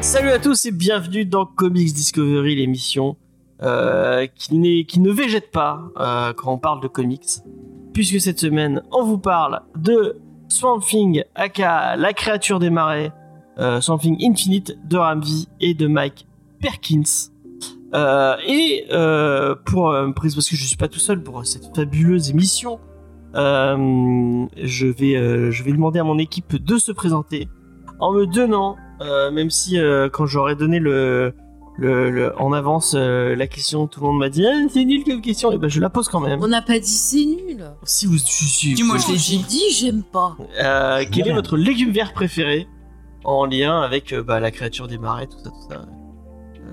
Salut à tous et bienvenue dans Comics Discovery, l'émission euh, qui ne végète pas euh, quand on parle de comics. Puisque cette semaine, on vous parle de Swamp Thing, aka La créature des marais, euh, Swamp Thing Infinite de Ramvi et de Mike Perkins. Euh, et euh, pour euh, parce que je suis pas tout seul pour cette fabuleuse émission, euh, je vais euh, je vais demander à mon équipe de se présenter en me donnant, euh, même si euh, quand j'aurais donné le, le, le- en avance euh, la question, tout le monde m'a dit Ah, c'est nul comme question, et ben je la pose quand même. On n'a pas dit c'est nul. Si vous, suis- Dis-moi, Non, je l'ai j'ai dit. j'aime pas. Euh, quel est votre légume vert préféré? En lien avec euh, bah, la créature des marais, tout ça, tout ça.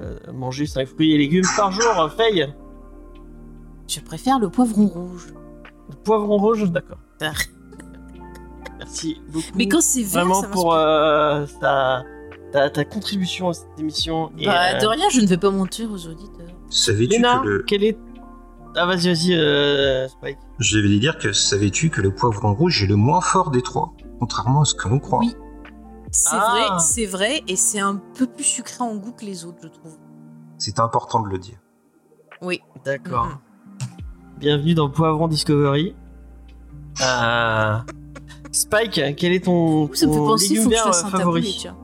Euh, manger 5 fruits et légumes par jour, euh, Faye. Je préfère le poivron rouge. Poivron rouge, d'accord. Merci beaucoup. Mais quand c'est vert, vraiment ça pour euh, ta, ta, ta contribution à cette émission. Et, Bah, de rien, je ne vais pas mentir aux auditeurs. Savais-tu Léna, que le... quel est. Ah, vas-y, vas-y, euh, Spike. Je vais dire que savais-tu que le poivron rouge est le moins fort des trois, contrairement à ce que l'on croit. Oui. C'est Ah. vrai, c'est vrai, et c'est un peu plus sucré en goût que les autres, je trouve. C'est important de le dire. Oui. D'accord. Mhm. Bienvenue dans Poivron Discovery. Euh, Spike, quel est ton, Ça me fait ton penser, il légume faut que je vert euh, favori taboulet.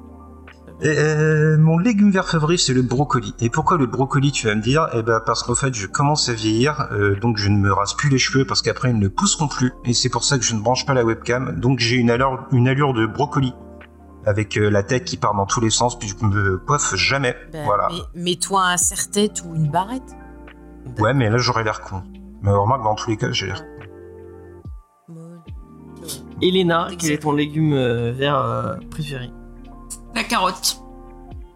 Euh, mon légume vert favori, c'est le brocoli. Et pourquoi le brocoli, tu vas me dire? Eh ben parce qu'en fait, je commence à vieillir, euh, donc je ne me rase plus les cheveux parce qu'après ils ne pousseront plus. Et c'est pour ça que je ne branche pas la webcam. Donc j'ai une allure, une allure de brocoli. Avec euh, la tête qui part dans tous les sens, puis je me coiffe jamais. Ben, voilà. mais Mets-toi un serre-tête ou une barrette. Ouais, mais là j'aurais l'air con. Mais remarque, dans tous les cas, j'ai l'air Mon- Elena, quel est ton légume euh, vert euh, préféré? La carotte.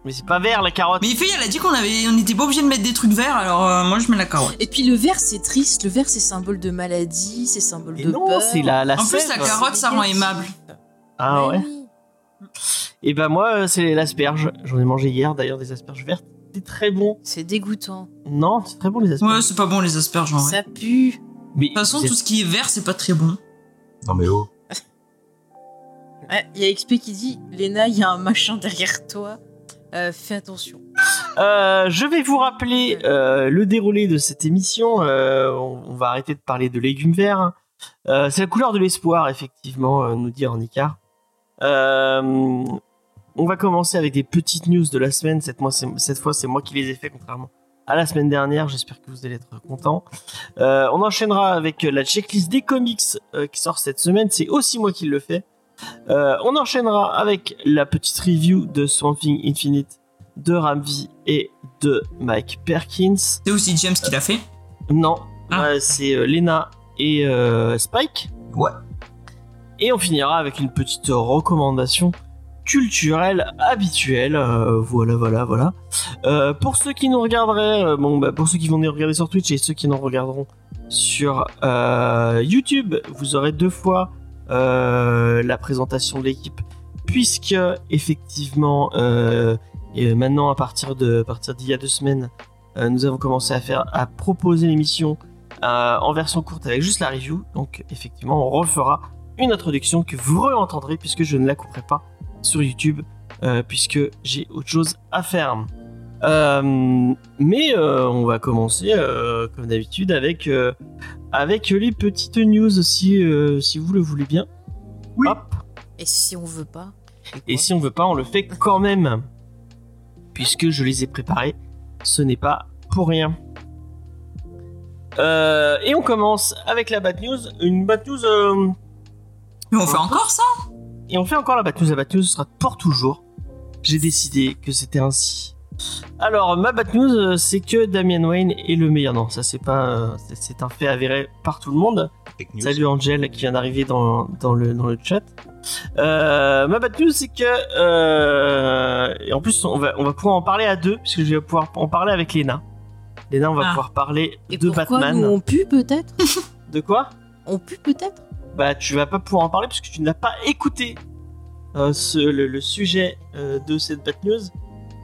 Mais c'est pas vert la carotte. Mais Faye, elle a dit qu'on avait, on n'était pas obligé de mettre des trucs verts, alors euh, moi je mets la carotte. Et puis le vert, c'est triste. Le vert, c'est symbole de maladie, c'est symbole Et de non, peur. c'est la, la En plus, la carotte, ça rend aimable. Ah ouais. Et ben moi, euh, c'est l'asperge. J'en ai mangé hier d'ailleurs des asperges vertes. C'est très bon. C'est dégoûtant. Non, c'est très bon les asperges. Ouais, c'est pas bon les asperges en vrai. Ça pue. Mais De toute façon, tout ce qui est vert, c'est pas très bon. Non mais oh. Ouais, Il y a XP qui dit Léna, il y a un machin derrière toi. Euh, fais attention. Euh, je vais vous rappeler euh, le déroulé de cette émission. Euh, on, on va arrêter de parler de légumes verts. Euh, c'est la couleur de l'espoir, effectivement, euh, nous dit Ornicar. Euh, on va commencer avec des petites news de la semaine. Cette, cette fois, c'est moi qui les ai fait, contrairement à la semaine dernière. J'espère que vous allez être contents. Euh, on enchaînera avec la checklist des comics euh, qui sort cette semaine. C'est aussi moi qui le fais. On enchaînera avec la petite review de Swamp Thing Infinite de Ramvi et de Mike Perkins. C'est aussi James qui l'a fait? Non, Ah. c'est Lena et Spike. Ouais. Et on finira avec une petite recommandation culturelle habituelle. Euh, voilà, voilà, voilà. Euh, pour ceux qui nous regarderaient, euh, bon, bah, pour ceux qui vont nous regarder sur Twitch et ceux qui nous regarderont sur YouTube, vous aurez deux fois la présentation de l'équipe, puisque effectivement, et maintenant à partir de partir d'il y a deux semaines, nous avons commencé à faire à proposer l'émission en version courte avec juste la review. Donc effectivement, on refera une introduction que vous re-entendrez puisque je ne la couperai pas sur YouTube euh, puisque j'ai autre chose à faire. Euh, mais euh, on va commencer euh, comme d'habitude avec euh, avec les petites news si euh, si vous le voulez bien. Oui. Hop. Et si on veut pas Et si on veut pas, on le fait quand même. Puisque je les ai préparés, ce n'est pas pour rien. Euh, et on commence avec la bad news. Une bad news. Mais on fait encore ça et on fait encore la bad news. La bad news sera pour toujours. J'ai décidé que c'était ainsi. Alors, ma bad news, c'est que Damian Wayne est le meilleur. Non, ça c'est pas. euh, c'est- c'est un fait avéré par tout le monde. Fake news. Salut Angel qui vient d'arriver dans, dans, le, dans le chat. Euh, ma bad news c'est que euh, et en plus on va, on va pouvoir en parler à deux puisque je vais pouvoir en parler avec Léna. Léna on va Ah. pouvoir parler Et de pourquoi Batman. nous on pue peut-être? De quoi? On pue peut-être? Bah tu vas pas pouvoir en parler puisque tu ne l'as pas écouté. euh, ce- le, le sujet euh, de cette Bat News,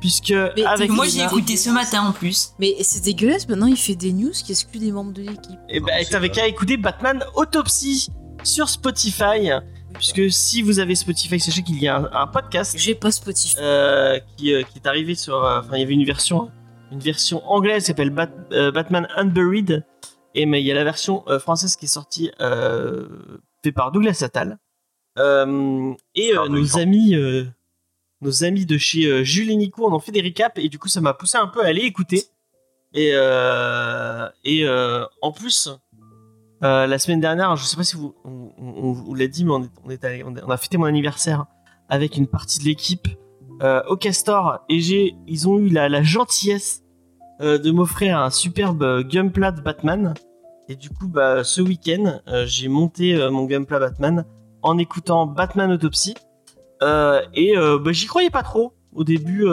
puisque avec Moi, j'ai écouté ce matin en plus. Mais c'est dégueulasse, maintenant il fait des news qui excluent des membres de l'équipe. Eh ben, Non, c'est t'avais qu'à écouter Batman Autopsy sur Spotify, puisque si vous avez Spotify, sachez qu'il y a un, un podcast J'ai pas Spotify. euh, qui, euh, qui est arrivé sur. euh, Enfin, il y avait une version, une version anglaise qui s'appelle Bat- euh, Batman Unburied, et mais il y a la version euh, française qui est sortie, euh, fait par Douglas Attal. Euh, et nos amis, nos amis de chez Jules et Nico en ont fait des recaps, et du coup, ça m'a poussé un peu à aller écouter. Et, et en plus, euh, la semaine dernière, je sais pas si vous, on, on- on vous l'a dit, mais on, est, on, est allé- on a- on a fêté mon anniversaire avec une partie de l'équipe euh, au Castor et j'ai, ils ont eu la, la gentillesse euh, de m'offrir un superbe euh, Gunpla de Batman. Et du coup, bah, ce week-end, euh, j'ai monté euh, mon Gunpla Batman en écoutant Batman Autopsy. Et bah, j'y croyais pas trop au début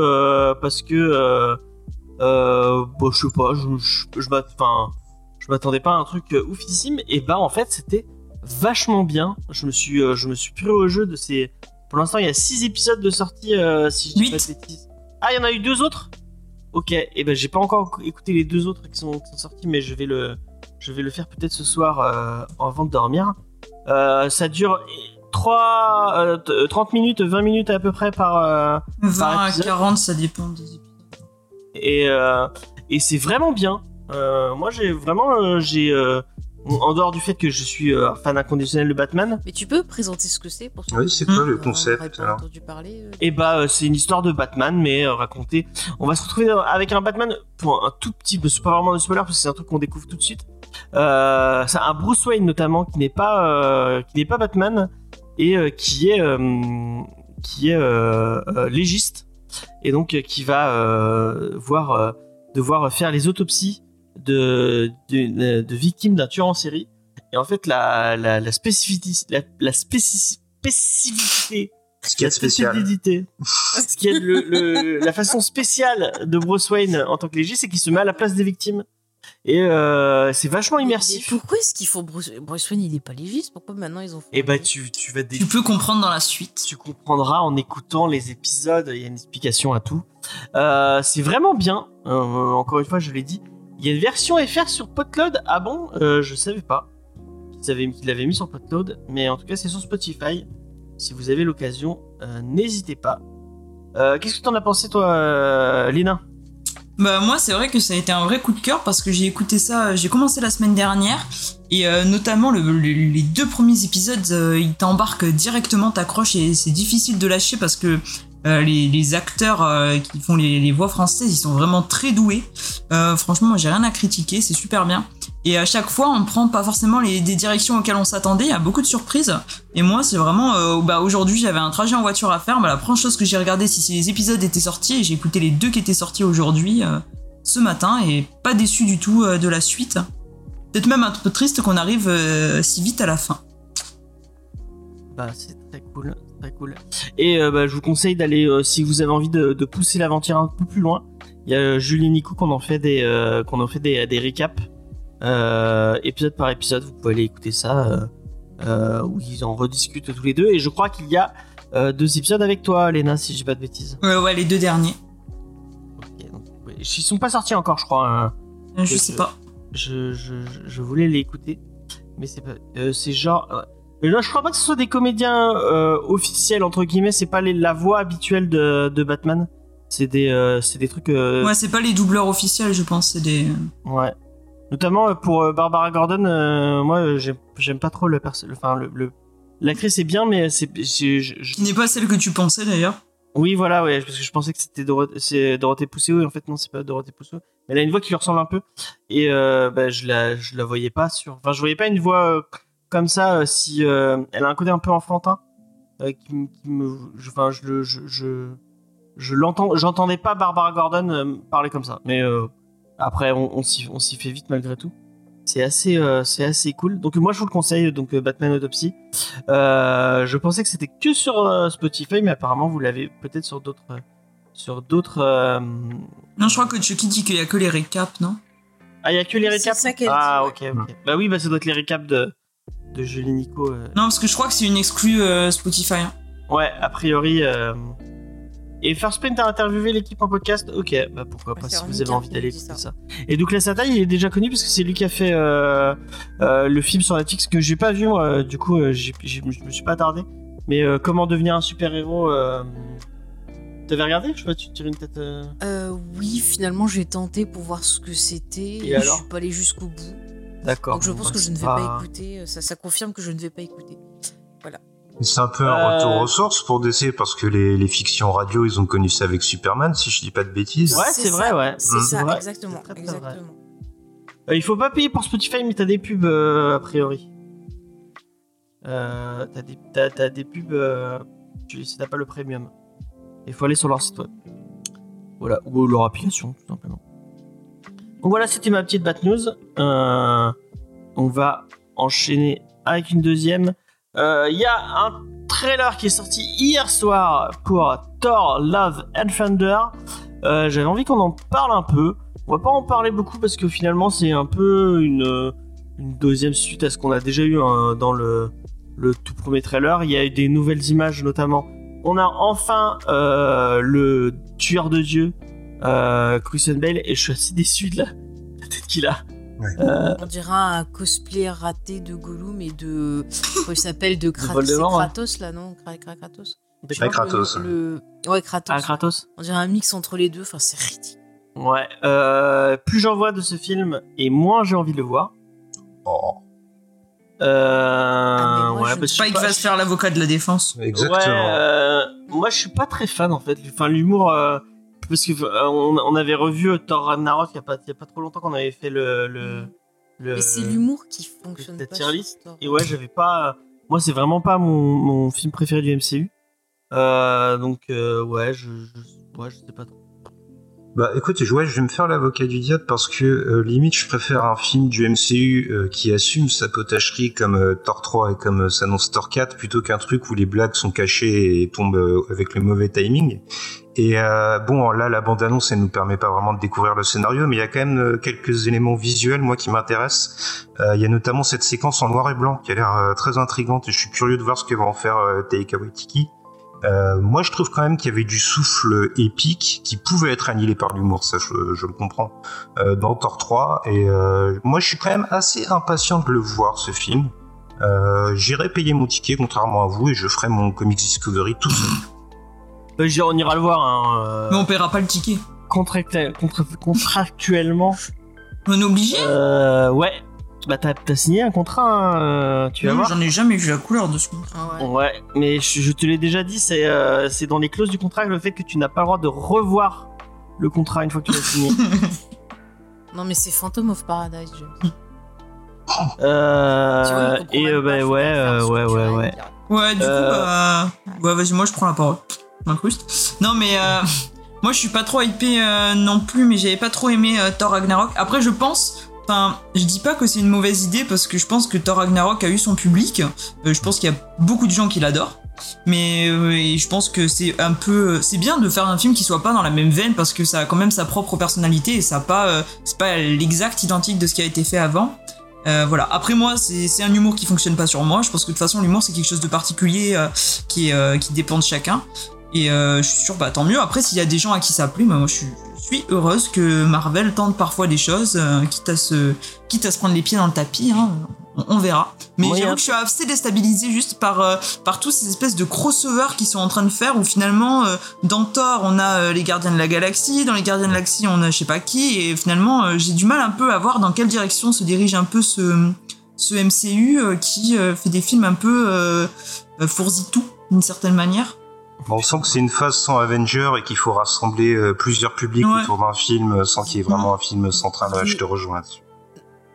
parce que bah, je sais pas, je, je, je m'att- enfin, je m'attendais pas à un truc oufissime. Et bah en fait, c'était vachement bien. Je me suis, je me suis pris au jeu de ces. Pour l'instant, il y a 6 épisodes de sortie, si je dis pas de bêtises. Ah, il y en a eu deux autres? Ok, et ben j'ai pas encore écouté les deux autres qui sont, qui sont sortis, mais je vais le, je vais le faire peut-être ce soir euh, avant de dormir. Euh, ça dure 3, euh, 30 minutes, 20 minutes à peu près par, euh, 20 à épisode 40, ça dépend des épisodes. et, et c'est vraiment bien. Moi, j'ai vraiment, j'ai, en dehors du fait que je suis euh, un fan inconditionnel de Batman, Mais tu peux présenter ce que c'est pour Oui, c'est quoi le concept pas alors entendu parler. euh, et bah euh, c'est une histoire de Batman, mais euh, racontée. On va se retrouver avec un Batman pour un tout petit, peu, c'est pas vraiment de spoiler parce que c'est un truc qu'on découvre tout de suite. Euh, c'est un Bruce Wayne notamment qui n'est pas, euh, qui n'est pas Batman et euh, qui est, euh, qui est euh, euh, légiste et donc euh, qui va euh, voir, euh, devoir faire les autopsies de, de, de victimes d'un tueur en série. Et en fait, la, la, la spécificité, la, la spécifi- spécificité Ce qui est la spécial. spécificité, ce qui est le, le- la façon spéciale de Bruce Wayne en tant que légiste, c'est qu'il se met à la place des victimes. Et euh, c'est vachement mais immersif. pourquoi est-ce qu'il faut Bruce... Bruce Wayne Il est pas légiste? Pourquoi maintenant ils ont fait Et un- bah tu, tu vas Tu peux comprendre dans la suite. tu comprendras en écoutant les épisodes, il y a une explication à tout. Euh, c'est vraiment bien, Euh, encore une fois je l'ai dit. Il y a une version FR sur Podcloud, ah bon? Euh, Je savais pas. Qu'ils l'avaient mis sur Podcloud, mais en tout cas c'est sur Spotify. Si vous avez l'occasion, euh, n'hésitez pas. Euh, Qu'est-ce que t'en as pensé toi, euh, Lina? Bah moi c'est vrai que ça a été un vrai coup de cœur parce que j'ai écouté ça, j'ai commencé la semaine dernière. Et notamment le- le- les deux premiers épisodes ils t'embarquent directement, t'accroches et c'est difficile de lâcher parce que euh, les, acteurs euh, qui font les, voix françaises ils sont vraiment très doués. Euh, franchement j'ai rien à critiquer, c'est super bien. Et à chaque fois on prend pas forcément les, des directions auxquelles on s'attendait, il y a beaucoup de surprises. Et moi c'est vraiment, bah aujourd'hui j'avais un trajet en voiture à faire, bah, la première chose que j'ai regardé c'est si les épisodes étaient sortis et j'ai écouté les deux qui étaient sortis aujourd'hui ce matin et pas déçu du tout de la suite. Peut-être même un peu triste qu'on arrive si vite à la fin. Bah c'est très cool, très cool. Et euh, bah, je vous conseille d'aller, euh, si vous avez envie de, de pousser l'aventure un peu plus loin, il y a Julie et Nico qu'on en fait des, euh, qu'on en fait des, des récaps, épisode par épisode. Vous pouvez aller écouter ça, où ils en rediscutent tous les deux. Et je crois qu'il y a deux épisodes avec toi, Léna, si j'ai pas de bêtises. Ouais, ouais, les deux derniers. Ok, donc, ouais. Ils sont pas sortis encore, je crois. hein. Je sais je- pas. Je, je, je voulais les écouter, mais c'est pas, c'est genre. Là, je crois pas que ce soit des comédiens euh, officiels entre guillemets. C'est pas les, la voix habituelle de, de Batman. C'est des, euh, c'est des trucs. euh, Ouais, c'est pas les doubleurs officiels, je pense. C'est des. ouais. Notamment pour Barbara Gordon, moi j'aime, j'aime pas trop le perso. Enfin, le, le- l'actrice est bien, mais c'est, c'est- je- je- Qui n'est pas celle que tu pensais d'ailleurs. oui, voilà, ouais, parce que je pensais que c'était Dorothée, c'est Dorothée Pousseau, et en fait non, c'est pas Dorothée Pousseau. Mais elle a une voix qui lui ressemble un peu, et euh, bah, je la, je la voyais pas sur, enfin, je voyais pas une voix comme ça euh, si euh, elle a un côté un peu enfantin, euh, qui, m- qui me, je- enfin, je, le- je, je, je l'entends, j'entendais pas Barbara Gordon euh, parler comme ça, mais euh, après on, on s'y, on s'y fait vite malgré tout. C'est assez, euh, c'est assez cool. Donc moi je vous le conseille, donc Batman Autopsy. Euh, je pensais que c'était que sur euh, Spotify, mais apparemment vous l'avez peut-être sur d'autres, euh, sur d'autres. euh, Non, je crois que Chucky dit qu'il y a que les récaps, non? Ah, il y a que les C'est récaps? ça qu'elle ah, dit, ok, ok. Bah oui, bah ça doit être les récaps de de Julie Nico. euh. Non, parce que je crois que c'est une exclue euh, Spotify. hein. Ouais, a priori. euh, Et First Print a interviewé l'équipe en podcast Ok, bah pourquoi pas Ouais, si vous avez envie d'aller écouter ça. ça. Et Douglas Adams, il est déjà connu parce que c'est lui qui a fait euh, euh, le film sur Netflix que j'ai pas vu, moi. Du coup, je me suis pas attardé. Mais euh, comment devenir un super-héros euh... T'avais regardé? Je sais pas, tu tires une tête. euh, Euh, oui, finalement, j'ai tenté pour voir ce que c'était. Et Et alors je suis pas allé jusqu'au bout. D'accord. Donc je pense bah, que je ne vais pas écouter. Ça, ça confirme que je ne vais pas écouter. C'est un peu un Euh, retour aux sources pour DC parce que les, les fictions radio, ils ont connu ça avec Superman, si je dis pas de bêtises. Ouais, c'est vrai, ouais. C'est Mm. ça, vrai. exactement. Très, très vrai. exactement. Euh, il faut pas payer pour Spotify, mais t'as des pubs euh, a priori. Euh, t'as des, t'as des pubs euh, tu, si t'as pas le premium. Il faut aller sur leur site web. Voilà, ou leur application, tout simplement. Voilà, c'était ma petite bad news. Euh, on va enchaîner avec une deuxième. Euh, Il y a un trailer qui est sorti hier soir pour Thor Love and Thunder. Euh, J'avais envie qu'on en parle un peu. On va pas en parler beaucoup parce que finalement c'est un peu une, euh, deuxième suite à ce qu'on a déjà eu hein, dans le, tout premier trailer. Il y a eu des nouvelles images notamment. On a enfin euh, le tueur de dieu, euh, Christian Bale, et je suis assez déçu de la, la tête qu'il a. On dirait un cosplay raté de Gollum et de. Comment il s'appelle De ouais. Kratos là, non? Kra- Kra- Kratos Ouais, Kratos. Le, le- Ouais, Kratos. Ah, Kratos On dirait un mix entre les deux. Enfin, c'est ridicule. Ouais. Euh, plus j'en vois de ce film, et moins j'ai envie de le voir. Oh, Euh, Ah, mais moi, ouais, je- parce que Pas sais va se faire l'avocat de la défense. exactement. Ouais, euh, moi je suis pas très fan en fait. Enfin, l'humour. Euh, parce que euh, on, on avait revu euh, Thor Ragnarok il y, a pas, il y a pas trop longtemps qu'on avait fait le. le, le- Mais c'est l'humour qui fonctionne la pas. tier sur list. Thor. Et ouais, j'avais pas. Moi, c'est vraiment pas mon, mon film préféré du MCU. Euh, donc, euh, ouais, je, je, ouais, je sais pas trop. Bah écoute, je, ouais, je vais me faire l'avocat du diable parce que euh, limite je préfère un film du MCU euh, qui assume sa potacherie comme euh, Thor 3 et comme euh, s'annonce Thor 4 plutôt qu'un truc où les blagues sont cachées et tombent euh, avec le mauvais timing. Et euh, bon, là la bande-annonce elle nous permet pas vraiment de découvrir le scénario, mais il y a quand même quelques éléments visuels moi qui m'intéressent. Il y a notamment cette séquence en noir et blanc qui a l'air très intrigante et je suis curieux de voir ce que va en faire Taika Waititi. Euh, moi, je trouve quand même qu'il y avait du souffle épique qui pouvait être annihilé par l'humour, ça je, je le comprends, euh, dans Thor 3. Et euh, moi, je suis quand même assez impatient de le voir, ce film. Euh, J'irai payer mon ticket, contrairement à vous, et je ferai mon Comics Discovery tout seul. Bah, dirais, on ira le voir. Hein, euh, Mais on paiera pas le ticket. contractuellement. On est obligé? Euh, ouais. Bah, t'as signé un contrat, hein, euh, tu vas Non, voir. J'en ai jamais vu la couleur de ce contrat. Ouais. Ouais, mais je, je te l'ai déjà dit, c'est euh, c'est dans les clauses du contrat le fait que tu n'as pas le droit de revoir le contrat une fois que tu l'as signé. Non, mais c'est Phantom of Paradise, James. Euh, vois, et euh, bah ouais, euh, ouais, ouais, ouais. dire. Ouais, du Euh, coup, bah. Ouais, vas-y, moi je prends la parole. M'incruste. Non, mais. euh, moi je suis pas trop hypé euh, non plus, mais j'avais pas trop aimé euh, Thor Ragnarok. Après, je pense. Enfin, je dis pas que c'est une mauvaise idée parce que je pense que Thor Ragnarok a eu son public. Euh, je pense qu'il y a beaucoup de gens qui l'adorent. Mais euh, je pense que c'est un peu. C'est bien de faire un film qui soit pas dans la même veine parce que ça a quand même sa propre personnalité et ça pas. euh, c'est pas l'exact identique de ce qui a été fait avant. Euh, voilà. Après moi, c'est un humour qui fonctionne pas sur moi. Je pense que de toute façon, l'humour c'est quelque chose de particulier euh, qui, euh, qui dépend de chacun. Et euh, je suis sûr, bah tant mieux. Après, s'il y a des gens à qui ça plaît, bah, moi je suis, je suis heureuse que Marvel tente parfois des choses, euh, quitte, à se, quitte à se prendre les pieds dans le tapis. Hein, on, on verra. Mais Moyen. j'avoue que je suis assez déstabilisée juste par, euh, par tous ces espèces de crossovers qu'ils sont en train de faire où finalement, euh, dans Thor, on a les Gardiens de la Galaxie, dans les Gardiens de la Galaxie, on a je sais pas qui, et finalement, j'ai du mal un peu à voir dans quelle direction se dirige un peu ce, ce MCU qui fait des films un peu fourzi-tout, d'une certaine manière. Bon, on sent que c'est une phase sans Avenger et qu'il faut rassembler euh, plusieurs publics Ouais. autour d'un film euh, sans qu'il y ait vraiment un film central. Ouais, je te rejoins là-dessus.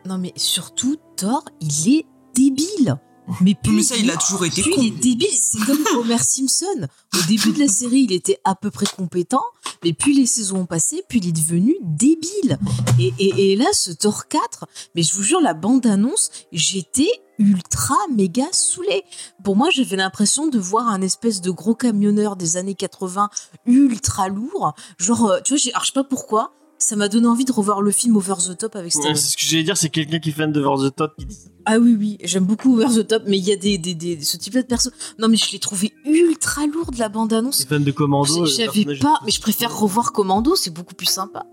Non, mais surtout, Thor, il est débile. Mais, plus, Mais ça, il a toujours été plus con. il est débile. C'est comme Homer Simpson. Au début de la série, il était à peu près compétent. Mais plus les saisons ont passé, plus il est devenu débile. Et, et, et là, ce Thor 4, mais je vous jure, la bande-annonce, j'étais ultra méga saoulée. Pour moi, j'avais l'impression de voir un espèce de gros camionneur des années 80 ultra lourd. Genre, euh, tu vois, j'ai- alors je sais pas pourquoi. ça m'a donné envie de revoir le film Over the Top avec Ouais, Stallone. c'est ce que j'allais dire, c'est quelqu'un qui est fan de Over the Top qui dit ça. Ah oui, oui, j'aime beaucoup Over the Top, mais il y a des, des, des- ce type-là de perso. Non, mais je l'ai trouvé ultra lourde, la bande-annonce. C'est fan de Commando. J'avais pas, mais je préfère revoir Commando, c'est beaucoup plus sympa.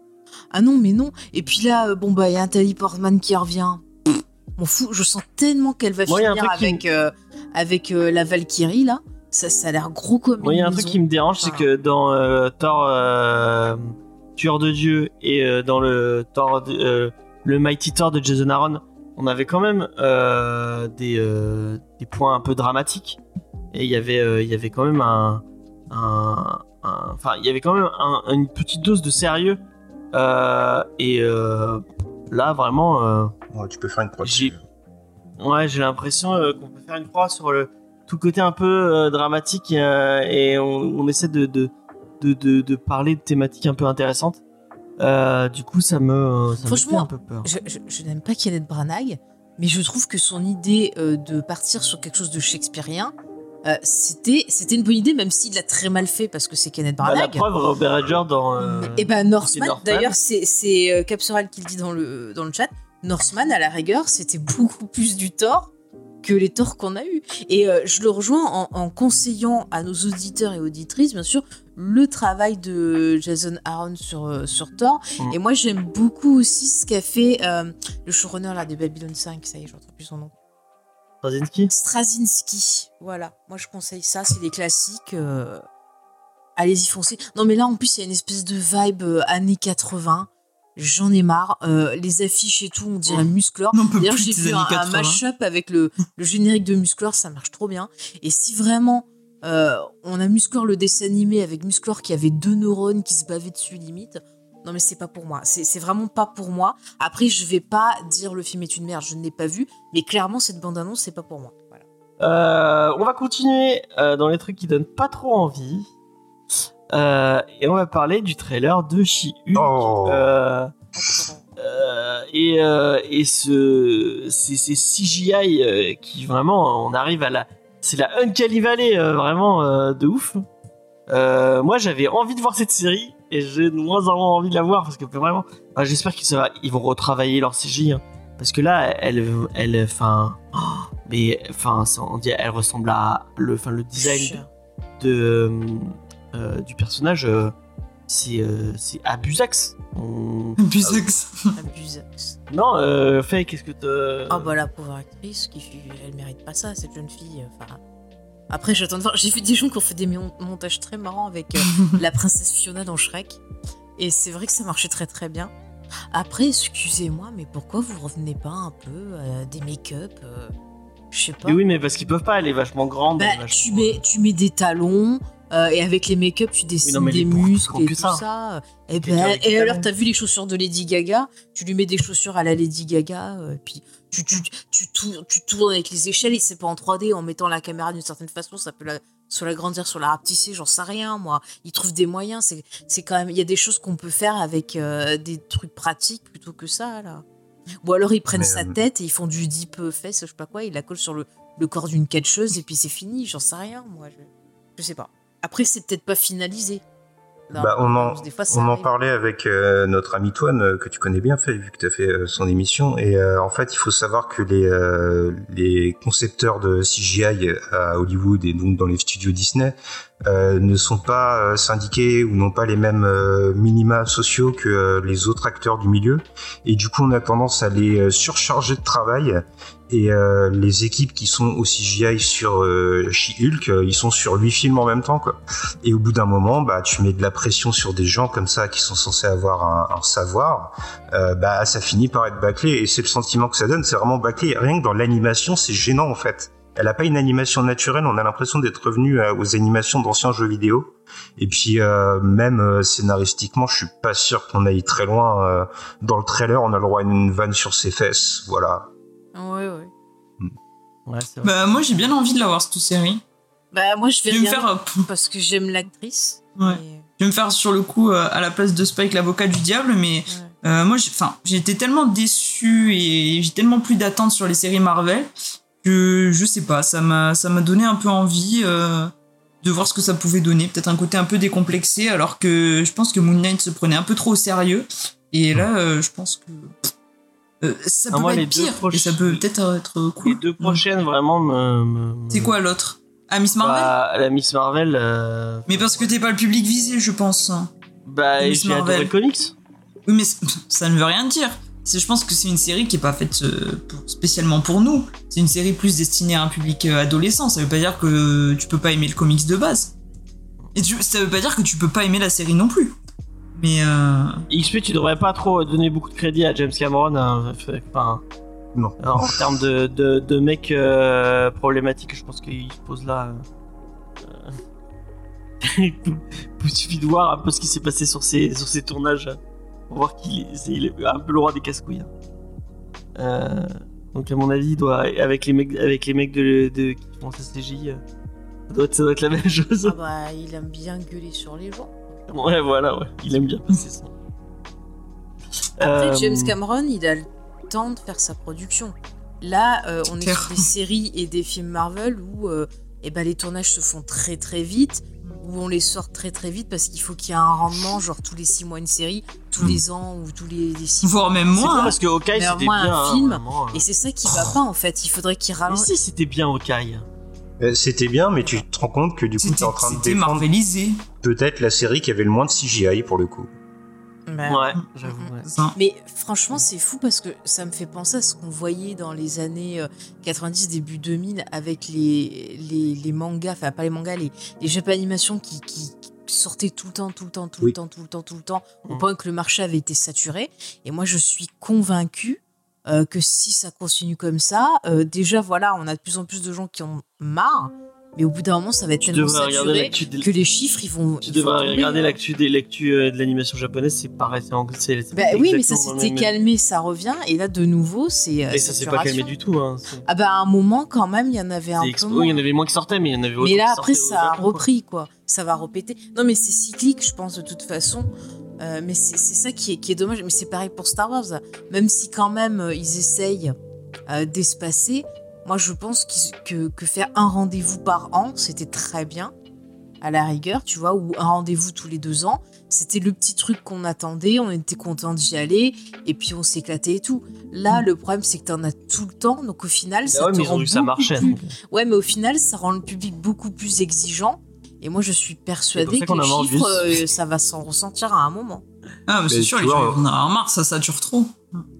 Ah non, mais non. Et puis là, euh, bon, bah, il y a un Tally Portman qui revient. M'en fous, je sens tellement qu'elle va Moi, finir qui avec, euh, avec euh, la Valkyrie, là. Ça, ça a l'air gros comme Moi, il y a un truc qui me dérange, c'est que dans euh, Thor Tueur de Dieu et dans le Thor, le Mighty Thor de Jason Aaron, on avait quand même euh, des, euh, des points un peu dramatiques et il y avait euh, il y avait quand même un un- un- enfin il y avait quand même un- une petite dose de sérieux Euh, et là vraiment Ouais, tu peux faire une croix J'ai- dessus. Ouais, j'ai l'impression qu'on peut faire une croix sur le tout le côté un peu dramatique et on, on essaie de de, de, de, de parler de thématiques un peu intéressantes. Euh, du coup, ça me, ça me Franchement, fait un peu peur. Je, je- je n'aime pas Kenneth Branagh, mais je trouve que son idée euh, de partir sur quelque chose de shakespearien, euh, c'était c'était une bonne idée, même s'il l'a très mal fait parce que c'est Kenneth Bah, la Branagh. preuve, Robert Edger dans. euh, Et ben Northman, Northman. d'ailleurs c'est euh, Capsoral qui le dit dans le dans le chat. Northman à la rigueur c'était beaucoup plus du tort que les torts qu'on a eu. Et euh, je le rejoins en, en conseillant à nos auditeurs et auditrices bien sûr le travail de Jason Aaron sur euh, sur Thor. Mm. Et moi j'aime beaucoup aussi ce qu'a fait euh, le showrunner là de Babylon 5. Ça y est, je retrouve plus son nom. Straczynski? Straczynski. Voilà, moi je conseille ça, c'est des classiques. euh, Allez-y, foncez. Non, mais là en plus, il y a une espèce de vibe euh, années 80. J'en ai marre. Euh, les affiches et tout, on dirait Musclor. On peut D'ailleurs, j'ai vu un, un 80. mash-up avec le, le générique de Musclor, ça marche trop bien. Et si vraiment euh, on a Musclor le dessin animé avec Musclor qui avait deux neurones qui se bavaient dessus limite, non mais c'est pas pour moi. C'est vraiment pas pour moi. Après, je vais pas dire le film est une merde, je ne l'ai pas vu, mais clairement cette bande-annonce c'est pas pour moi. Voilà. Euh, on va continuer euh, dans les trucs qui donnent pas trop envie. Euh, et on va parler du trailer de She-Hulk. Oh. Euh, euh, et euh, et ce, c'est c'est CGI euh, qui vraiment, on arrive à la. C'est la Uncanny Valley, euh, vraiment euh, de ouf. Euh, moi, j'avais envie de voir cette série et j'ai de moins en moins envie de la voir parce que vraiment, enfin, j'espère qu'ils ça va- ils vont retravailler leur CGI hein. parce que là, elle, elle, enfin, oh, mais enfin, on dit, elle ressemble à le, enfin, le design de euh, du personnage, euh, c'est euh, c'est Abusax. On- Busex. Abusax. Non, euh, Faye, qu'est-ce que te. Ah bah la pauvre actrice, qui elle mérite pas ça, cette jeune fille. Enfin, après j'attends de voir. J'ai vu des gens qui ont fait des mon- montages très marrants avec euh, la princesse Fiona dans Shrek, et c'est vrai que ça marchait très très bien. Après, excusez-moi, mais pourquoi vous revenez pas un peu à des make-up euh, Je sais pas. Mais oui, mais parce qu'ils peuvent pas, elle est vachement grande. Bah, tu, mets, tu mets des talons. Euh, et avec les make-up, tu dessines non, des muscles et tout ça. ça. Et, Quelqu'un ben, avec des et alors, talons. t'as vu les chaussures de Lady Gaga? Tu lui mets des chaussures à la Lady Gaga, euh, puis tu, tu, tu, tournes, tu tournes avec les échelles, et c'est pas en 3D, en mettant la caméra d'une certaine façon, ça peut la, soit l'agrandir, soit la rapetisser, j'en sais rien, moi. Ils trouvent des moyens, c'est c'est quand même... Il y a des choses qu'on peut faire avec euh, des trucs pratiques plutôt que ça, là. Ou alors ils prennent Mais, sa tête et ils font du deep fesse, je sais pas quoi, ils la collent sur le, le corps d'une catcheuse et puis c'est fini, j'en sais rien, moi. Je, je sais pas. Après, c'est peut-être pas finalisé. Là, Bah, on en, fois, on en parlait avec euh, notre ami Toine, euh, que tu connais bien, fait, vu que tu as fait euh, son émission. Et en fait, il faut savoir que les, les concepteurs de CGI à Hollywood et donc dans les studios Disney ne sont pas syndiqués ou n'ont pas les mêmes minima sociaux que les autres acteurs du milieu. Et du coup, on a tendance à les surcharger de travail. Et euh, les équipes qui sont au CGI sur euh, She-Hulk, euh, ils sont sur huit films en même temps, quoi. Et au bout d'un moment, bah, tu mets de la pression sur des gens comme ça qui sont censés avoir un, un savoir, euh, bah, ça finit par être bâclé. Et c'est le sentiment que ça donne, c'est vraiment bâclé. Rien que dans l'animation, c'est gênant en fait. Elle a pas une animation naturelle, on a l'impression d'être revenu euh, aux animations d'anciens jeux vidéo. Et puis euh, même euh, scénaristiquement, je suis pas sûr qu'on aille très loin. euh, dans le trailer, on a le droit à une vanne sur ses fesses, voilà. Ouais, ouais. Ouais, c'est vrai. Bah, moi, j'ai bien envie de la voir, cette série. Bah, moi, je vais Je vais me faire, euh, parce que j'aime l'actrice. Ouais. Et- je vais me faire sur le coup euh, à la place de Spike, l'avocat du diable, mais ouais. Euh, moi, j'ai- été tellement déçu et j'ai tellement plus d'attentes sur les séries Marvel que je sais pas, ça m'a, ça m'a donné un peu envie euh, de voir ce que ça pouvait donner. Peut-être un côté un peu décomplexé, alors que je pense que Moon Knight se prenait un peu trop au sérieux. Et là, euh, je pense que euh, ça Ah, peut moi, pas être pire, et ça peut peut-être être cool. Les deux prochaines, vraiment, me. me- C'est quoi l'autre? Ah, Miss Marvel? Bah, La Miss Marvel. euh, Mais parce que t'es pas le public visé, je pense. Bah, j'ai adoré Marvel. le comics. Oui, mais ça ne veut rien dire. Je pense que c'est une série qui est pas faite euh, pour- spécialement pour nous. C'est une série plus destinée à un public euh, adolescent. Ça veut pas dire que tu peux pas aimer le comics de base. Et tu- ça veut pas dire que tu peux pas aimer la série non plus. Mais euh, XP, tu devrais pas trop donner beaucoup de crédit à James Cameron. hein, fait- enfin, Non. en termes de, de, de mec euh, problématique, je pense qu'il se pose là. euh, Il suffit de voir un peu ce qui s'est passé sur ses, sur ses tournages pour voir qu'il est, c'est- il est un peu le roi des casse-couilles. hein. Euh, donc à mon avis, il doit, avec les mecs, avec les mecs de, de- qui font sa CGI, ça doit, être, ça doit être la même chose. Ah bah, il aime bien gueuler sur les gens. Ouais, voilà, ouais. Il aime bien passer son. Après, Euh, James Cameron, il a le temps de faire sa production. Là, euh, on est sur des séries et des films Marvel où euh, eh ben, les tournages se font très très vite, où on les sort très très vite parce qu'il faut qu'il y ait un rendement, genre tous les six mois une série, tous les ans ou tous les, les six mois. voire même C'est moi. cool hein. parce que Hawkeye Mais c'était moi, un bien. hein, film, vraiment, hein. Et c'est ça qui va pas en fait. Il faudrait qu'il Mais ralentisse. si, c'était bien Hawkeye. Euh, C'était bien, mais tu te rends compte que du coup, C'était t'es en train de c'était défendre marvelisé. peut-être la série qui avait le moins de CGI pour le coup. Bah, Ouais, j'avoue. ouais. Mais franchement, c'est fou parce que ça me fait penser à ce qu'on voyait dans les années euh, 90, début 2000 avec les, les, les mangas, enfin pas les mangas, les, les jeux d'animation qui, qui, qui sortaient tout le temps, tout le temps, tout Oui. le temps, tout le temps, tout le temps, au Mm. point que le marché avait été saturé. Et moi, je suis convaincue euh, que si ça continue comme ça, euh, déjà, voilà, on a de plus en plus de gens qui ont marre, mais au bout d'un moment, ça va être Tu tellement saturé que les chiffres, ils vont. tu ils devrais regarder l'actu des l'actu euh, de l'animation japonaise, c'est pareil, c'est anglais. Bah oui, mais ça s'était calmé, ça revient, et là, de nouveau, c'est. Et ça s'est pas calmé du tout. Hein. Ah bah à un moment quand même il y en avait un peu moins. Il y en avait moins qui sortaient, mais il y en avait mais là après ça a repris quoi. Ça va repéter. Non mais c'est cyclique je pense de toute façon. Euh, mais c'est ça qui est, qui est dommage. Mais c'est pareil pour Star Wars. Même si quand même euh, ils essayent euh, d'espacer. Moi je pense que, que faire un rendez-vous par an c'était très bien. À la rigueur, tu vois, ou un rendez-vous tous les deux ans, c'était le petit truc qu'on attendait, on était content d'y aller, et puis on s'éclatait et tout. Là, le problème, c'est que t'en as tout le temps, donc au final, ça Ah ouais, te mais ils ont rend ça plus-. Ouais, mais au final, ça rend le public beaucoup plus exigeant. Et moi, je suis ça que les chiffres, euh, ça va s'en ressentir à un moment. Ah, mais c'est sûr, tu les vois, gens en avoir marre, ça sature trop.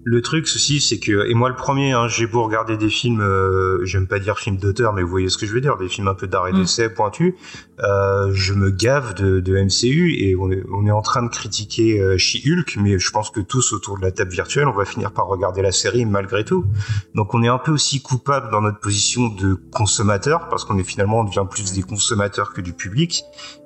Le truc, ceci, c'est que, et moi le premier, hein, j'ai beau regarder des films, euh, j'aime pas dire films d'auteur, mais vous voyez ce que je veux dire, des films un peu d'art et d'essai pointus, euh, je me gave de, de MCU et on est, on est en train de critiquer euh, She-Hulk, mais je pense que tous autour de la table virtuelle, on va finir par regarder la série malgré tout. Donc on est un peu aussi coupable dans notre position de consommateur, parce qu'on est finalement, on devient plus des consommateurs que du public.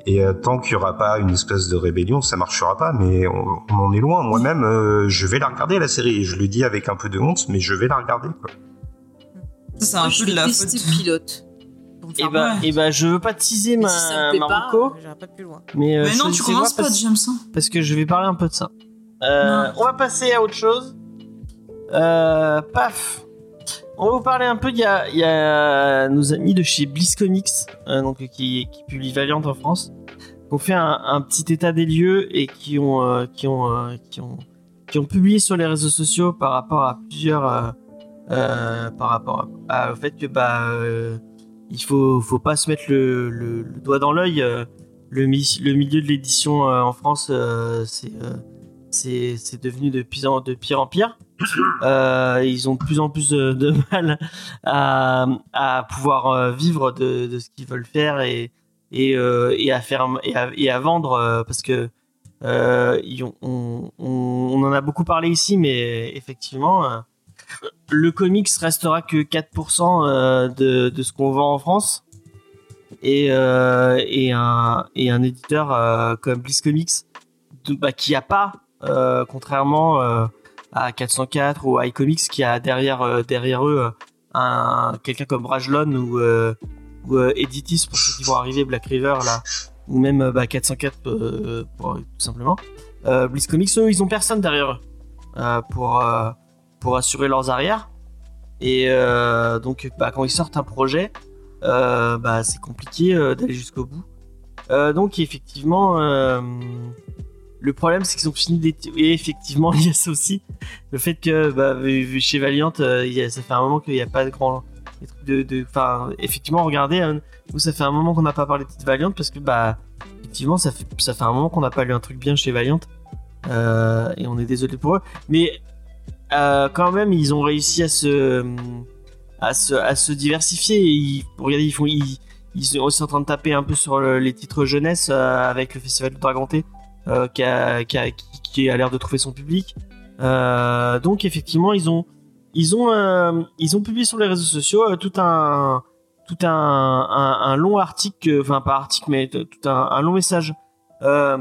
Et euh, tant qu'il y aura pas une espèce de rébellion, ça marchera pas. Mais on, on en est loin. Moi-même, euh, je vais la regarder la série. Et je le dis avec un peu de honte, mais je vais la regarder. Quoi. Ça, c'est un je peu de la faute. pilote. Et bah, et bah, je veux pas teaser Mais ma, si pas, pas plus loin. mais, euh, Mais non, tu commences pas, parce- j'aime ça. parce que je vais parler un peu de ça. Euh, on va passer à autre chose. Euh, paf. On va vous parler un peu. Il y a, il y a nos amis de chez Bliss Comics, euh, donc qui, qui publie Valiant en France, qui ont fait un, un petit état des lieux et qui ont, euh, qui ont, euh, qui ont, qui ont publié sur les réseaux sociaux par rapport à plusieurs, euh, euh, par rapport à- au fait que bah, euh, il faut, faut pas se mettre le, doigt dans l'œil. le, mi- le milieu de l'édition en France, c'est c'est devenu de pire en, de pire, en pire. Ils ont de plus en plus de, mal à, pouvoir vivre de, ce qu'ils veulent faire et, et, et à faire et à, vendre parce que euh, on, en a beaucoup parlé ici, mais effectivement, euh, le comics restera que 4% euh, de, ce qu'on vend en France. Et, un, éditeur comme Bliss Comics, bah, qui a pas, contrairement à 404 ou iComics, qui a derrière, derrière eux un, quelqu'un comme Rajlon ou, ou Editis pour ceux qui vont arriver, Black River là, ou même euh, bah, 404 euh, tout simplement. Euh, Comics, eux, ils ont personne derrière eux euh, pour, pour assurer leurs arrières. Et donc, bah, quand ils sortent un projet, bah, c'est compliqué d'aller jusqu'au bout. Donc, effectivement, le problème, c'est qu'ils ont fini des. Et effectivement, il y a ça aussi. Le fait que bah, chez Valiant, ça fait un moment qu'il n'y a pas de grand. trucs de. de- Enfin, effectivement, regardez, hein, nous, ça fait un moment qu'on n'a pas parlé de Valiant parce que, bah, effectivement, ça fait, un moment qu'on n'a pas lu un truc bien chez Valiant. Euh, et on est désolé pour eux. Mais euh, quand même, ils ont réussi à se. à se, à se diversifier. Et ils, regardez, ils font. Ils, sont aussi en train de taper un peu sur le- les titres jeunesse euh, avec le festival de Dragon T euh, qui, a, qui, a, qui, a l'air de trouver son public. Donc effectivement, ils ont ils ont ils ont publié sur les réseaux sociaux tout un tout un, un, long article, enfin pas article mais tout un, long message euh,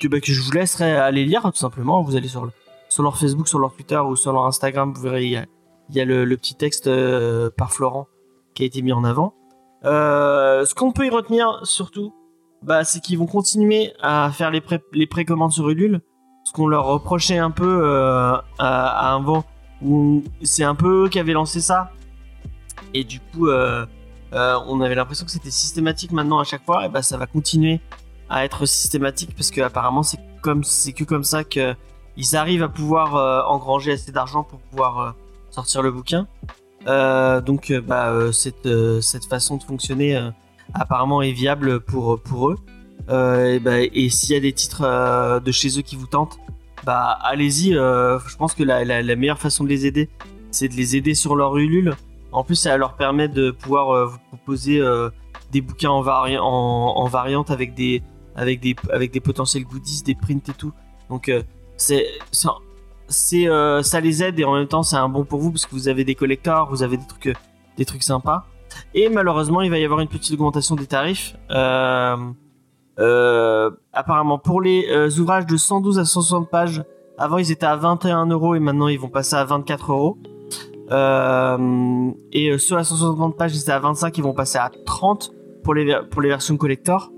que bah, que je vous laisserai aller lire tout simplement. Vous allez sur le- sur leur Facebook, sur leur Twitter ou sur leur Instagram, vous verrez il y a, le, petit texte euh, par Florent qui a été mis en avant. Euh, ce qu'on peut y retenir surtout, bah, c'est qu'ils vont continuer à faire les, pré les précommandes sur Ulule. Ce qu'on leur reprochait un peu à, un vent où c'est un peu eux qui avaient lancé ça. Et du coup, euh, on avait l'impression que c'était systématique maintenant à chaque fois. Et bah, ça va continuer à être systématique parce que apparemment c'est comme c'est que comme ça que ils arrivent à pouvoir euh, engranger assez d'argent pour pouvoir euh, sortir le bouquin. Donc bah, cette, cette façon de fonctionner apparemment est viable pour, pour eux. Et bah, et s'il y a des titres de chez eux qui vous tentent, bah allez-y. je pense que la, la meilleure façon de les aider, c'est de les aider sur leur Ulule. En plus, ça leur permet de pouvoir euh, vous proposer euh, des bouquins en, vari- en, en variante avec des, potentiels goodies, des prints et tout. Donc euh, c'est ça, c'est ça les aide et en même temps c'est un bon pour vous parce que vous avez des collecteurs, vous avez des trucs, des trucs sympas. Et malheureusement, il va y avoir une petite augmentation des tarifs. Apparemment, pour les ouvrages de 112 à 160 pages, avant ils étaient à 21 euros et maintenant ils vont passer à 24 euros. Euh, et euh, ceux à 160 pages, ils étaient à 25, ils vont passer à 30 pour les, pour les versions collector.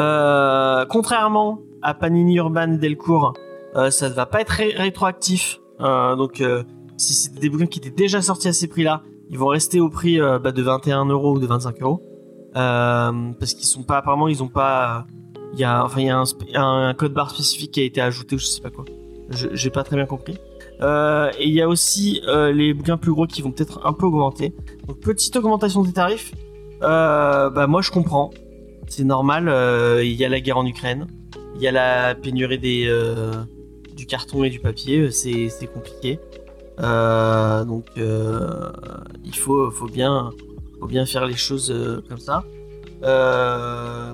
Euh, contrairement à Panini Urban Delcourt, euh, ça ne va pas être ré- rétroactif. Euh, donc, euh, si c'était des bouquins qui étaient déjà sortis à ces prix-là, ils vont rester au prix bah, de 21 euros ou de 25 euros. Parce qu'ils sont pas, apparemment, ils ont pas. Il y a, enfin, il y a un, un code barre spécifique qui a été ajouté ou je sais pas quoi. Je- J'ai pas très bien compris. Euh, et il y a aussi euh, les bouquins plus gros qui vont peut-être un peu augmenter. Donc petite augmentation des tarifs. Euh, bah moi je comprends. C'est normal. euh, Il y a la guerre en Ukraine. Il y a la pénurie des euh, du carton et du papier. C'est c'est compliqué. Euh, donc euh, il faut faut bien faut bien faire les choses euh, comme ça. Euh,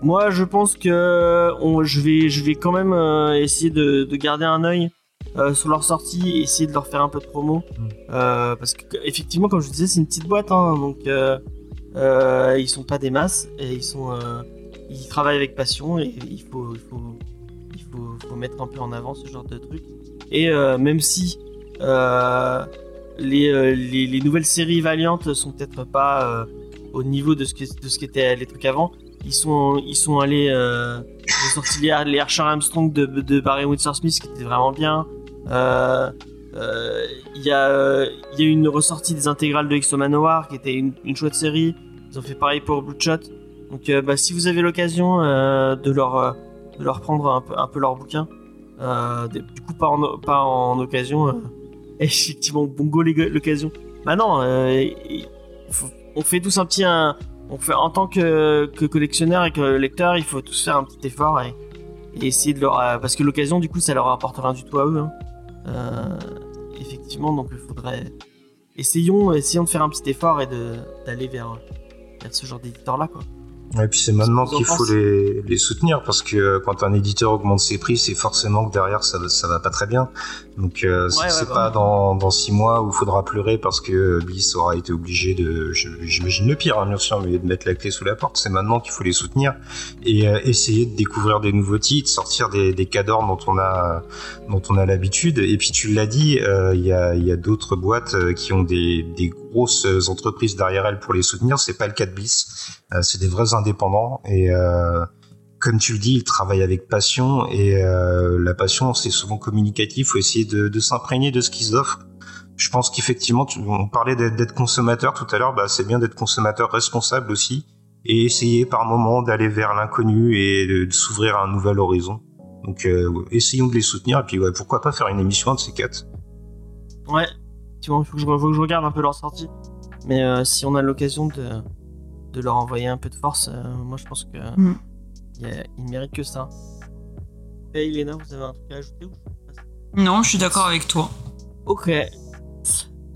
moi je pense que on, je vais je vais quand même euh, essayer de, de garder un œil euh, sur leur sortie et essayer de leur faire un peu de promo. Euh, parce que effectivement, comme je vous disais, c'est une petite boîte, hein, donc euh, euh, ils sont pas des masses et ils sont, euh, ils travaillent avec passion et il faut, il faut, il faut, faut mettre un peu en avant ce genre de truc. Et même si les, les, les nouvelles séries valiantes sont peut-être pas au niveau de ce que de ce qu'étaient les trucs avant, ils sont ils sont allés ils ont sorti les, les Archer Armstrong de, de Barry Windsor Smith qui était vraiment bien. Euh, euh, Il y, a, euh, il y a une ressortie des intégrales de Exo Manowar qui était une, chouette série. Ils ont fait pareil pour Bloodshot. Donc euh, bah, si vous avez l'occasion euh, de, leur, euh, prendre un peu, leur bouquin, euh, du coup pas en, pas en occasion, euh, effectivement bongo l'occasion. Bah non, euh, il on fait tous un petit... On fait, en tant que, que collectionneur et que lecteur, il faut tous faire un petit effort et, essayer de leur... euh, parce que l'occasion du coup ça leur apporte rien du tout à eux. hein. Euh, effectivement, donc il faudrait. Essayons, essayons de faire un petit effort et d'aller vers, vers ce genre d'éditeur là quoi. Et puis c'est maintenant qu'il faut les, les soutenir parce que euh, quand un éditeur augmente ses prix, c'est forcément que derrière ça, ça va pas très bien. Donc euh, c'est Ouais, c'est bah pas ouais. dans, dans six mois où il faudra pleurer parce que Bliss aura été obligé de, j'imagine le pire hein, bien sûr, mais de mettre la clé sous la porte. C'est maintenant qu'il faut les soutenir et euh, essayer de découvrir des nouveaux titres, sortir des, des cadors dont on a dont on a l'habitude. Et puis tu l'as dit, euh, il y a, il y a d'autres boîtes qui ont des, des grosses entreprises derrière elles pour les soutenir. C'est pas le cas de. Euh, c'est des vrais indépendants et euh, comme tu le dis, ils travaillent avec passion et euh, la passion, c'est souvent communicatif. Il faut essayer de, s'imprégner de ce qu'ils offrent. Je pense qu'effectivement, on parlait d'être consommateur tout à l'heure, bah, c'est bien d'être consommateur responsable aussi et essayer par moment d'aller vers l'inconnu et de, s'ouvrir à un nouvel horizon. Donc essayons de les soutenir et puis ouais, pourquoi pas faire une émission de ces quatre? Ouais, il faut que, je, faut que je regarde un peu leur sortie. Mais euh, si on a l'occasion de, de leur envoyer un peu de force, euh, moi je pense que Mm. il y a- ils méritent que ça. Et Elena, vous avez un truc à ajouter ou Non, je suis d'accord avec toi. Ok.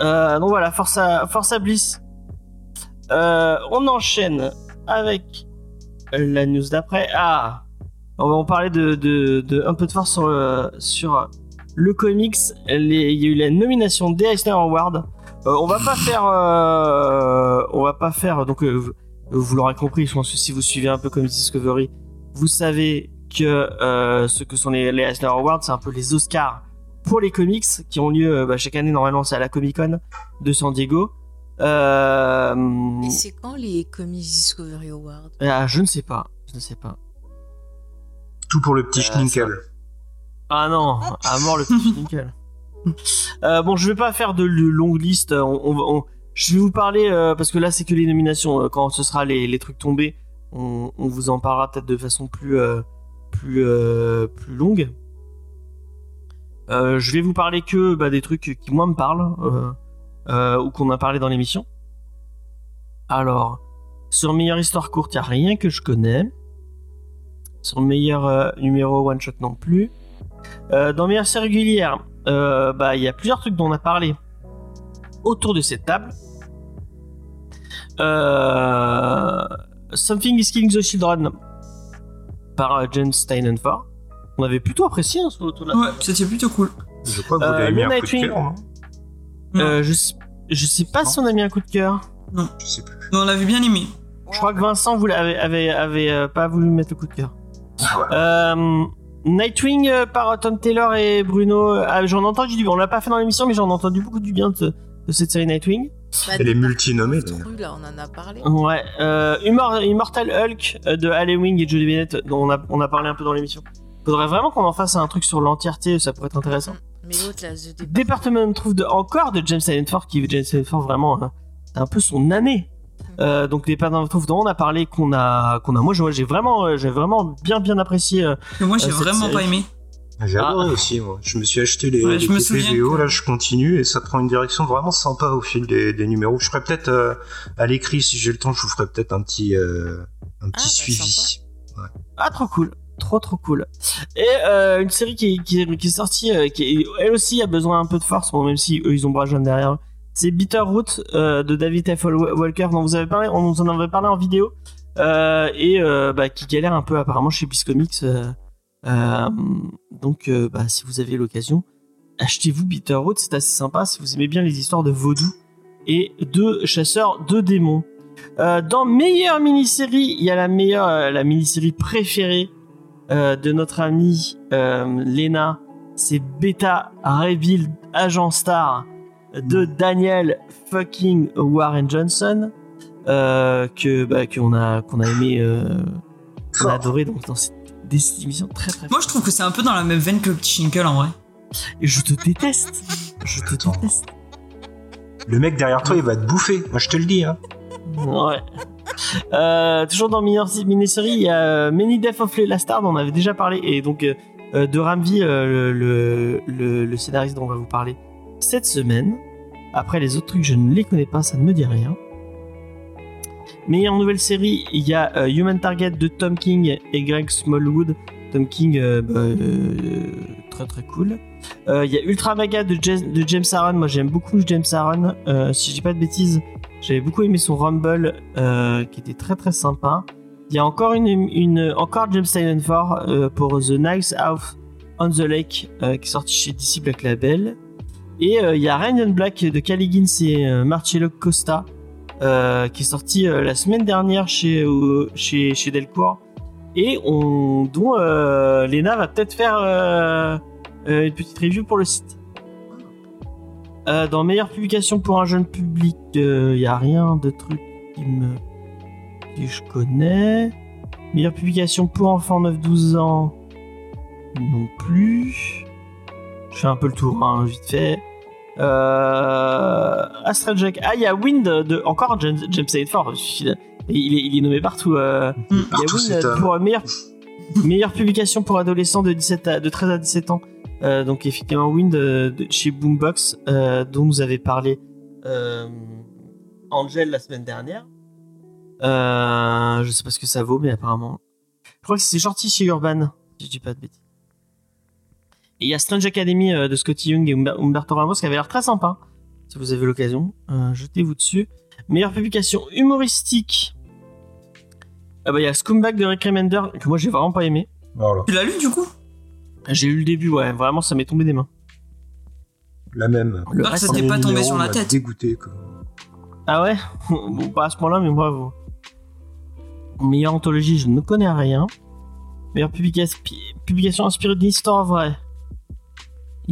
Euh, donc voilà, force à, force à Bliss. Euh, on enchaîne avec la news d'après. Ah, on va en parler de, de, de un peu de force sur le, sur le comics. Les- Il y a eu la nomination des Eisner Awards. Euh, on va pas faire, euh, on va pas faire. Donc euh, vous, vous l'aurez compris, je pense que si vous suivez un peu Comics Discovery, vous savez que euh, ce que sont les, les Eisner Awards, c'est un peu les Oscars pour les comics qui ont lieu euh, bah, chaque année normalement c'est à la Comic Con de San Diego. Euh, Et c'est quand les Comics Discovery Awards? Ah, je ne sais pas, je ne sais pas. Tout pour le petit Euh, Schninkel. Ah non, à mort le petit nickel. Euh, bon, je vais pas faire de longue liste. On, on- on- je vais vous parler euh, parce que là c'est que les nominations. Euh, Quand ce sera les, les trucs tombés, on, vous en parlera peut-être de façon plus euh, plus plus longue. Je vais vous parler que bah, des trucs qui moi me parlent ou qu'on a parlé dans l'émission. Alors, sur meilleure histoire courte, il a rien que je connais. Sur meilleur numéro one shot non plus. Euh, dans meilleure série régulière, euh, bah il y a plusieurs trucs dont on a parlé autour de cette table. Euh, Something is Killing the Children par euh, Jen Steinenfort. On avait plutôt apprécié hein, sur de la Ouais, c'était plutôt cool. Je crois que vous euh, l'avez mis le un coup de Nightwing. cœur, non Non. Je, sais- je sais pas si on a mis un coup de cœur. Je sais plus. Mais on l'avait bien aimé. Je crois que Vincent vous l'avez avait, avait, euh, pas voulu mettre le coup de cœur. Ah ouais. Euh, Nightwing euh, par Tom Taylor et Bruno. euh, ah, j'en ai entendu du bien. On l'a pas fait dans l'émission, mais j'en ai entendu beaucoup du bien de, de cette série Nightwing. Bah, Elle est multinommée, là, on en a parlé. Ouais. Euh, Immor- Immortal Hulk euh, de Halloween Wing et Jodie Bennett, dont on a, on a parlé un peu dans l'émission. Faudrait vraiment qu'on en fasse un truc sur l'entièreté, ça pourrait être intéressant. Mais l'autre, là, Département trouve de, encore de James Silent Ford, qui James Silent Ford vraiment, hein, c'est un peu son année. Euh, donc Département trouve dont on a parlé, qu'on a, qu'on a, moi j'ai j'ai vraiment, euh, j'ai vraiment bien bien apprécié. euh, Mais moi, j'ai vraiment série. pas aimé. J'ai Ah. adoré aussi, moi. Je me suis acheté les, Ouais, les je me TPVO, souviens que- là je continue et ça prend une direction vraiment sympa au fil des, des numéros. Je ferai peut-être euh, à l'écrit, si j'ai le temps, je vous ferai peut-être un petit, euh, un petit bah, suivi. Ah, trop cool. Trop trop cool. Et euh, une série qui, qui, qui est sortie, qui est- elle aussi a besoin un peu de force, bon, même si eux ils ont Brajon derrière. C'est Bitterroot euh, de David F. Walker, dont vous avez parlé, on vous en avait parlé en vidéo, euh, et euh, bah, qui galère un peu apparemment chez Bliss Comics. donc, bah, si vous avez l'occasion, achetez-vous Bitterroot, c'est assez sympa si vous aimez bien les histoires de vaudou et de chasseurs de démons. Dans meilleure mini-série, il y a la meilleure, la mini-série préférée de notre amie Lena, c'est Beta Rebuild Agent Star de Daniel fucking Warren Johnson euh, que bah, qu'on a qu'on a aimé, euh, qu'on a adoré donc dans cette, des émissions très très. Moi, je trouve que c'est un peu dans la même veine que le petit Shinkle en vrai. Et je te déteste, je te Attends. déteste. Le mec derrière toi, il va te bouffer. Moi, je te le dis. Hein. Ouais. Euh, toujours dans mini- mini-série, il y a Many Death of Layla Star dont on avait déjà parlé et donc de Ramvi, euh, le, le, le scénariste dont on va vous parler cette semaine. Après les autres trucs, je ne les connais pas, ça ne me dit rien. Mais en nouvelle série, il y a euh, Human Target de Tom King et Greg Smallwood. Tom King, euh, bah, euh, très très cool. Il y a Ultra Maga de, James Aaron. Moi j'aime beaucoup James Aaron. Si je dis pas de bêtises, j'avais beaucoup aimé son Rumble qui était très très sympa. Il y a encore une, encore James Steinenfort euh, pour The Nice House on the Lake qui est sorti chez DC Black Label. Et euh, il y a Ryan Black de Caligins et euh, Marcello Costa euh, qui est sorti la semaine dernière chez, chez, Delcourt. Et on, dont Lena va peut-être faire une petite review pour le site. Dans meilleure publication pour un jeune public, il n'y a rien de truc qui me que je connais. Meilleure publication pour enfants 9-12 ans, non plus. Je fais un peu le tour, hein, vite fait. Euh... Astral Jack. Ah, il y a Wind de encore James, James Hayford. Il est, il est nommé partout. euh, il y a Partout Win, cet euh, pour meilleure, meilleure publication pour adolescents de, 17 à, de 13 à 17 ans. Euh, donc effectivement, Win de, de chez Boombox, euh, dont nous avait parlé Angel la semaine dernière. Je sais pas ce que ça vaut, mais apparemment. Je crois que c'est sorti chez Urban, si je dis pas de bêtises. Et il y a Strange Academy euh, de Scotty Young et Humber- Humberto Ramos qui avait l'air très sympa. Si vous avez l'occasion, euh, jetez-vous dessus. Meilleure publication humoristique. Ah bah il y a Scumbag de Rick Remender que moi j'ai vraiment pas aimé. Voilà. Tu l'as lu du coup? J'ai eu le début, ouais, vraiment ça m'est tombé des mains. La même. Le reste, ça t'est pas tombé sur la m'a tête. dégoûté, quoi. Ah ouais Bon, pas à ce point-là, mais bravo. Meilleure anthologie, je ne connais rien. Meilleure publica- publication inspirée d'une histoire vraie.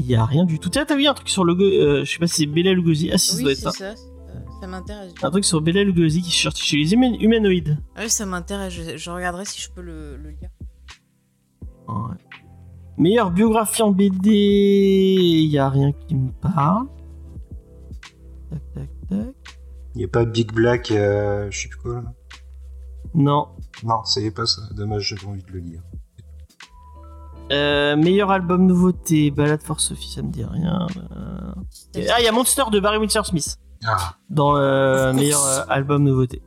Il y a rien du tout. Tiens, t'as vu un truc sur le... euh, je sais pas si c'est Bella Lugosi. Ah si, ça Oui, doit être c'est ça. ça. ça. Ça m'intéresse. Un truc sur Bella Lugosi qui est sorti chez les humanoïdes. Oui, ça m'intéresse. Je, je regarderai si je peux le, le lire. Ouais. Meilleure biographie en BD, il y a rien qui me parle. Tac, tac, tac. Il n'y a pas Big Black, euh, je sais plus quoi, là. Non. Non, ça y est pas ça. Dommage, j'avais envie de le lire. Euh, meilleur album nouveauté, Balade for Sophie, ça me dit rien. Euh, Ah, il y a Monster de Barry Windsor Smith Ah, dans euh, meilleur euh, album nouveauté.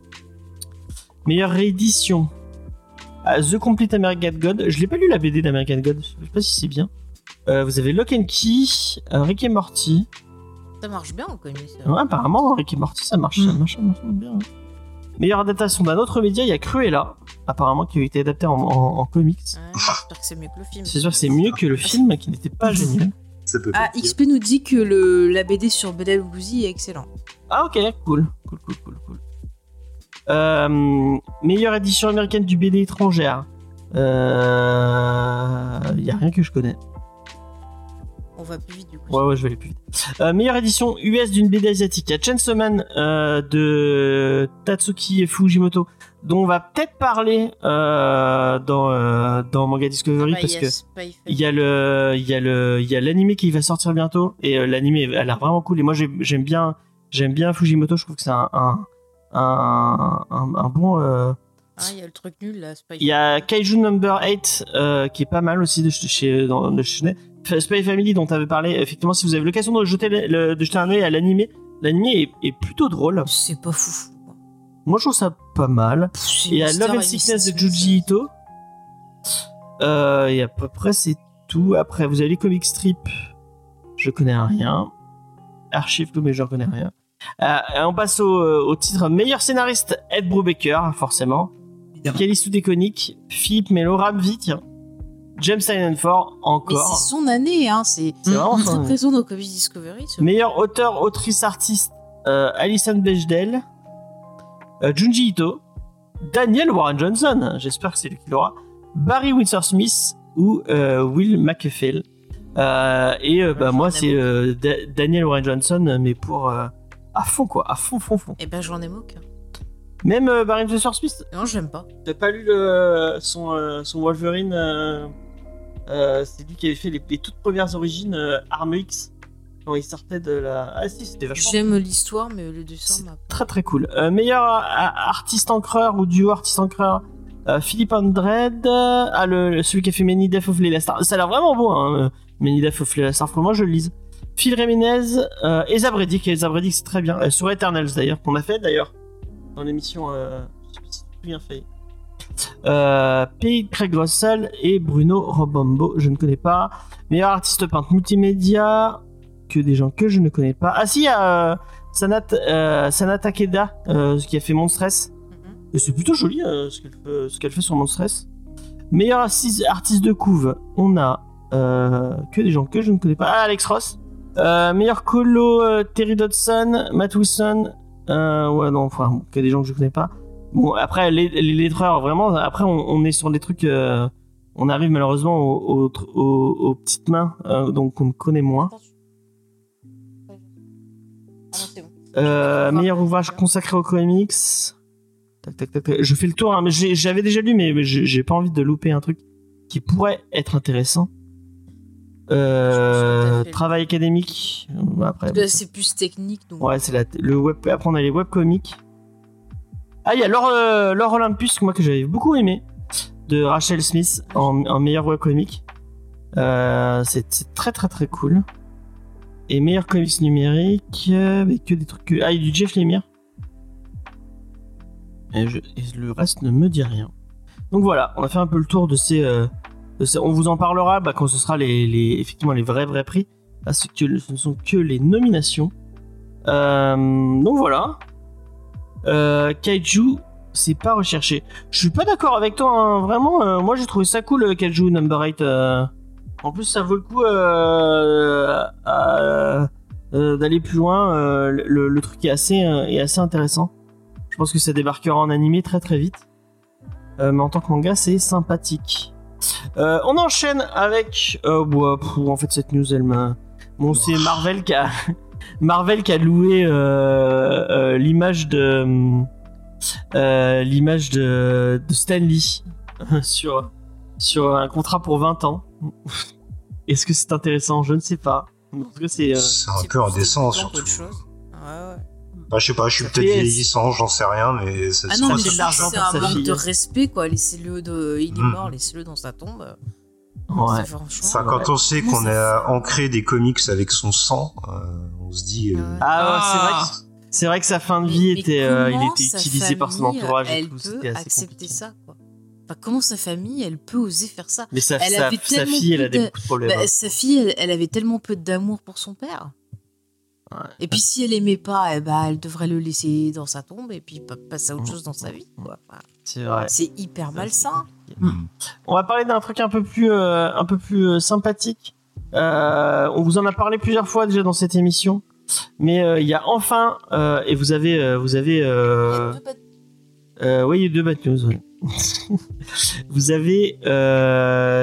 Meilleure réédition. Ah, The Complete American God. Je l'ai pas lu la BD d'American God. Je sais pas si c'est bien. Euh, vous avez Lock and Key, euh, Rick et Morty. Ça marche bien en comics. Ouais, apparemment, Rick et Morty, ça marche, ça marche, ça marche bien. Meilleure adaptation d'un autre média, il y a Cruella, apparemment, qui a été adapté en, en- en comics. Ouais, J'espère que c'est mieux que le film. C'est sûr que c'est mieux que le film, qui n'était pas génial. Ah. XP nous dit que le, la BD sur Bella Lugosi est excellent. Ah ok, cool, cool, cool, cool, cool. Euh, meilleure édition américaine du BD étrangère. Euh, Il y a rien que je connais. On va plus vite du coup. Ouais, ouais, je vais aller plus vite. Euh, meilleure édition US d'une BD asiatique. Il y a Chainsaw Man euh, de Tatsuki Fujimoto, dont on va peut-être parler euh, dans, euh, dans Manga Discovery Ah bah, parce il y a que il y a le il y a le il y a l'animé qui va sortir bientôt et l'animé a l'air vraiment cool et moi j'ai- j'aime bien j'aime bien Fujimoto je trouve que c'est un un, un, un- un bon Ah, il y a le truc nul là. Il y a Kaiju Number 8 euh, qui est pas mal aussi de chez dans- de chez Spy Family dont tu avais parlé effectivement si vous avez l'occasion de jeter le- le- de jeter un œil à l'animé l'animé est, est plutôt drôle C'est pas fou. moi je trouve ça pas mal il y a Love and Sickness de. Juji Ito. Euh, et à peu près c'est tout. Après, vous avez les comic strips. Je connais rien. Archive mais je connais rien. Euh, on passe au, au titre meilleur scénariste Ed Brubaker, forcément. Calice déconique, Philippe Melo, Ramvi, tiens. James Silent encore. c'est son année, hein. C'est C'est vraiment son très année. présent dans Comics Discovery. ce- Meilleur auteur, autrice, artiste, euh, Alison Bechdel, euh, Junji Ito, Daniel Warren Johnson, j'espère que c'est lui qui l'aura, Barry Windsor Smith ou euh, Will McEfell. Euh, et euh, bah, moi, ai c'est euh, Da- Daniel Warren Johnson, mais pour euh, à fond, quoi, à fond, fond, fond. Eh ben, j'en aime aucun. Même euh, Barry Windsor Smith, Non, j'aime pas. t'as pas lu le, son, euh, son Wolverine euh, C'est lui qui avait fait les, les toutes premières origines euh, Arme X quand il sortait de la. Ah si, c'était vachement J'aime l'histoire, mais le dessin m'a. très très cool. Euh, meilleur euh, artiste encreur ou duo artiste encreur Philippe Andred, euh, ah, le, celui qui a fait Many Death of Leila Star. Ça a l'air vraiment beau, hein, Many Death of Leila Star. Faut que moi je le lise. Phil Ramirez, euh, Eza Bredick, Eza Bredick c'est très bien. Sur Eternals d'ailleurs, qu'on a fait d'ailleurs dans l'émission. Euh, bien fait. Euh, P. Craig Russell et Bruno Robombo, je ne connais pas. Meilleur artiste peintre multimédia, que des gens que je ne connais pas. Ah si, il y a euh, Sanat, euh, Sana Takeda euh, qui a fait Monstress. Mhm. Et c'est plutôt joli euh, ce qu'elle fait, ce fait sur Monstress. Meilleur artiste, artiste de couve, on a que des gens que je ne connais pas. Ah, Alex Ross. Meilleur colo, Terry Dodson, Matt Wilson. Ouais, non, enfin, que des gens que je connais pas. Bon, après, les, les vraiment, après, on, on est sur des trucs. euh, on arrive malheureusement aux, aux, aux- aux petites mains, euh, donc on connaît moins. Ah non, c'est bon. Euh, meilleur ouvrage consacré aux comics. Tac, tac, tac, tac. Je fais le tour, hein, mais j'avais déjà lu, mais j'ai pas envie de louper un truc qui pourrait être intéressant. Euh, travail académique. Après, c'est plus technique, donc. ouais, c'est le web. Après, on a les webcomics. Ah, il y a Laure, euh, Laure Olympus, moi que j'avais beaucoup aimé, de Rachel Smith en, meilleur webcomic. Euh, c'est très très très cool. Et meilleur comics numérique, euh, avec que des trucs. que- Ah, il y a du Jeff Lemire. Et, je- le reste ne me dit rien. Donc voilà, on a fait un peu le tour de ces. euh, de ces- on vous en parlera bah, quand ce sera les, effectivement les vrais vrais prix. C'est que- ce ne sont que les nominations. Euh, donc voilà. Euh, Kaiju, c'est pas recherché. Je suis pas d'accord avec toi, hein, vraiment. euh, moi, j'ai trouvé ça cool, euh, Kaiju Number 8. euh. En plus, ça vaut le coup d'aller plus loin. le, truc est assez, est assez intéressant. Je pense que ça débarquera en animé très très vite. Mais en tant que manga, c'est sympathique. On enchaîne avec. Euh, bah, en fait, cette news, elle m'a. Bon, c'est Marvel qui a. Marvel qui a loué euh, euh, l'image de. euh, l'image de, de Stan Lee sur, sur un contrat pour 20 ans. Est-ce que c'est intéressant? Je ne sais pas. C'est. euh, un peu indécent, surtout. Ouais, ouais. Bah, je sais pas, je suis Ça peut-être vieillissant, j'en sais rien, mais ça Ah non, mais fait passe. de l'argent c'est un manque fille. de respect, quoi. Laissez-le de... Il est Mm. mort, laissez-le dans sa tombe. ouais. Enfin, quand on sait qu'on ça a ancré des comics avec son sang, euh, on se dit. euh. Ah, ouais, Ah. c'est vrai que. C'est vrai que sa fin de vie Mais était, euh, il était utilisé par son entourage et Elle tout. peut C'était assez accepter compliqué. ça, quoi? Enfin, comment sa famille, elle peut oser faire ça? Mais sa, Elle sa, avait sa tellement fille, elle a peu des de- beaucoup de problèmes. Bah, hein. Sa fille, elle, elle avait tellement peu d'amour pour son père. Ouais. Et puis si elle aimait pas, eh ben, elle devrait le laisser dans sa tombe et puis pa- passer à autre Mm. chose dans sa vie. quoi. Enfin, C'est vrai. C'est hyper malsain. On va parler d'un truc un peu plus, euh, un peu plus euh, sympathique. Euh, on vous en a parlé plusieurs fois déjà dans cette émission, mais euh, il y a enfin, euh, et vous avez, vous avez, oui, il y a deux bad news. vous avez,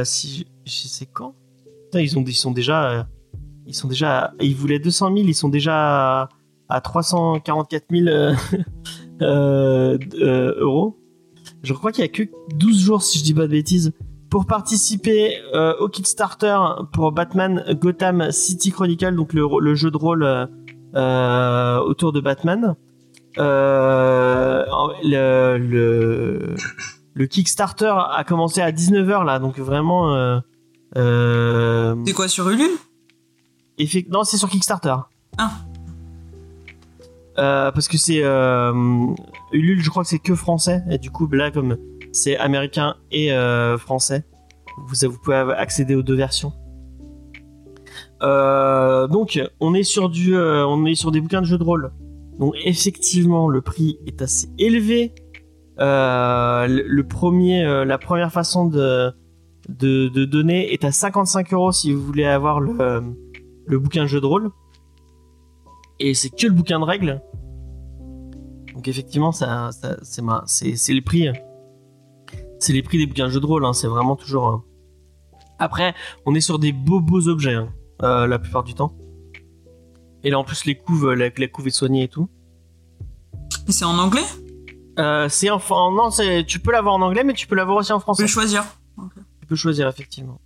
si, je sais quand. Ils ont, ils sont déjà, ils sont déjà, ils voulaient 200 000, ils sont déjà à, à 344 000 euh, euh, euh, euros. Je crois qu'il y a que 12 jours, si je dis pas de bêtises, pour participer euh, au Kickstarter pour Batman Gotham City Chronicle, donc le, le jeu de rôle euh, euh, autour de Batman. Euh, le, le, le Kickstarter a commencé à 19h là, donc vraiment. Euh, euh, C'est quoi sur Ulule Effect- Non, c'est sur Kickstarter. Ah. Euh, parce que c'est euh, Ulule, je crois que c'est que français et du coup là comme c'est américain et euh, français, vous, pouvez accéder aux deux versions. Euh, donc on est sur du, euh, on est sur des bouquins de jeux de rôle. Donc effectivement le prix est assez élevé. Le, le premier, la première façon de, de de donner est à 55 euros si vous voulez avoir le le bouquin jeu de rôle. Et c'est que le bouquin de règles. Donc effectivement, ça, c'est les prix. C'est les prix des bouquins jeu de rôle. hein, c'est vraiment toujours. hein. Après, on est sur des beaux beaux objets hein, euh, la plupart du temps. Et là en plus les couves, la, la couve est soignée et tout. Et c'est en anglais? Euh, c'est en, en- non, tu peux l'avoir en anglais, mais tu peux l'avoir aussi en français. peux choisir. Tu peux choisir effectivement.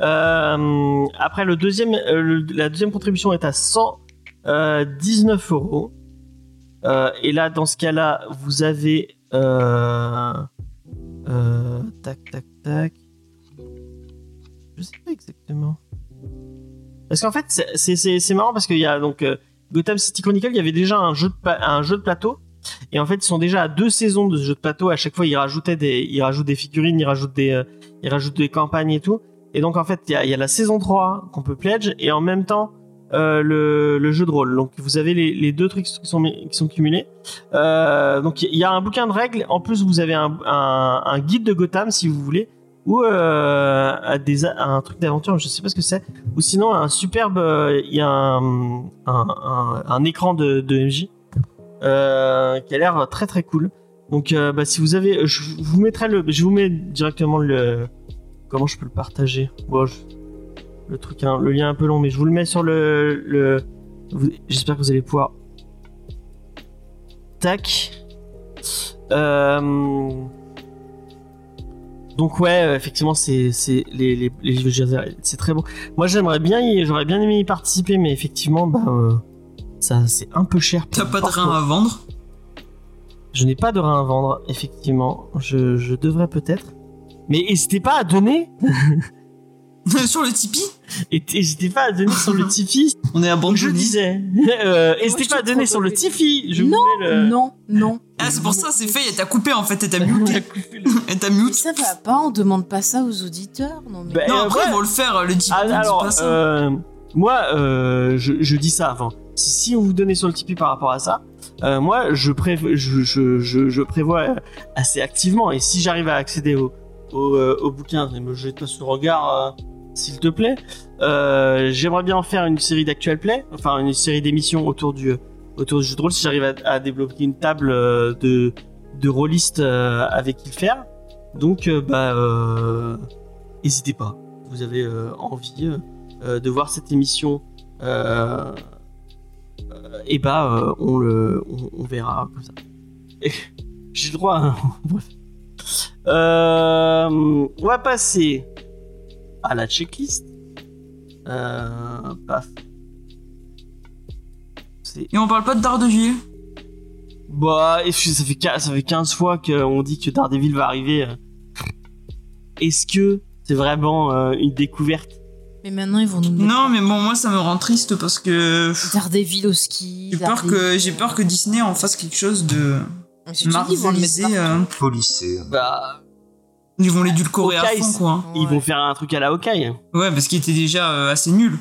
Euh, après le deuxième, euh, le- la deuxième contribution est à 119 euros. Euh, et là, dans ce cas-là, vous avez euh, euh, tac tac tac. Je sais pas exactement. Parce qu'en fait, c'est- marrant parce qu'il y a donc euh, Gotham City Chronicle, il y avait déjà un jeu de un jeu de plateau. Et en fait, ils sont déjà à deux saisons de jeu de plateau. À chaque fois, ils rajoutaient des, ils rajoutent des figurines, ils rajoutent des, euh, ils rajoutent des campagnes et tout. Et donc en fait, il y y a la saison 3 qu'on peut pledge et en même temps euh, le, jeu de rôle. Donc vous avez les, deux trucs qui sont, cumulés. Euh, donc il y a un bouquin de règles. En plus, vous avez un, guide de Gotham si vous voulez ou euh, à des, un truc d'aventure. Je sais pas ce que c'est. Ou sinon un superbe. Il y a un, un, écran de, MJ qui a l'air très très cool. Donc bah, si vous avez, je vous mettrai le, je vous mets directement le, comment je peux le partager? Je- le truc, hein, le lien un peu long, mais je vous le mets sur le, j'espère que vous allez pouvoir. Tac. Euh, Donc ouais, effectivement, c'est c'est les les, les c'est très bon. Moi, j'aimerais bien, y- j'aurais bien aimé y participer, mais effectivement, bah euh, ça c'est un peu cher. T'as pas de rein à vendre? Je n'ai pas de rein à vendre, effectivement. Je, je devrais peut-être. Mais n'hésitez pas à donner. Sur le Tipeee Et n'hésitez pas à donner sur le Tipeee. On est à Donc je disais. Euh, N'hésitez je pas à donner sur le Tipeee. Je Non, voulais le... Non, non. Ah, c'est pour ça, c'est fait, elle t'a coupé en fait, elle t'a muté. Elle t'a Mais muté. ça va pas, on demande pas ça aux auditeurs. Non, mais... Ben, Non, euh, après, ouais. ils vont le faire, le Tipeee. Ah, alors, pas ça. euh, moi, euh, je, je dis ça avant. Si, si on vous donnait sur le Tipeee par rapport à ça, euh, moi, je, prév- je, je, je, je prévois assez activement. Et si j'arrive à accéder au, au, euh, au bouquin, ne me jette pas ce regard, euh, s'il te plaît. Euh, J'aimerais bien en faire une série d'actual play, enfin une série d'émissions autour du autour du jeu de rôle. Si j'arrive à, à débloquer une table euh, de de rôlistes euh, avec qui le faire. Donc, bah, n'hésitez pas. Vous avez envie de voir cette émission, et bah, on le, on, verra comme ça. J'ai le droit. hein. Bref. On va passer à la checklist. Euh, paf. Et on parle pas de Daredevil. bah, ça fait, ça fait 15 fois qu'on dit que Daredevil va arriver. euh. Est-ce que c'est vraiment euh, une découverte? Mais maintenant, ils vont nous Non, mais bon, moi ça me rend triste parce que Daredevil au ski. j'ai peur que j'ai peur que Disney en fasse quelque chose de marvelisé. euh, Polissé. Bah, ils vont l'édulcorer à fond, quoi. ils Ouais. vont faire un truc à la Hawkeye. Ouais, parce qu'il était déjà euh, assez nul.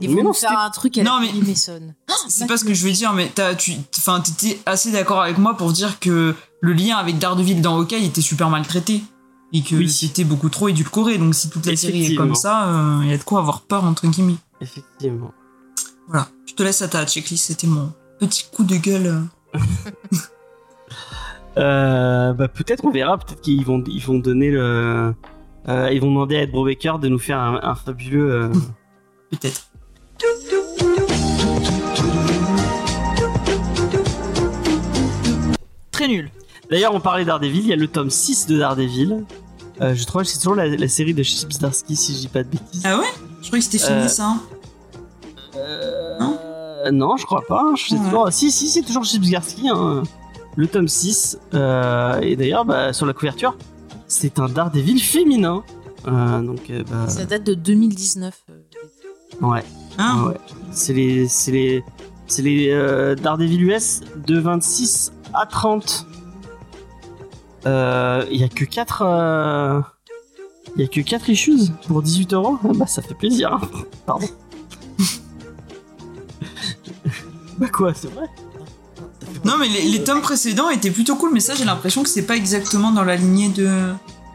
Ils Mais vont non, faire c'était- un truc à Non, la mais- Perry Mason. C'est pas ce que je veux dire, mais t'as, tu, enfin, t'étais assez d'accord avec moi pour dire que le lien avec Daredevil dans Hawkeye était super maltraité. Et que Oui. c'était beaucoup trop édulcoré, donc si toute la série est Effectivement. comme ça, il y a de quoi avoir peur, entre guillemets. Effectivement. Voilà, je te laisse à ta checklist, c'était mon petit coup de gueule. Euh, bah, peut-être on verra. Peut-être qu'ils vont, ils vont donner le. euh, ils vont demander à Ed Brubaker de nous faire un, un fabuleux. euh, Peut-être. Très nul. D'ailleurs, on parlait Daredevil. Il y a le tome 6 de Daredevil. Euh, je trouve que c'est toujours la, la série de Chip Zdarsky, si je dis pas de bêtises. Ah ouais? Je croyais que c'était fini Euh, ça. hein. Non Euh, non, je crois pas. Je sais Ouais. toujours... Si, si, c'est toujours Chip Zdarsky. Hein. Le tome 6. Euh, et d'ailleurs, bah, sur la couverture, c'est un Daredevil féminin. Euh, donc, euh, bah, Ça date de 2019. euh, ouais. Hein ouais. C'est les, c'est les, c'est les Daredevil US de 26 à 30. Euh, Il y a que 4 Il y a que 4 issues pour 18 euros. Ah Bah ça fait plaisir. hein. Pardon. bah quoi, c'est vrai? Non, mais les, les tomes précédents étaient plutôt cool, mais ça, j'ai l'impression que c'est pas exactement dans la lignée de.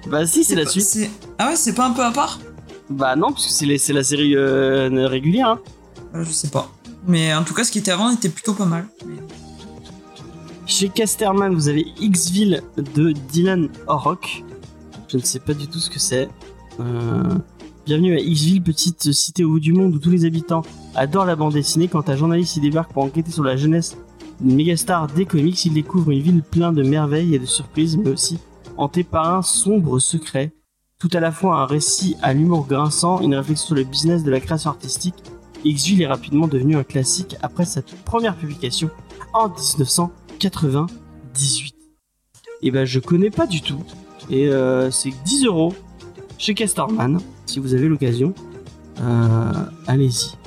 Bah si, c'est la pas- suite. Ah ouais, c'est pas un peu à part? Bah non, parce que c'est la série euh, régulière. hein. Euh, Je sais pas. Mais en tout cas, ce qui était avant était plutôt pas mal. Mais- Chez Casterman, vous avez Xville de Dylan Orrock. Je ne sais pas du tout ce que c'est. Euh, Bienvenue à Xville, petite cité au bout du monde où tous les habitants adorent la bande dessinée. Quand un journaliste y débarque pour enquêter sur la jeunesse d'une mégastar des comics, il découvre une ville pleine de merveilles et de surprises, mais aussi hantée par un sombre secret. Tout à la fois un récit à l'humour grinçant, une réflexion sur le business de la création artistique. Xville est rapidement devenu un classique après sa toute première publication en 1998. Et ben je connais pas du tout. Et euh, c'est 10 euros chez Casterman, si vous avez l'occasion. Euh, Allez-y.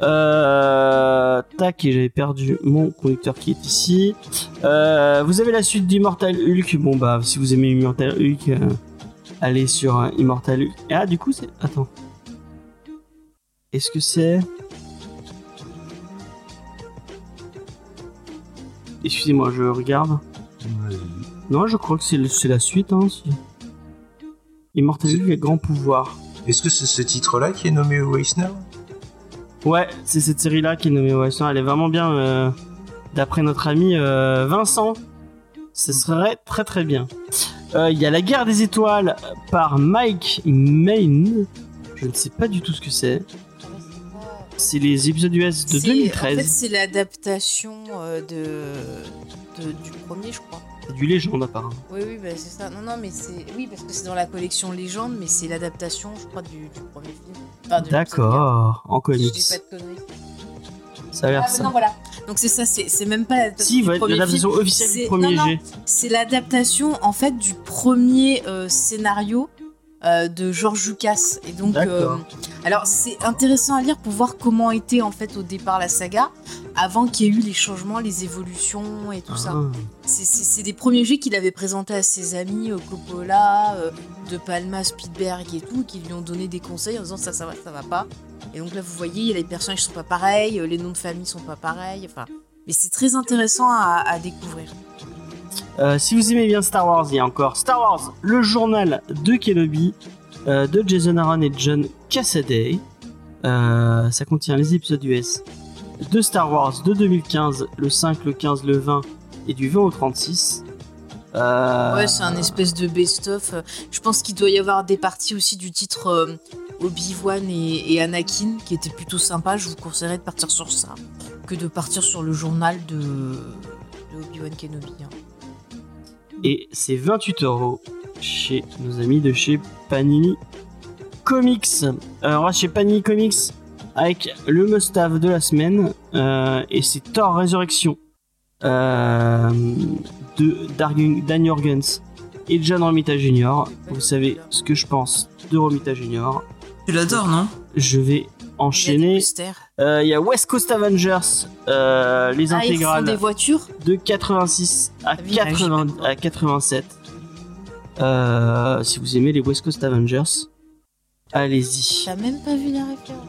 Euh, tac, et j'avais perdu mon conducteur qui est ici. Euh, vous avez la suite d'Immortal Hulk. Bon bah, si vous aimez Immortal Hulk, euh, allez sur Immortal Hulk. Ah, du coup, c'est. Attends. Est-ce que c'est? Excusez-moi, je regarde. Non, je crois que c'est la suite. Hein. Immortal Hulk, les grands pouvoirs. Est-ce que c'est ce titre-là qui est nommé Weisner Ouais, c'est cette série-là qui est nommée Western. Elle est vraiment bien. euh, D'après notre ami euh, Vincent, ce serait très très bien. Euh, Il y a La guerre des étoiles par Mike Main. Je ne sais pas du tout ce que c'est. C'est les épisodes US de C'est- 2013. En fait, c'est l'adaptation de, de- du premier, je crois. C'est du légende apparemment. Oui, oui, bah, c'est ça. Non, non, mais c'est. Oui, parce que c'est dans la collection Légende, mais c'est l'adaptation, je crois, du, du premier film. Enfin, D'accord, en quatre. Je comics. dis pas de conneries. Ça a l'air Ah, ça. non, voilà. Donc c'est ça, c'est même pas l'adaptation Si, l'adaptation officielle du premier G. C'est l'adaptation en fait du premier euh, scénario euh, de George Lucas. Et donc, euh, alors c'est intéressant à lire pour voir comment était en fait au départ la saga, avant qu'il y ait eu les changements, les évolutions et tout ça. Ah. C'est- des premiers jeux qu'il avait présentés à ses amis, Coppola, euh, De Palma, Spielberg et tout, qui lui ont donné des conseils en disant ça, ça va, ça va pas. Et donc là, vous voyez, les personnages sont pas pareils, les noms de famille sont pas pareils. Enfin, mais c'est très intéressant à, à découvrir. Euh, si vous aimez bien Star Wars, il y a encore Star Wars, le journal de Kenobi, euh, de Jason Aaron et John Cassaday. Euh, ça contient les épisodes US de Star Wars de 2015, le 5, le 15, le 20 et du 20 au 36. Euh, Ouais, c'est un espèce de best-of. Je pense qu'il doit y avoir des parties aussi du titre Obi-Wan et, et Anakin qui étaient plutôt sympas. Je vous conseillerais de partir sur ça que de partir sur le journal de, de Obi-Wan Kenobi. hein. Et c'est 28 euros chez nos amis de chez Panini Comics. Alors, on va chez Panini Comics avec le must-have de la semaine. euh, et c'est Thor Résurrection euh, de Dan Jorgens et John Romita Jr. Vous savez ce que je pense de Romita Jr. Tu l'adores, non? Je vais enchaîner. Euh, Il y a West Coast Avengers, euh, les Ah, ils font intégrales des voitures de 86 à, Ah oui, 80 ah, à 87. Euh, si vous aimez les West Coast Avengers, allez-y. T'as même pas vu la référence.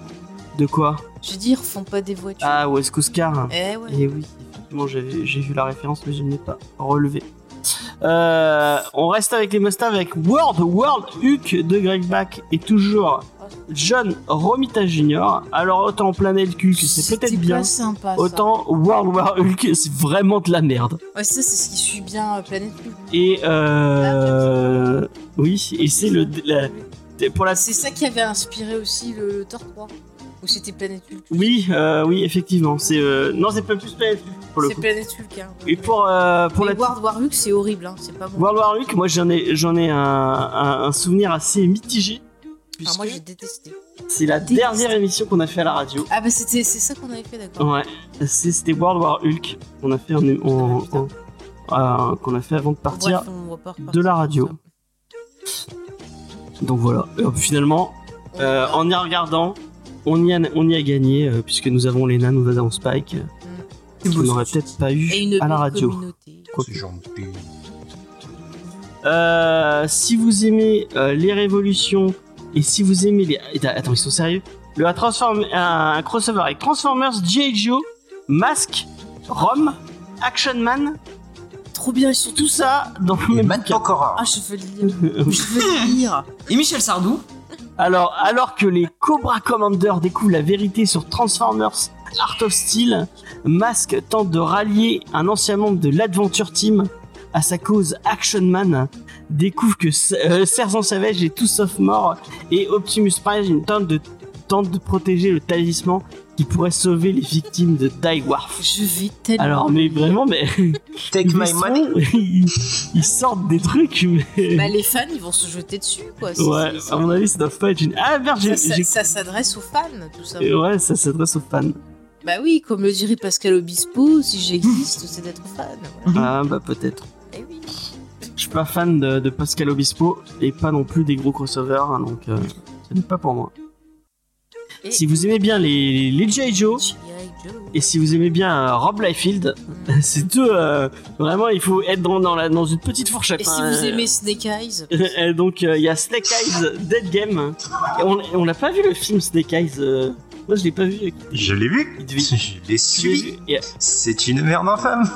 De quoi? Je veux dire, font pas des voitures. Ah, West Coast Car. Eh ouais. Et oui, effectivement, j'ai vu la référence, mais je ne l'ai pas relevé. Euh, on reste avec les must avec World World Hulk de Greg Bach et toujours John Romita Jr. Alors autant Planet Hulk, c'est peut-être bien. sympa. Autant World War Hulk, c'est vraiment de la merde. Ouais, ça, c'est ce qui suit bien euh, Hulk. Et euh, oui, et c'est le la- pour la C'est ça qui avait inspiré aussi le, le Thor 3. Ou c'était Planète Hulk oui euh, oui effectivement c'est euh, non c'est pas plus Planet Hulk pour le C'est coup. Planète Hulk. Hein. Et pour euh, pour Mais la World War Hulk, c'est horrible, hein. c'est pas bon. World War Hulk, moi j'en ai j'en ai un, un, un souvenir assez mitigé Ah, puisque moi, j'ai détesté. c'est la détesté. dernière émission qu'on a fait à la radio. Ah, bah, c'était, c'est ça qu'on avait fait, d'accord. Ouais, c'est- c'était World War Hulk qu'on a fait en, en- Ah, en- euh, qu'on a fait avant de partir. Bref, de la radio. Donc voilà. Et, finalement, euh, en y regardant, on y a, on y a gagné euh, puisque nous avons Lena, nous avons Spike, euh, qu'on beau, n'aurait peut-être pas eu à la radio. Euh, si vous aimez euh, les révolutions et si vous aimez les. Attends, ils sont sérieux? Le un, transform... un, un crossover avec Transformers, G.I. Joe, Mask, Rome, Action Man, Trop bien, ils sont tout ça dans le même. Ah, je veux lire. je veux le lire. Et Michel Sardou Alors, alors que les Cobra Commanders découvrent la vérité sur Transformers Art of Steel, Mask tente de rallier un ancien membre de l'Adventure Team à sa cause Action Man, découvre que euh, Savage est tout sauf mort et Optimus Prime tente de, tente de protéger le talisman qui pourrait sauver les victimes de Die Warf. Je vais tellement. Alors, mais vraiment, mais Take ils, my sont- money. ils, ils sortent des trucs, mais Bah, les fans, ils vont se jeter dessus, quoi. Ouais, à mon avis, ça doit pas être une. Ah merde, j'ai- ça, ça- s'adresse aux fans, tout ça. Et Ouais, ça s'adresse aux fans. Bah oui, comme le dirait Pascal Obispo, si j'existe, c'est d'être fan. Voilà. Ah bah peut-être. Eh oui. Je suis pas fan de, de Pascal Obispo et pas non plus des gros crossovers, hein, donc euh, ce n'est pas pour moi. Et- Si vous aimez bien les, les G.I. Joe G.I. Joe. et si vous aimez bien euh, Rob Liefeld, c'est deux. euh, vraiment, il faut être dans, dans, la, dans une petite fourchette. Et si hein. vous aimez Snake Eyes, Euh, donc euh, il y a Snake Eyes Dead Game. Et on, on n'a pas vu le film Snake Eyes. euh, Moi je l'ai pas vu. Je l'ai vu. Il devait- Je l'ai Tu l'as suivi. vu? Et- C'est une merde infâme.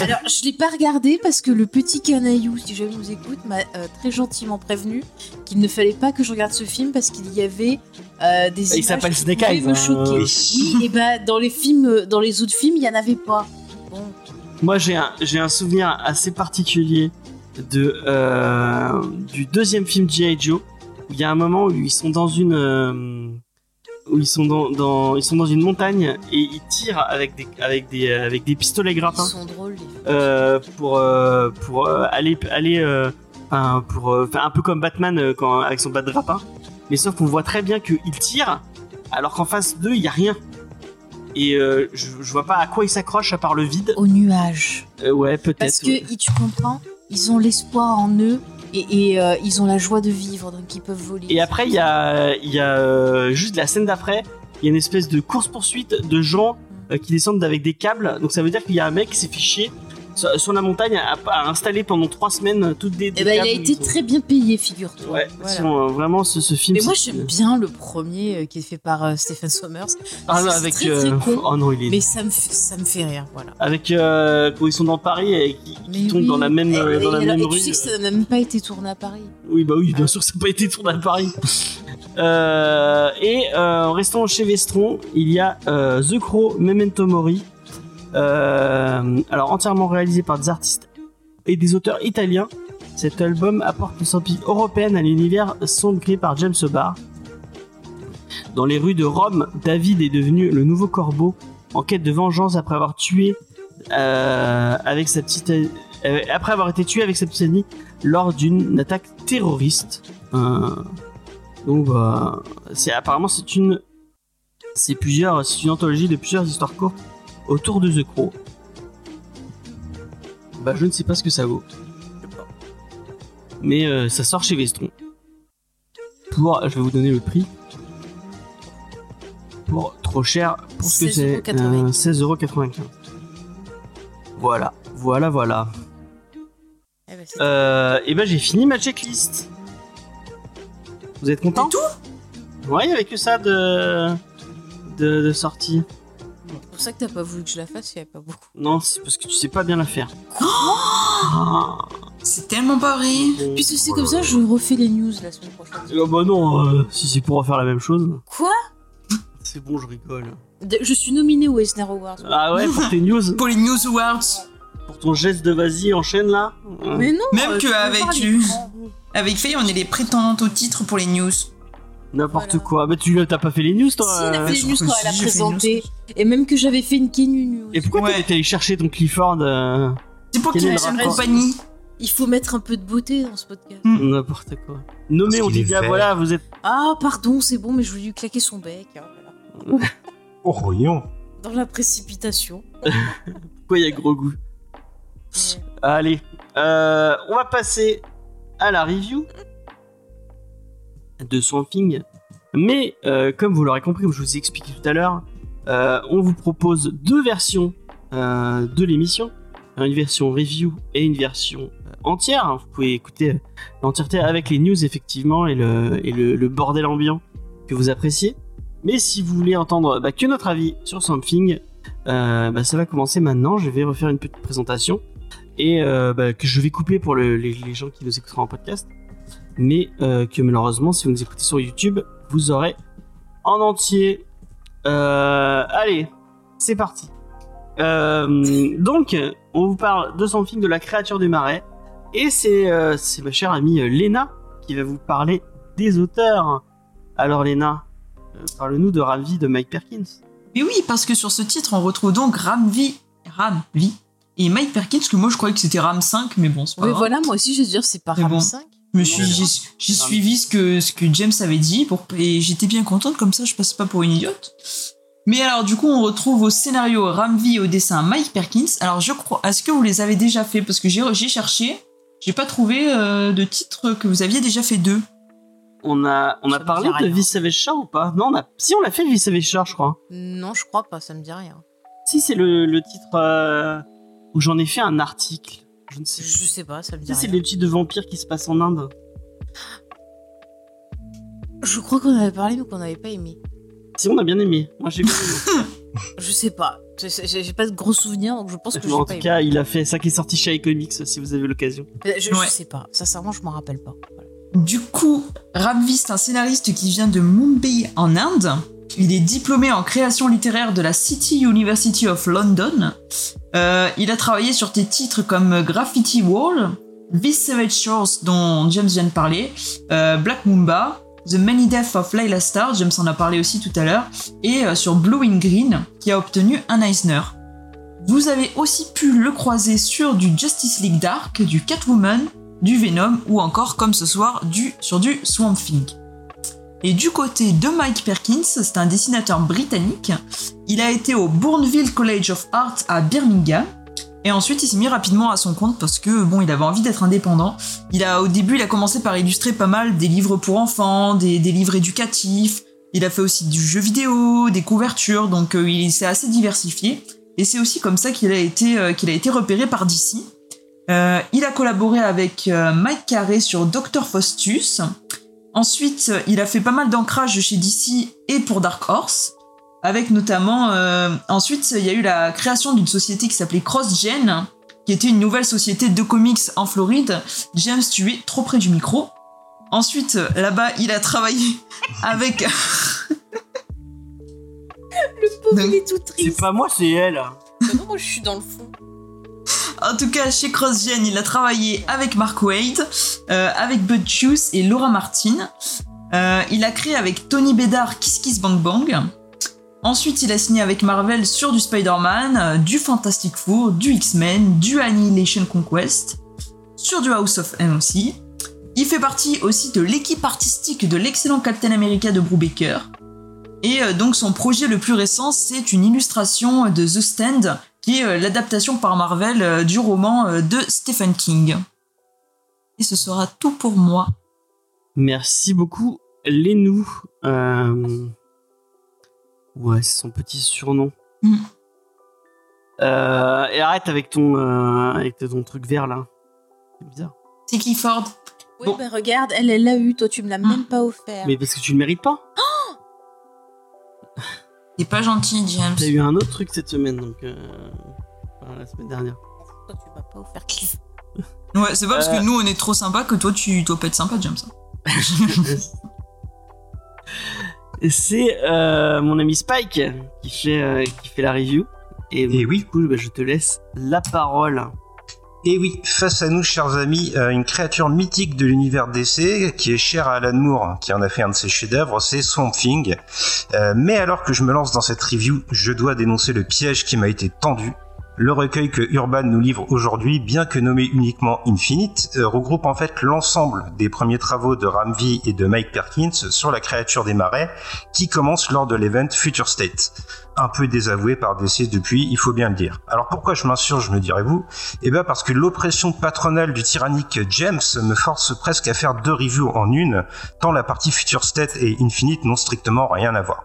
Alors, je l'ai pas regardé parce que le petit canaillou, si jamais nous écoute, m'a euh, très gentiment prévenu qu'il ne fallait pas que je regarde ce film parce qu'il y avait euh, des Il images s'appelle qui Snake pouvaient Eyes, me hein. choquer. Oui, et bah dans les films, euh, dans les autres films, il y en avait pas. Bon, Moi, j'ai un, j'ai un souvenir assez particulier de euh, du deuxième film G.I. Joe. Il y a un moment où ils sont dans une où ils sont dans, dans- ils sont dans une montagne et ils tirent avec des avec des euh, avec des pistolets ils grappins sont drôles. Euh, pour euh, pour euh, aller aller euh, enfin, pour euh, un peu comme Batman euh, quand avec son bat de grappin. Mais sauf qu'on voit très bien qu'il tire alors qu'en face d'eux il y a rien. et euh, je, je vois pas à quoi il s'accroche à part le vide. Au nuage. Euh, ouais, peut-être. Parce que, ouais. ils- tu comprends, ils ont l'espoir en eux et, euh, ils ont la joie de vivre, donc ils peuvent voler. Et après, il y a, il y a euh, juste la scène d'après, il y a une espèce de course-poursuite de gens euh, qui descendent avec des câbles. Donc ça veut dire qu'il y a un mec qui s'est fait chier sur, la montagne à, à installer pendant trois semaines toutes des, des Eh ben, il a été très bien payé, figure-toi. Ouais, Voilà. euh, vraiment ce, ce film. Mais moi, j'aime bien le premier euh, qui est fait par euh, Stephen Sommers. Ah, non, avec. très, très con, oh non, il est. Mais ça me, fait, ça me fait rire, voilà. Avec quand ils sont dans Paris et qui, qui tombent oui. dans la même, Et- euh, dans la même et rue. tu sais que ça n'a même pas été tourné à Paris. Oui, bah oui, bien Ah. sûr, ça n'a pas été tourné à Paris. Euh, et euh, en restant chez Vestron, il y a The Crow, Memento Mori. Euh, alors entièrement réalisé par des artistes et des auteurs italiens. Cet album apporte une sortie européenne à l'univers sombre créé par James Barr. Dans les rues de Rome, David est devenu le nouveau corbeau en quête de vengeance après avoir tué euh, avec sa petite euh, après avoir été tué avec sa petite amie lors d'une attaque terroriste. Donc c'est apparemment c'est une c'est plusieurs c'est une anthologie de plusieurs histoires courtes autour de The Crow. Bah je ne sais pas ce que ça vaut. Mais euh, ça sort chez Vestron. Pour je vais vous donner le prix. Pour trop cher pour ce que c'est 16,95. euh, 16,95€. Voilà, voilà, voilà. Eh ben, Euh, et ben j'ai fini ma checklist. Vous êtes content tout? Ouais, il y avait que ça de de, de sortie. Pour ça que t'as pas voulu que je la fasse, il y avait pas beaucoup. Non, c'est parce que tu sais pas bien la faire. Ah. C'est tellement pas vrai. Puis si c'est comme ça, je refais les news la semaine prochaine. Ah bah non, euh, si c'est pour refaire la même chose. Quoi C'est bon, je rigole. De- Je suis nominée au Eisner Awards. Ah ouais, pour tes news, Pour les News Awards, pour ton geste de vas-y, enchaîne là. Mais non Même euh, que tu peux avec avec Faye, on est les prétendantes au titre pour les news. N'importe Voilà. quoi. Bah tu t'as pas fait les news toi Si, elle a fait les news quand elle a présenté. Et même que j'avais fait une Kenu News. Et pourquoi Ouais. t'es allé chercher ton Clifford euh, C'est pour qu'il ait compagnie. Il faut mettre un peu de beauté dans ce podcast. Mm. N'importe quoi. Nommé, on dit est ah voilà, vous êtes. Ah, pardon, c'est bon, mais je voulais lui claquer son bec. hein, voilà. Oh, voyons. Dans la précipitation. Pourquoi il y a gros goût Allez, euh, on va passer à la review de Swamp Thing. Mais euh, comme vous l'aurez compris, je vous ai expliqué tout à l'heure, euh, on vous propose deux versions euh, de l'émission. Une version review et une version entière. Vous pouvez écouter l'entièreté avec les news effectivement et le, bordel ambiant que vous appréciez. Mais si vous voulez entendre bah, que notre avis sur Something, bah, ça va commencer maintenant. Je vais refaire une petite présentation et bah, que je vais couper pour le- les, les gens qui nous écouteront en podcast. Mais euh, que malheureusement, si vous nous écoutez sur YouTube, vous aurez en entier. Euh, allez, c'est parti. Euh, donc, on vous parle de son film de la créature du marais. Et c'est euh, c'est ma chère amie Léna qui va vous parler des auteurs. Alors Léna, euh, parle-nous de Ravi de Mike Perkins. Mais oui, parce que sur ce titre, on retrouve donc Ramvi, Ramvi et Mike Perkins, que moi je croyais que c'était Ram 5, mais bon, c'est pas Oui, grave. voilà, moi aussi, je vais te dire, c'est pas Mais Ram bon. 5. Je me suis, j'ai, j'ai suivi ce que, ce que James avait dit pour, et j'étais bien contente, comme ça je passe pas pour une idiote. Mais alors, du coup, on retrouve au scénario Ramvi et au dessin Mike Perkins. Alors, je crois, est-ce que vous les avez déjà fait Parce que j'ai, j'ai cherché, j'ai pas trouvé euh, de titre que vous aviez déjà fait deux. On a, on Ça a parlé de Savage Shore ou pas? Non, on a... si on l'a fait Vis Savage Shore, je crois. Non, je crois pas, ça me dit rien. Si c'est le, le titre euh, où j'en ai fait un article. Je ne sais Je plus. sais pas, ça me dit Ça, c'est rien. le titre de vampire qui se passe en Inde. Je crois qu'on avait parlé, mais qu'on n'avait pas aimé. Si on a bien aimé. Moi j'ai bien aimé. Je sais pas. J'ai pas de gros souvenirs, donc je pense que j'ai en pas tout cas, il a fait ça qui est sorti chez iComics si vous avez l'occasion. aimé. Je, je Ouais. sais pas. Sincèrement, je m'en rappelle pas. Voilà. Du coup, Ramvi, c'est un scénariste qui vient de Mumbai en Inde. Il est diplômé en création littéraire de la City University of London. Euh, il a travaillé sur des titres comme Graffiti Wall, This Savage Shores dont James vient de parler, euh, Black Mumba, The Many Deaths of Layla Starr, James en a parlé aussi tout à l'heure, et euh, sur Blue in Green, qui a obtenu un Eisner. Vous avez aussi pu le croiser sur du Justice League Dark, du Catwoman, du Venom ou encore, comme ce soir, sur du Swamp Thing. Et du côté de Mike Perkins, c'est un dessinateur britannique. Il a été au Bourneville College of Art à Birmingham. Et ensuite, il s'est mis rapidement à son compte parce que bon, il avait envie d'être indépendant. Il a, au début, il a commencé par illustrer pas mal des livres pour enfants, des, livres éducatifs. Il a fait aussi du jeu vidéo, des couvertures, donc euh, il s'est assez diversifié. Et c'est aussi comme ça qu'il a été euh, qu'il a été repéré par DC. Euh, il a collaboré avec Mike Carey sur Dr Faustus. Ensuite, il a fait pas mal d'ancrage chez DC et pour Dark Horse. Avec notamment... euh, ensuite, il y a eu la création d'une société qui s'appelait CrossGen, qui était une nouvelle société de comics en Floride. James, tu es trop près du micro. Ensuite, là-bas, il a travaillé avec... Le pauvre, il est tout C'est triste. pas moi, c'est elle. Non, moi, je suis dans le fond. En tout cas, chez CrossGen, il a travaillé avec Mark Wade, euh, avec Bud Hughes et Laura Martin. Euh, il a créé avec Tony Bedard Kiss Kiss Bang Bang. Ensuite, il a signé avec Marvel sur du Spider-Man, euh, du Fantastic Four, du X-Men, du Annihilation Conquest, sur du House of M aussi. Il fait partie aussi de l'équipe artistique de l'excellent Captain America de Brubaker. Et donc son projet le plus récent, c'est une illustration de The Stand, qui est euh, l'adaptation par Marvel euh, du roman euh, de Stephen King. Et ce sera tout pour moi. Merci beaucoup, Lénou. Euh... Ouais, c'est son petit surnom. Mm. Euh, et arrête avec ton, euh, avec ton truc vert là. C'est bizarre. C'est Clifford. Oui, Bon. bah regarde, elle, elle l'a eu, toi, tu me l'as même pas offert. Mais parce que tu le mérites pas. C'est pas gentil, James. T'as eu un autre truc cette semaine, donc. Euh... enfin, la semaine dernière. Toi, tu m'as pas offert Cliff. Ouais, c'est pas parce Euh. que nous on est trop sympa que toi tu dois pas être sympa, James. C'est euh, mon ami Spike qui fait, euh, qui fait la review. Et, Et du oui. coup, bah, je te laisse la parole. Et oui, face à nous, chers amis, euh, une créature mythique de l'univers DC qui est chère à Alan Moore, qui en a fait un de ses chefs-d'œuvre, c'est Swamp Thing. Euh, mais alors que je me lance dans cette review, je dois dénoncer le piège qui m'a été tendu. Le recueil que Urban nous livre aujourd'hui, bien que nommé uniquement Infinite, euh, regroupe en fait l'ensemble des premiers travaux de Ramvi et de Mike Perkins sur la créature des marais, qui commence lors de l'event Future State. Un peu désavoué par DC depuis, il faut bien le dire. Alors pourquoi je m'insurge, me direz-vous? Eh bien parce que l'oppression patronale du tyrannique James me force presque à faire deux reviews en une, tant la partie Future State et Infinite n'ont strictement rien à voir.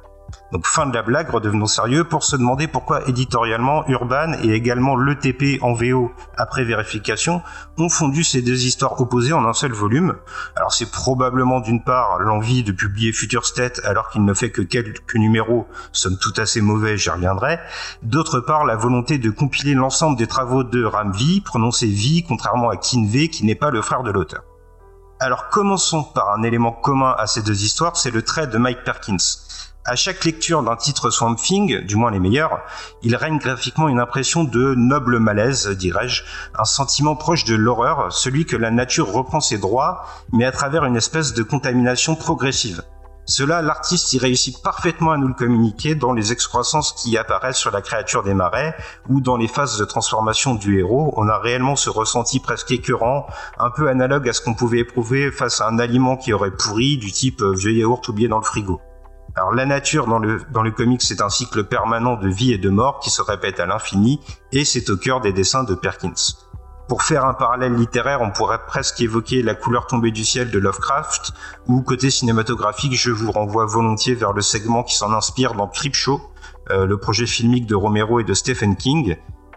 Donc fin de la blague, redevenons sérieux pour se demander pourquoi éditorialement Urban et également l'ETP en VO après vérification ont fondu ces deux histoires opposées en un seul volume. Alors c'est probablement d'une part l'envie de publier Future State alors qu'il ne fait que quelques numéros, somme tout assez mauvais, j'y reviendrai. D'autre part la volonté de compiler l'ensemble des travaux de Ramvi, prononcé V contrairement à Kinvey qui n'est pas le frère de l'auteur. Alors commençons par un élément commun à ces deux histoires, c'est le trait de Mike Perkins. À chaque lecture d'un titre Swamp Thing, du moins les meilleurs, il règne graphiquement une impression de noble malaise, dirais-je, un sentiment proche de l'horreur, celui que la nature reprend ses droits, mais à travers une espèce de contamination progressive. Cela, l'artiste y réussit parfaitement à nous le communiquer dans les excroissances qui apparaissent sur la créature des marais, ou dans les phases de transformation du héros, on a réellement ce ressenti presque écœurant, un peu analogue à ce qu'on pouvait éprouver face à un aliment qui aurait pourri, du type euh, vieux yaourt oublié dans le frigo. Alors la nature dans le, dans le comics c'est un cycle permanent de vie et de mort qui se répète à l'infini, et c'est au cœur des dessins de Perkins. Pour faire un parallèle littéraire, on pourrait presque évoquer la couleur tombée du ciel de Lovecraft, ou côté cinématographique, je vous renvoie volontiers vers le segment qui s'en inspire dans Creepshow, euh, le projet filmique de Romero et de Stephen King.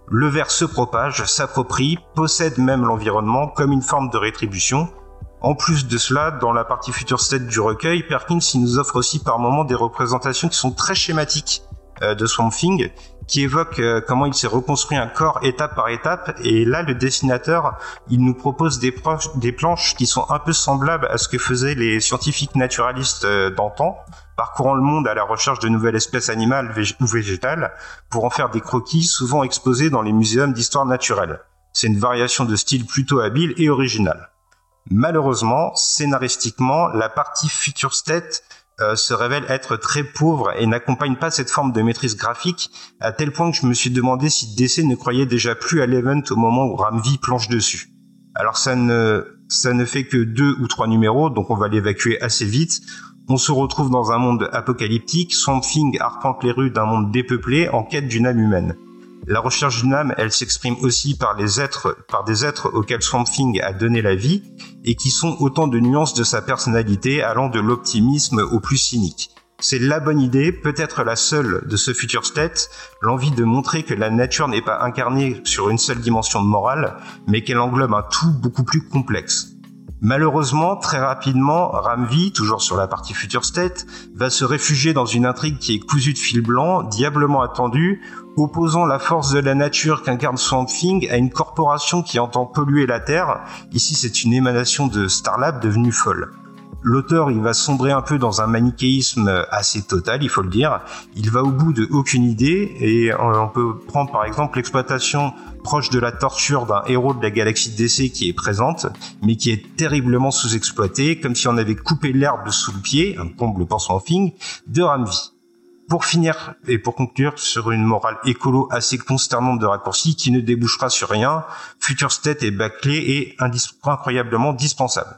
Le ver se propage, s'approprie, possède même l'environnement comme une forme de rétribution. En plus de cela, dans la partie future state du recueil, Perkins nous offre aussi par moments des représentations qui sont très schématiques euh, de Swamp Thing, qui évoquent euh, comment il s'est reconstruit un corps étape par étape. Et là, le dessinateur, il nous propose des, planches qui sont un peu semblables à ce que faisaient les scientifiques naturalistes euh, d'antan, parcourant le monde à la recherche de nouvelles espèces animales ou végétales, pour en faire des croquis souvent exposés dans les muséums d'histoire naturelle. C'est une variation de style plutôt habile et originale. Malheureusement, scénaristiquement, la partie Future State euh, se révèle être très pauvre et n'accompagne pas cette forme de maîtrise graphique, à tel point que je me suis demandé si DC ne croyait déjà plus à l'event au moment où Ramvi planche dessus. Alors ça ne, ça ne fait que deux ou trois numéros, donc on va l'évacuer assez vite. On se retrouve dans un monde apocalyptique, Swamp Thing arpente les rues d'un monde dépeuplé en quête d'une âme humaine. La recherche d'une âme, elle s'exprime aussi par les êtres, par des êtres auxquels Swamp Thing a donné la vie et qui sont autant de nuances de sa personnalité allant de l'optimisme au plus cynique. C'est la bonne idée, peut-être la seule de ce futur state, l'envie de montrer que la nature n'est pas incarnée sur une seule dimension de morale, mais qu'elle englobe un tout beaucoup plus complexe. Malheureusement, très rapidement, Ramvi, toujours sur la partie Future State, va se réfugier dans une intrigue qui est cousue de fil blanc, diablement attendue, opposant la force de la nature qu'incarne Swamp Thing à une corporation qui entend polluer la Terre. Ici, c'est une émanation de Starlab devenue folle. L'auteur, il va sombrer un peu dans un manichéisme assez total, il faut le dire. Il va au bout de aucune idée et on peut prendre par exemple l'exploitation proche de la torture d'un héros de la galaxie DC qui est présente, mais qui est terriblement sous-exploité, comme si on avait coupé l'herbe sous le pied, un comble pour son thing, de Ramvi. Pour finir et pour conclure sur une morale écolo assez consternante de raccourci qui ne débouchera sur rien, Future State est bâclé et incroyablement dispensable.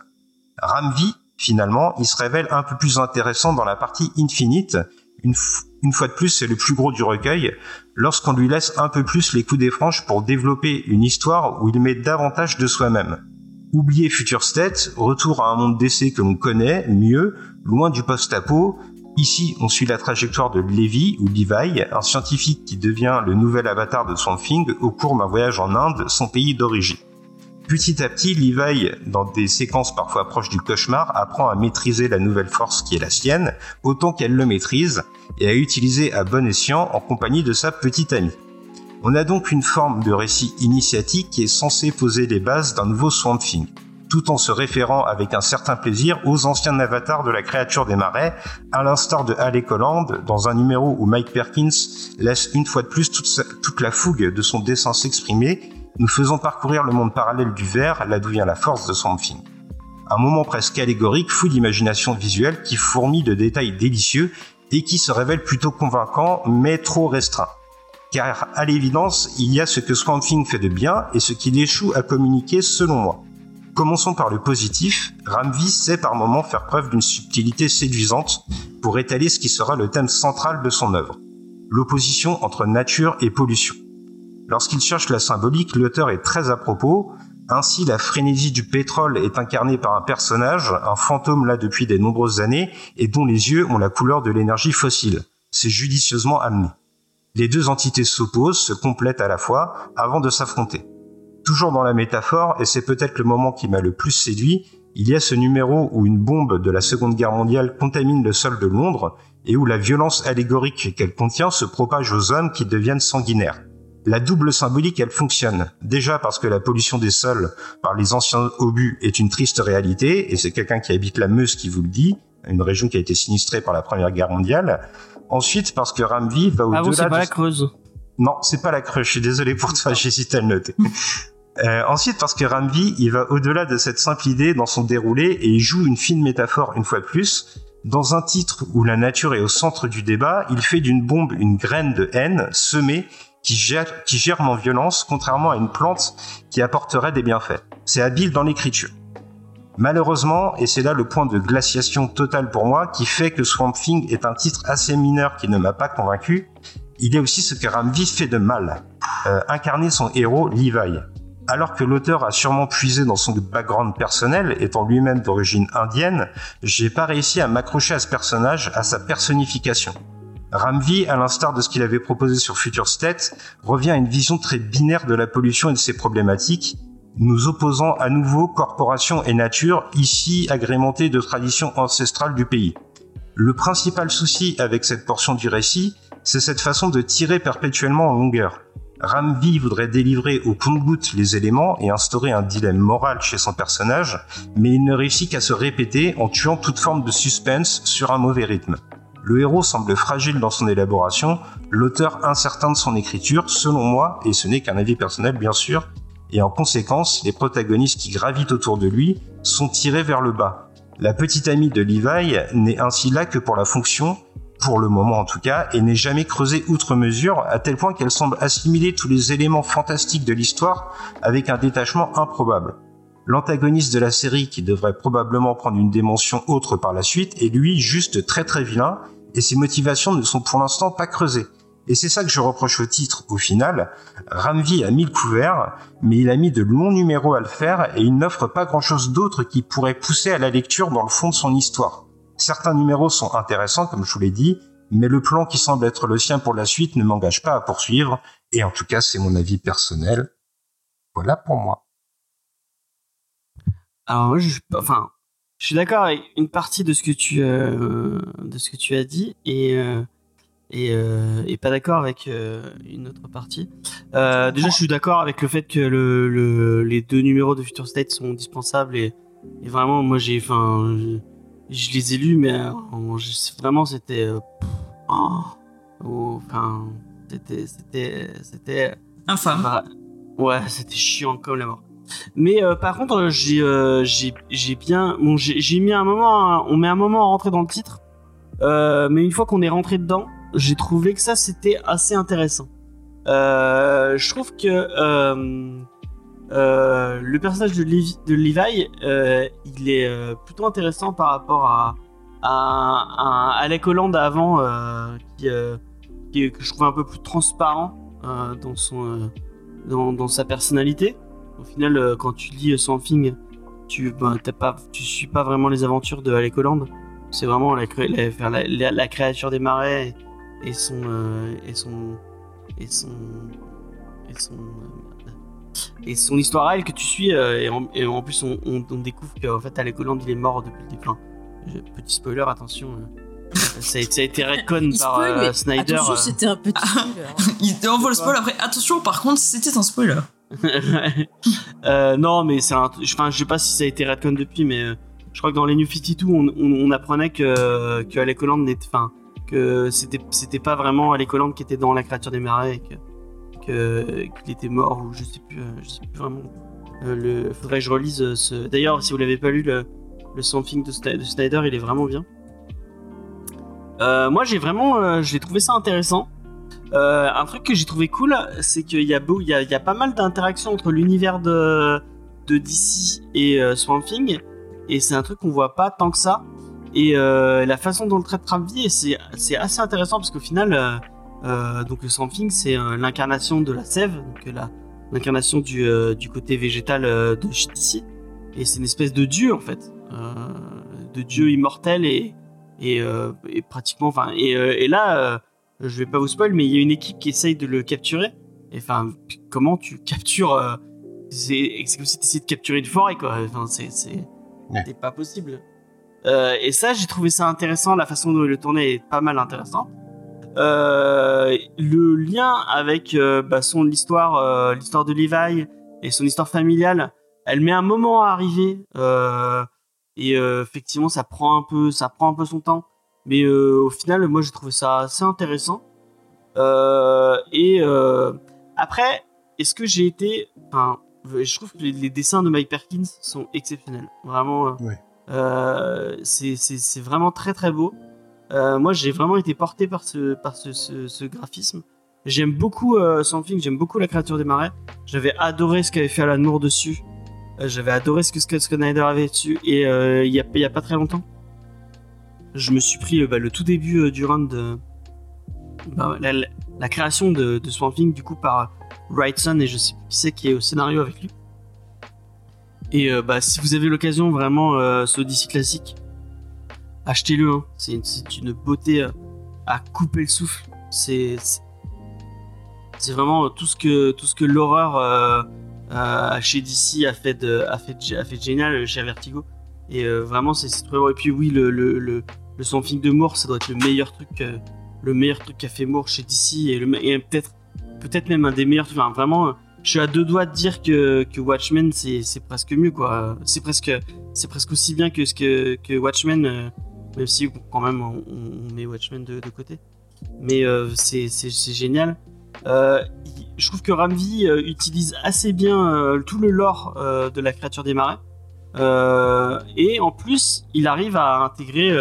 Ramvi finalement, il se révèle un peu plus intéressant dans la partie Infinite. Une, fois de plus, c'est le plus gros du recueil, lorsqu'on lui laisse un peu plus les coups des franches pour développer une histoire où il met davantage de soi-même. Oubliez Future State, retour à un monde d'essai que l'on connaît mieux, loin du post-apo. Ici, on suit la trajectoire de Levi ou Levi, un scientifique qui devient le nouvel avatar de Swamp Thing au cours d'un voyage en Inde, son pays d'origine. Petit à petit, Levi, dans des séquences parfois proches du cauchemar, apprend à maîtriser la nouvelle force qui est la sienne, autant qu'elle le maîtrise, et à utiliser à bon escient en compagnie de sa petite amie. On a donc une forme de récit initiatique qui est censé poser les bases d'un nouveau Swamp Thing, tout en se référant avec un certain plaisir aux anciens avatars de la créature des marais, à l'instar de Alec Holland, dans un numéro où Mike Perkins laisse une fois de plus toute, la fougue de son dessin s'exprimer nous faisons parcourir le monde parallèle du verre, là d'où vient la force de son film. Un moment presque allégorique, fou d'imagination visuelle qui fourmille de détails délicieux et qui se révèle plutôt convaincant mais trop restreint. Car à l'évidence, il y a ce que Swamp Thing fait de bien et ce qu'il échoue à communiquer selon moi. Commençons par le positif, Ramvi sait par moments faire preuve d'une subtilité séduisante pour étaler ce qui sera le thème central de son œuvre, l'opposition entre nature et pollution. Lorsqu'il cherche la symbolique, l'auteur est très à propos. Ainsi, la frénésie du pétrole est incarnée par un personnage, un fantôme là depuis des nombreuses années, et dont les yeux ont la couleur de l'énergie fossile. C'est judicieusement amené. Les deux entités s'opposent, se complètent à la fois, avant de s'affronter. Toujours dans la métaphore, et c'est peut-être le moment qui m'a le plus séduit, il y a ce numéro où une bombe de la Seconde Guerre mondiale contamine le sol de Londres, et où la violence allégorique qu'elle contient se propage aux hommes qui deviennent sanguinaires la double symbolique, elle fonctionne. Déjà parce que la pollution des sols par les anciens obus est une triste réalité, et c'est quelqu'un qui habite la Meuse qui vous le dit, une région qui a été sinistrée par la Première Guerre mondiale. Ensuite, parce que Ramvi va au-delà Ah c'est de... pas la Creuse. Non, c'est pas la Creuse, je suis désolé pour toi, j'hésite à le noter. Euh, ensuite, parce que Ramvi, il va au-delà de cette simple idée dans son déroulé et il joue une fine métaphore une fois de plus. Dans un titre où la nature est au centre du débat, il fait d'une bombe une graine de haine semée qui, gère, qui germe en violence, contrairement à une plante qui apporterait des bienfaits. C'est habile dans l'écriture. Malheureusement, et c'est là le point de glaciation totale pour moi, qui fait que Swamp Thing est un titre assez mineur qui ne m'a pas convaincu, il a aussi ce que Ramvi fait de mal. Euh, incarner son héros, Levi. Alors que l'auteur a sûrement puisé dans son background personnel, étant lui-même d'origine indienne, j'ai pas réussi à m'accrocher à ce personnage, à sa personnification. Ramvi, à l'instar de ce qu'il avait proposé sur Future State, revient à une vision très binaire de la pollution et de ses problématiques, nous opposant à nouveau corporation et nature, ici agrémentée de traditions ancestrales du pays. Le principal souci avec cette portion du récit, c'est cette façon de tirer perpétuellement en longueur. Ramvi voudrait délivrer au compte-goutte les éléments et instaurer un dilemme moral chez son personnage, mais il ne réussit qu'à se répéter en tuant toute forme de suspense sur un mauvais rythme. Le héros semble fragile dans son élaboration, l'auteur incertain de son écriture, selon moi, et ce n'est qu'un avis personnel bien sûr, et en conséquence, les protagonistes qui gravitent autour de lui sont tirés vers le bas. La petite amie de Levi n'est ainsi là que pour la fonction, pour le moment en tout cas, et n'est jamais creusée outre mesure, à tel point qu'elle semble assimiler tous les éléments fantastiques de l'histoire avec un détachement improbable. l'antagoniste de la série qui devrait probablement prendre une dimension autre par la suite est lui juste très très vilain et ses motivations ne sont pour l'instant pas creusées. Et c'est ça que je reproche au titre, au final. Ramvi a mis le couvert, mais il a mis de longs numéros à le faire et il n'offre pas grand chose d'autre qui pourrait pousser à la lecture dans le fond de son histoire. Certains numéros sont intéressants, comme je vous l'ai dit, mais le plan qui semble être le sien pour la suite ne m'engage pas à poursuivre, et en tout cas c'est mon avis personnel. Voilà pour moi. Alors, je, enfin, je suis d'accord avec une partie de ce que tu, euh, as dit, et, euh, euh, et pas d'accord avec une autre partie. Déjà, je suis d'accord avec le fait que le, le, les deux numéros de Future State sont indispensables, et, et vraiment, moi j'ai, enfin, je, les ai lus, mais vraiment, c'était, euh, oh, oh, enfin, c'était, c'était, c'était. Infâme. Bah, ouais, c'était chiant comme la mort. Mais euh, par contre, euh, j'ai euh, j'ai bien bon j'ai mis un moment à- on met un moment à rentrer dans le titre. Euh, mais une fois qu'on est rentré dedans, j'ai trouvé que ça c'était assez intéressant. Je trouve que euh, le personnage de, Levi, euh, il est euh, plutôt intéressant par rapport à Alec Holland avant, qui, qui- que je trouve un peu plus transparent dans son dans, sa personnalité. Au final, quand tu lis Something, tu ben, pas tu suis pas vraiment les aventures de Alec Holland. C'est vraiment la, la, la, créature des marais et, son et son et son et son histoire à elle que tu suis euh, et, en, et en plus on, on, on découvre qu'en fait Alec Holland il est mort depuis le début. Petit spoiler, attention. euh, ça, a, ça a été retcon Il par spoil, euh, Snyder. attention, euh. c'était un petit spoiler. Il envoie le spoil après. Attention, par contre, c'était un spoiler. Euh, non, mais c'est un. Enfin, je sais pas si ça a été retcon depuis, mais euh, je crois que dans les New 52, on, on, on apprenait que, que Alec Holland n'était. Enfin, que c'était c'était pas vraiment Alec Holland qui était dans la créature des marais et que qu'il était mort ou je sais plus, euh, je sais plus vraiment. Euh, le, faudrait que je relise euh, ce. D'ailleurs, si vous l'avez pas lu, le, le de, Sny- de Snyder, il est vraiment bien. Moi, j'ai vraiment, j'ai trouvé ça intéressant. Un truc que j'ai trouvé cool, c'est qu'il y y a, y a pas mal d'interactions entre l'univers de, DC et euh, et c'est un truc qu'on voit pas tant que ça. Et la façon dont le traite Ramvi, c'est c'est assez intéressant parce qu'au final, donc le Swamp Thing, c'est euh, l'incarnation de la sève, donc euh, la l'incarnation du, euh, du côté végétal euh, de DC, et c'est une espèce de dieu en fait, euh, de dieu immortel et et, euh, et pratiquement, enfin, et, euh, et là. euh, je vais pas vous spoil, mais il y a une équipe qui essaye de le capturer. Et enfin, comment tu captures euh, C'est c'est comme si tu essayais de capturer une forêt, quoi. Enfin, c'est c'est Ouais. c'est pas possible. Euh, et ça, j'ai trouvé ça intéressant. La façon dont il le tournait est pas mal intéressant. Euh, le lien avec euh, bah, son l'histoire, euh, l'histoire de Levi et son histoire familiale, elle met un moment à arriver. et effectivement, ça prend un peu, ça prend un peu son temps. Mais au final, moi, j'ai trouvé ça assez intéressant. Et après, est-ce que j'ai été... Enfin, je trouve que les, les dessins de Mike Perkins sont exceptionnels. Vraiment, Ouais. euh, c'est vraiment très très beau. Euh, moi, j'ai vraiment été porté par ce, graphisme. J'aime beaucoup euh, Something, j'aime beaucoup la créature des marais. J'avais adoré ce qu'avait fait Alan Moore dessus. Euh, J'avais adoré ce que Scott Snyder avait dessus. Et euh, il y, a, pas très longtemps, je me suis pris bah, le tout début du run de bah, la, création de, de Swamp Thing du coup par Wrightson et je sais qui c'est qui est au scénario avec lui. Et bah, si vous avez l'occasion vraiment ce DC classique, achetez-le. hein. C'est une, beauté euh, à couper le souffle. C'est vraiment euh, tout ce que tout ce que l'horreur euh, euh, chez DC a fait de a fait génial chez Vertigo. Et vraiment c'est très beau. Et puis oui le le le, le Swamp Thing de Moore ça doit être le meilleur truc le meilleur truc qu'a fait Moore chez DC et, et peut-être peut-être même un des meilleurs trucs. Enfin, vraiment, je suis à deux doigts de dire que, que Watchmen c'est presque mieux quoi. C'est presque c'est presque aussi bien que que Watchmen, même si quand même on, met Watchmen de, côté. Mais euh, c'est génial. Euh, je trouve que Ramvi euh, utilise assez bien euh, tout le lore de la créature des marais. Et en plus, il arrive à intégrer.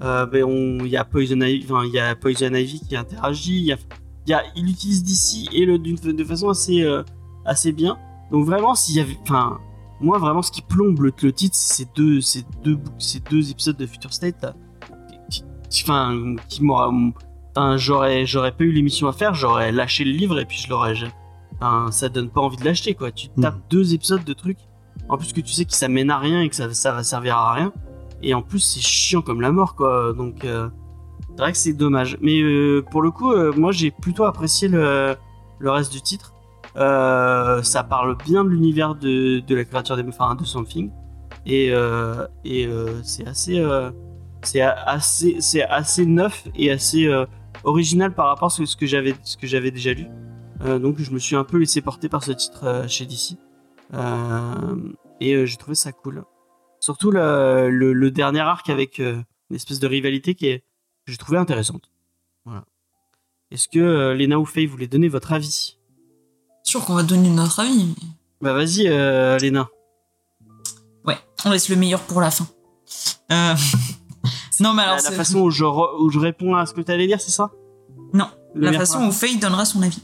ben, il y a Poison Ivy, enfin, y a Poison Ivy qui interagit. Il utilise d'ici et de façon assez assez bien. Donc vraiment, s'il y avait, moi vraiment ce qui plombe le, le titre, c'est ces deux, ces deux, ces deux épisodes de Future State. là, qui- qui- Enfin, qui m'aura. Enfin, j'aurais, j'aurais pas eu l'émission à faire, j'aurais lâché le livre et puis je l'aurais. Enfin, ça donne pas envie de l'acheter quoi. Tu tapes Mhm. deux épisodes de trucs, en plus que tu sais que ça mène à rien et que ça, ça va servir à rien. Et en plus, c'est chiant comme la mort quoi. Donc, euh, c'est vrai que c'est dommage. Mais euh, pour le coup, euh, moi j'ai plutôt apprécié le, le reste du titre. Euh, ça parle bien de l'univers de, la créature des enfin, de Something et, euh, euh, c'est assez c'est assez assez neuf et assez original par rapport à ce, que j'avais déjà lu. Donc je me suis un peu laissé porter par ce titre chez DC et j'ai trouvé ça cool. Surtout le, dernier arc avec une espèce de rivalité qui est que j'ai trouvé intéressante. Est-ce que Lena ou Faye voulez donner votre avis? Sûr qu'on va donner notre avis. mais- bah vas-y euh, Lena Ouais, on laisse le meilleur pour la fin. Euh, Non, mais alors, la, la façon où je, où je réponds à ce que tu allais dire, c'est ça? Non, Le la façon où Faye donnera son avis.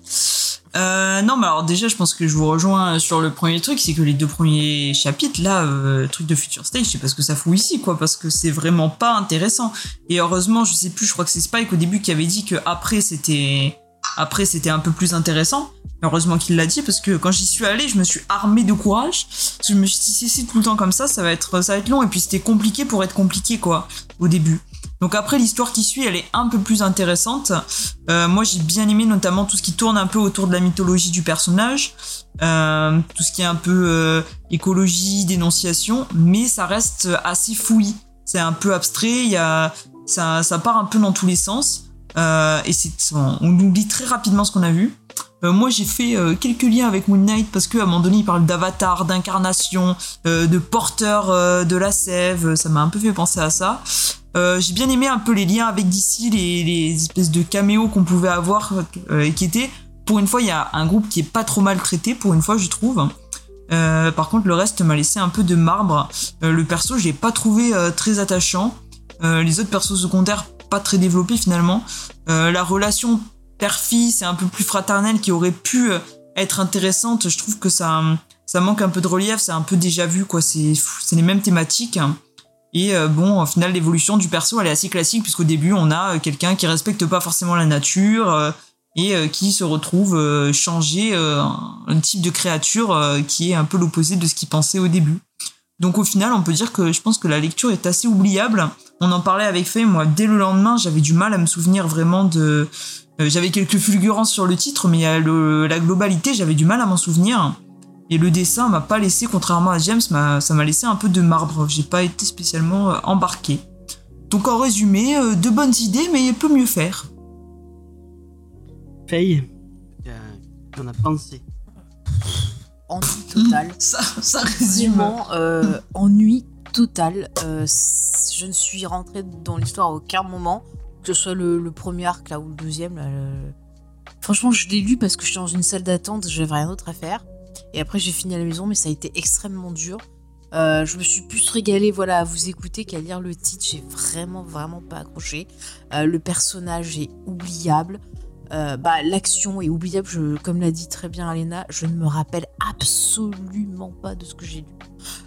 Euh, non, mais alors déjà, je pense que je vous rejoins sur le premier truc, c'est que les deux premiers chapitres, là, euh, truc de Future Stage, je sais pas ce que ça fout ici, quoi, parce que c'est vraiment pas intéressant. Et heureusement, je sais plus, je crois que c'est Spike au début qui avait dit que après c'était, après c'était un peu plus intéressant. Heureusement qu'il l'a dit, parce que quand j'y suis allé, je me suis armé de courage. Parce que je me suis dit, si c'est tout le temps comme ça, ça va être, ça va être long. Et puis c'était compliqué pour être compliqué, quoi, au début. Donc après, l'histoire qui suit, elle est un peu plus intéressante. Euh, moi, j'ai bien aimé notamment tout ce qui tourne un peu autour de la mythologie du personnage, euh, tout ce qui est un peu euh, écologie, dénonciation, mais ça reste assez fouillis. C'est un peu abstrait, il y a, ça, ça part un peu dans tous les sens, euh, et c'est, on, oublie très rapidement ce qu'on a vu. Euh, moi, j'ai fait euh, quelques liens avec Moon Knight parce qu'à un moment donné, il parle d'avatar, d'incarnation, de porteur de la sève. Ça m'a un peu fait penser à ça. J'ai bien aimé un peu les liens avec DC, les, espèces de caméos qu'on pouvait avoir, et qui étaient, pour une fois, il y a un groupe qui est pas trop mal traité, pour une fois, je trouve. Par contre, le reste m'a laissé un peu de marbre. Le perso, je l'ai pas trouvé très attachant. Les autres persos secondaires, très développés finalement. Euh, la relation père-fille, c'est un peu plus fraternelle, qui aurait pu euh, être intéressante. Je trouve que ça, ça manque un peu de relief, c'est un peu déjà vu, quoi. C'est, les mêmes thématiques. Et euh, bon, au final, l'évolution du perso, elle est assez classique, puisqu'au début, on a euh, quelqu'un qui respecte pas forcément la nature et qui se retrouve euh, un- type de créature qui est un peu l'opposé de ce qu'il pensait au début. Donc au final, on peut dire que je pense que la lecture est assez oubliable. On en parlait avec Faye, moi, dès le lendemain, j'avais du mal à me souvenir vraiment de... euh, j'avais quelques fulgurances sur le titre, mais le- la globalité, j'avais du mal à m'en souvenir. Et le dessin m'a pas laissé, contrairement à James, ça m'a laissé un peu de marbre. J'ai pas été spécialement euh, embarqué. Donc en résumé, euh, de bonnes idées, mais il peut mieux faire. Faye, qu'en a pensé Ennui total. Ça, ça résume. Vraiment, euh, ennui total. Euh, je ne suis rentrée dans l'histoire à aucun moment, que ce soit le, le premier arc là ou le deuxième. là, le- Franchement, je l'ai lu parce que j'étais dans une salle d'attente, j'avais rien d'autre à faire. Et après, j'ai fini à la maison, mais ça a été extrêmement dur. Euh, je me suis plus régalée voilà, à vous écouter qu'à lire le titre. J'ai vraiment, vraiment pas accroché. Euh, le personnage est oubliable. Euh, bah, L'action est oubliable. Je, comme l'a dit très bien Alena, je ne me rappelle absolument pas de ce que j'ai lu.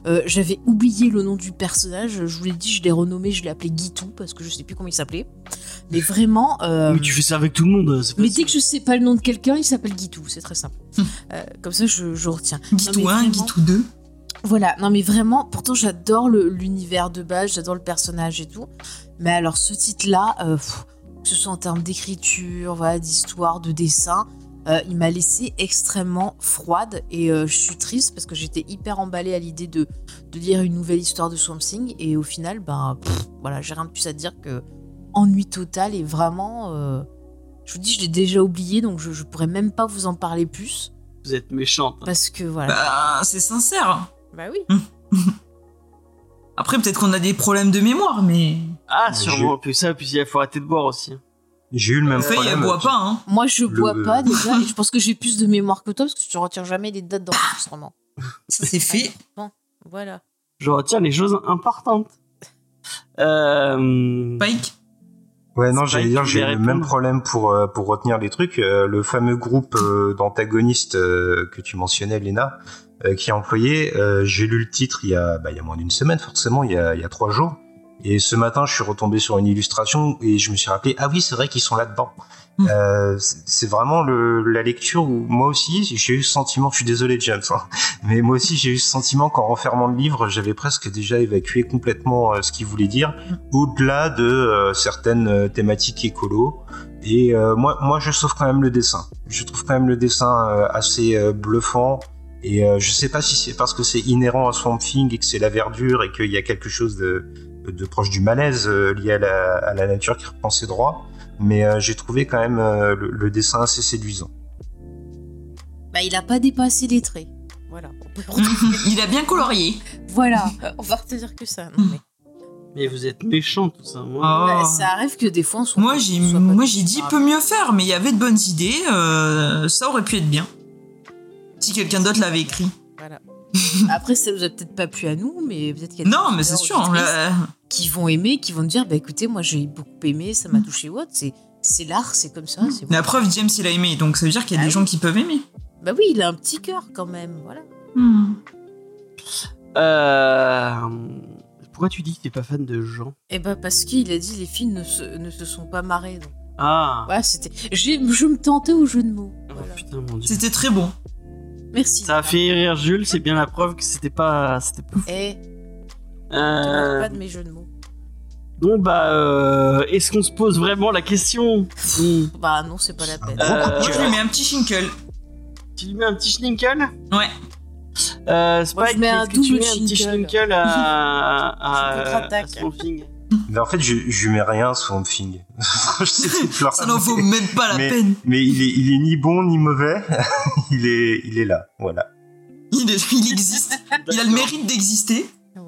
Euh, J'avais oublié le nom du personnage. Je vous l'ai dit, je l'ai renommé, je l'ai appelé Guitou parce que je sais plus comment il s'appelait. Mais vraiment. euh, Mais tu fais ça avec tout le monde, c'est mais facile. dès que je sais pas le nom de quelqu'un, il s'appelle Guitou. C'est très simple. Euh, comme ça, je, je retiens. Guitou Non, mais 1, vraiment- Guitou 2. Voilà, non mais vraiment, pourtant j'adore l'univers de base, j'adore le personnage et tout. Mais alors ce titre-là, euh, que ce soit en termes d'écriture, voilà, d'histoire, de dessin, euh, il m'a laissé extrêmement froide et euh, je suis triste parce que j'étais hyper emballée à l'idée de, de lire une nouvelle histoire de Swamp Thing et au final, ben pff, voilà, j'ai rien de plus à dire que ennui total et vraiment, euh, je vous dis, je l'ai déjà oublié donc je, je pourrais même pas vous en parler plus Vous êtes méchante. parce que voilà. Bah, c'est sincère. Bah oui. Après, peut-être qu'on a des problèmes de mémoire, mais. Ah, Mais sûrement. Puis ça, puis il faut arrêter de boire aussi. J'ai eu le même Faye, elle problème. boit pas, hein. Moi, je Le- bois pas déjà, et je pense que j'ai plus de mémoire que toi parce que tu retiens jamais les dates d'enregistrement. Ça, c'est fait. Bon, voilà. Je retiens les choses importantes. Euh... Spike Ouais, non, j'allais dire, que j'ai eu le même problème pour, euh, pour retenir les trucs. Euh, le fameux groupe euh, d'antagonistes euh, que tu mentionnais, Léna, qui est employé. Euh, J'ai lu le titre il y a, bah, il y a moins d'une semaine, forcément, il y a, il y a trois jours. Et ce matin, je suis retombé sur une illustration et je me suis rappelé, ah oui, c'est vrai qu'ils sont là-dedans. Mm. Euh, c'est vraiment le, la lecture où moi aussi, j'ai eu ce sentiment, je suis désolé James, hein, mais moi aussi j'ai eu ce sentiment qu'en refermant le livre, j'avais presque déjà évacué complètement euh, ce qu'il voulait dire, au-delà de euh, certaines euh, thématiques écolo. Et euh, moi, moi, je sauve quand même le dessin. Je trouve quand même le dessin euh, assez euh, bluffant. Et euh, je sais pas si c'est parce que c'est inhérent à Swamp Thing et que c'est la verdure et qu'il y a quelque chose de, de proche du malaise euh, lié à la, à la nature qui reprend ses droits. Mais euh, j'ai trouvé quand même euh, le, le dessin assez séduisant. Bah, il a pas dépassé les traits. Voilà. Il a bien colorié. voilà. On va retenir que ça. Non, mais... Mais vous êtes méchant tout ça. Moi. Oh. Bah, ça arrive que des fois on soit. Moi j'ai moi j'ai dit peut mieux faire, mais il y avait de bonnes idées. euh, ça aurait pu être bien. Si quelqu'un d'autre l'avait écrit. Voilà. Après, ça nous a peut-être pas plu à nous, mais peut-être qu'il y a des Non, mais c'est sûr. là- qui vont aimer, qui vont dire, bah écoutez, moi j'ai beaucoup aimé, ça m'a touché ou autre. C'est c'est l'art, c'est comme ça. c'est La preuve, James il a aimé, donc ça veut dire qu'il y a Ah des oui. gens qui peuvent aimer. Bah oui, il a un petit cœur quand même, voilà. Euh... Pourquoi tu dis que t'es pas fan de Jean? Et bah parce qu'il a dit les filles ne se, ne se sont pas marrées. Donc. Ah. Voilà, c'était. j'ai- Je me tentais au jeu de mots. Oh, Voilà. putain mon dieu. C'était très bon. Merci. Ça a fait rire Jules, c'est bien la preuve que c'était pas, c'était pas. Eh, Euh... pas de mes jeux de mots. Bon bah, euh... est-ce qu'on se pose vraiment la question. Bah non, c'est pas la peine. Euh, Moi je lui mets un petit shinkle. Tu lui mets un petit schninkel Ouais. Euh, Moi, Spike, je mets un est-ce que tu double mets un petit schninkel à, à, à Thing Mais en fait, je, je lui mets rien sur Swamp Thing. Ça n'en vaut même pas la mais, peine. mais il est, il est ni bon ni mauvais. il est, il est là. Voilà. Il, est- il existe. Il a le mérite d'exister.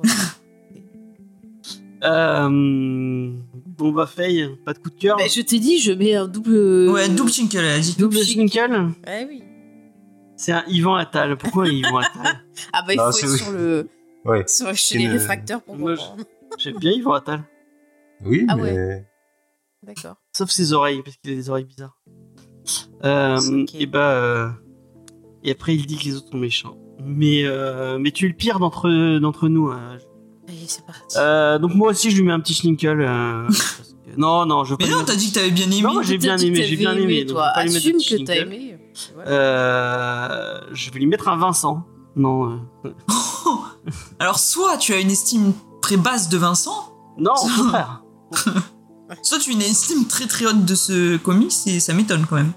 Euh... Bon bah Faye, pas de coup de cœur je t'ai dit, je mets un double. Ouais, double shinkle, elle a dit. Double schninkel Ouais, oui. C'est un Yvan Attal. Pourquoi Yvan Attal? Ah bah il Non, faut être oui. sur le. Ouais. Sur, chez les une- réfracteurs pour comprendre. J'aime bien Yvan Attal. Oui, Ah mais ouais. D'accord. Sauf ses oreilles, parce qu'il a des oreilles bizarres. Euh. Et bah... euh, Et après il dit que les autres sont méchants. Mais, euh... mais tu es le pire d'entre d'entre nous. hein. Allez, c'est parti. Euh, donc moi aussi je lui mets un petit schninkel. euh, que- Non, non, je veux pas Mais non, t'as dit que t'avais bien aimé. Non, moi, j'ai bien aimé, j'ai bien aimé, toi. je vais pas lui mettre de Assume que t'as aimé. Voilà. Euh, je vais lui mettre un Vincent. Non, euh, Alors, soit tu as une estime très basse de Vincent, non, au contraire. soit tu as une estime très très haute de ce comics et ça m'étonne quand même.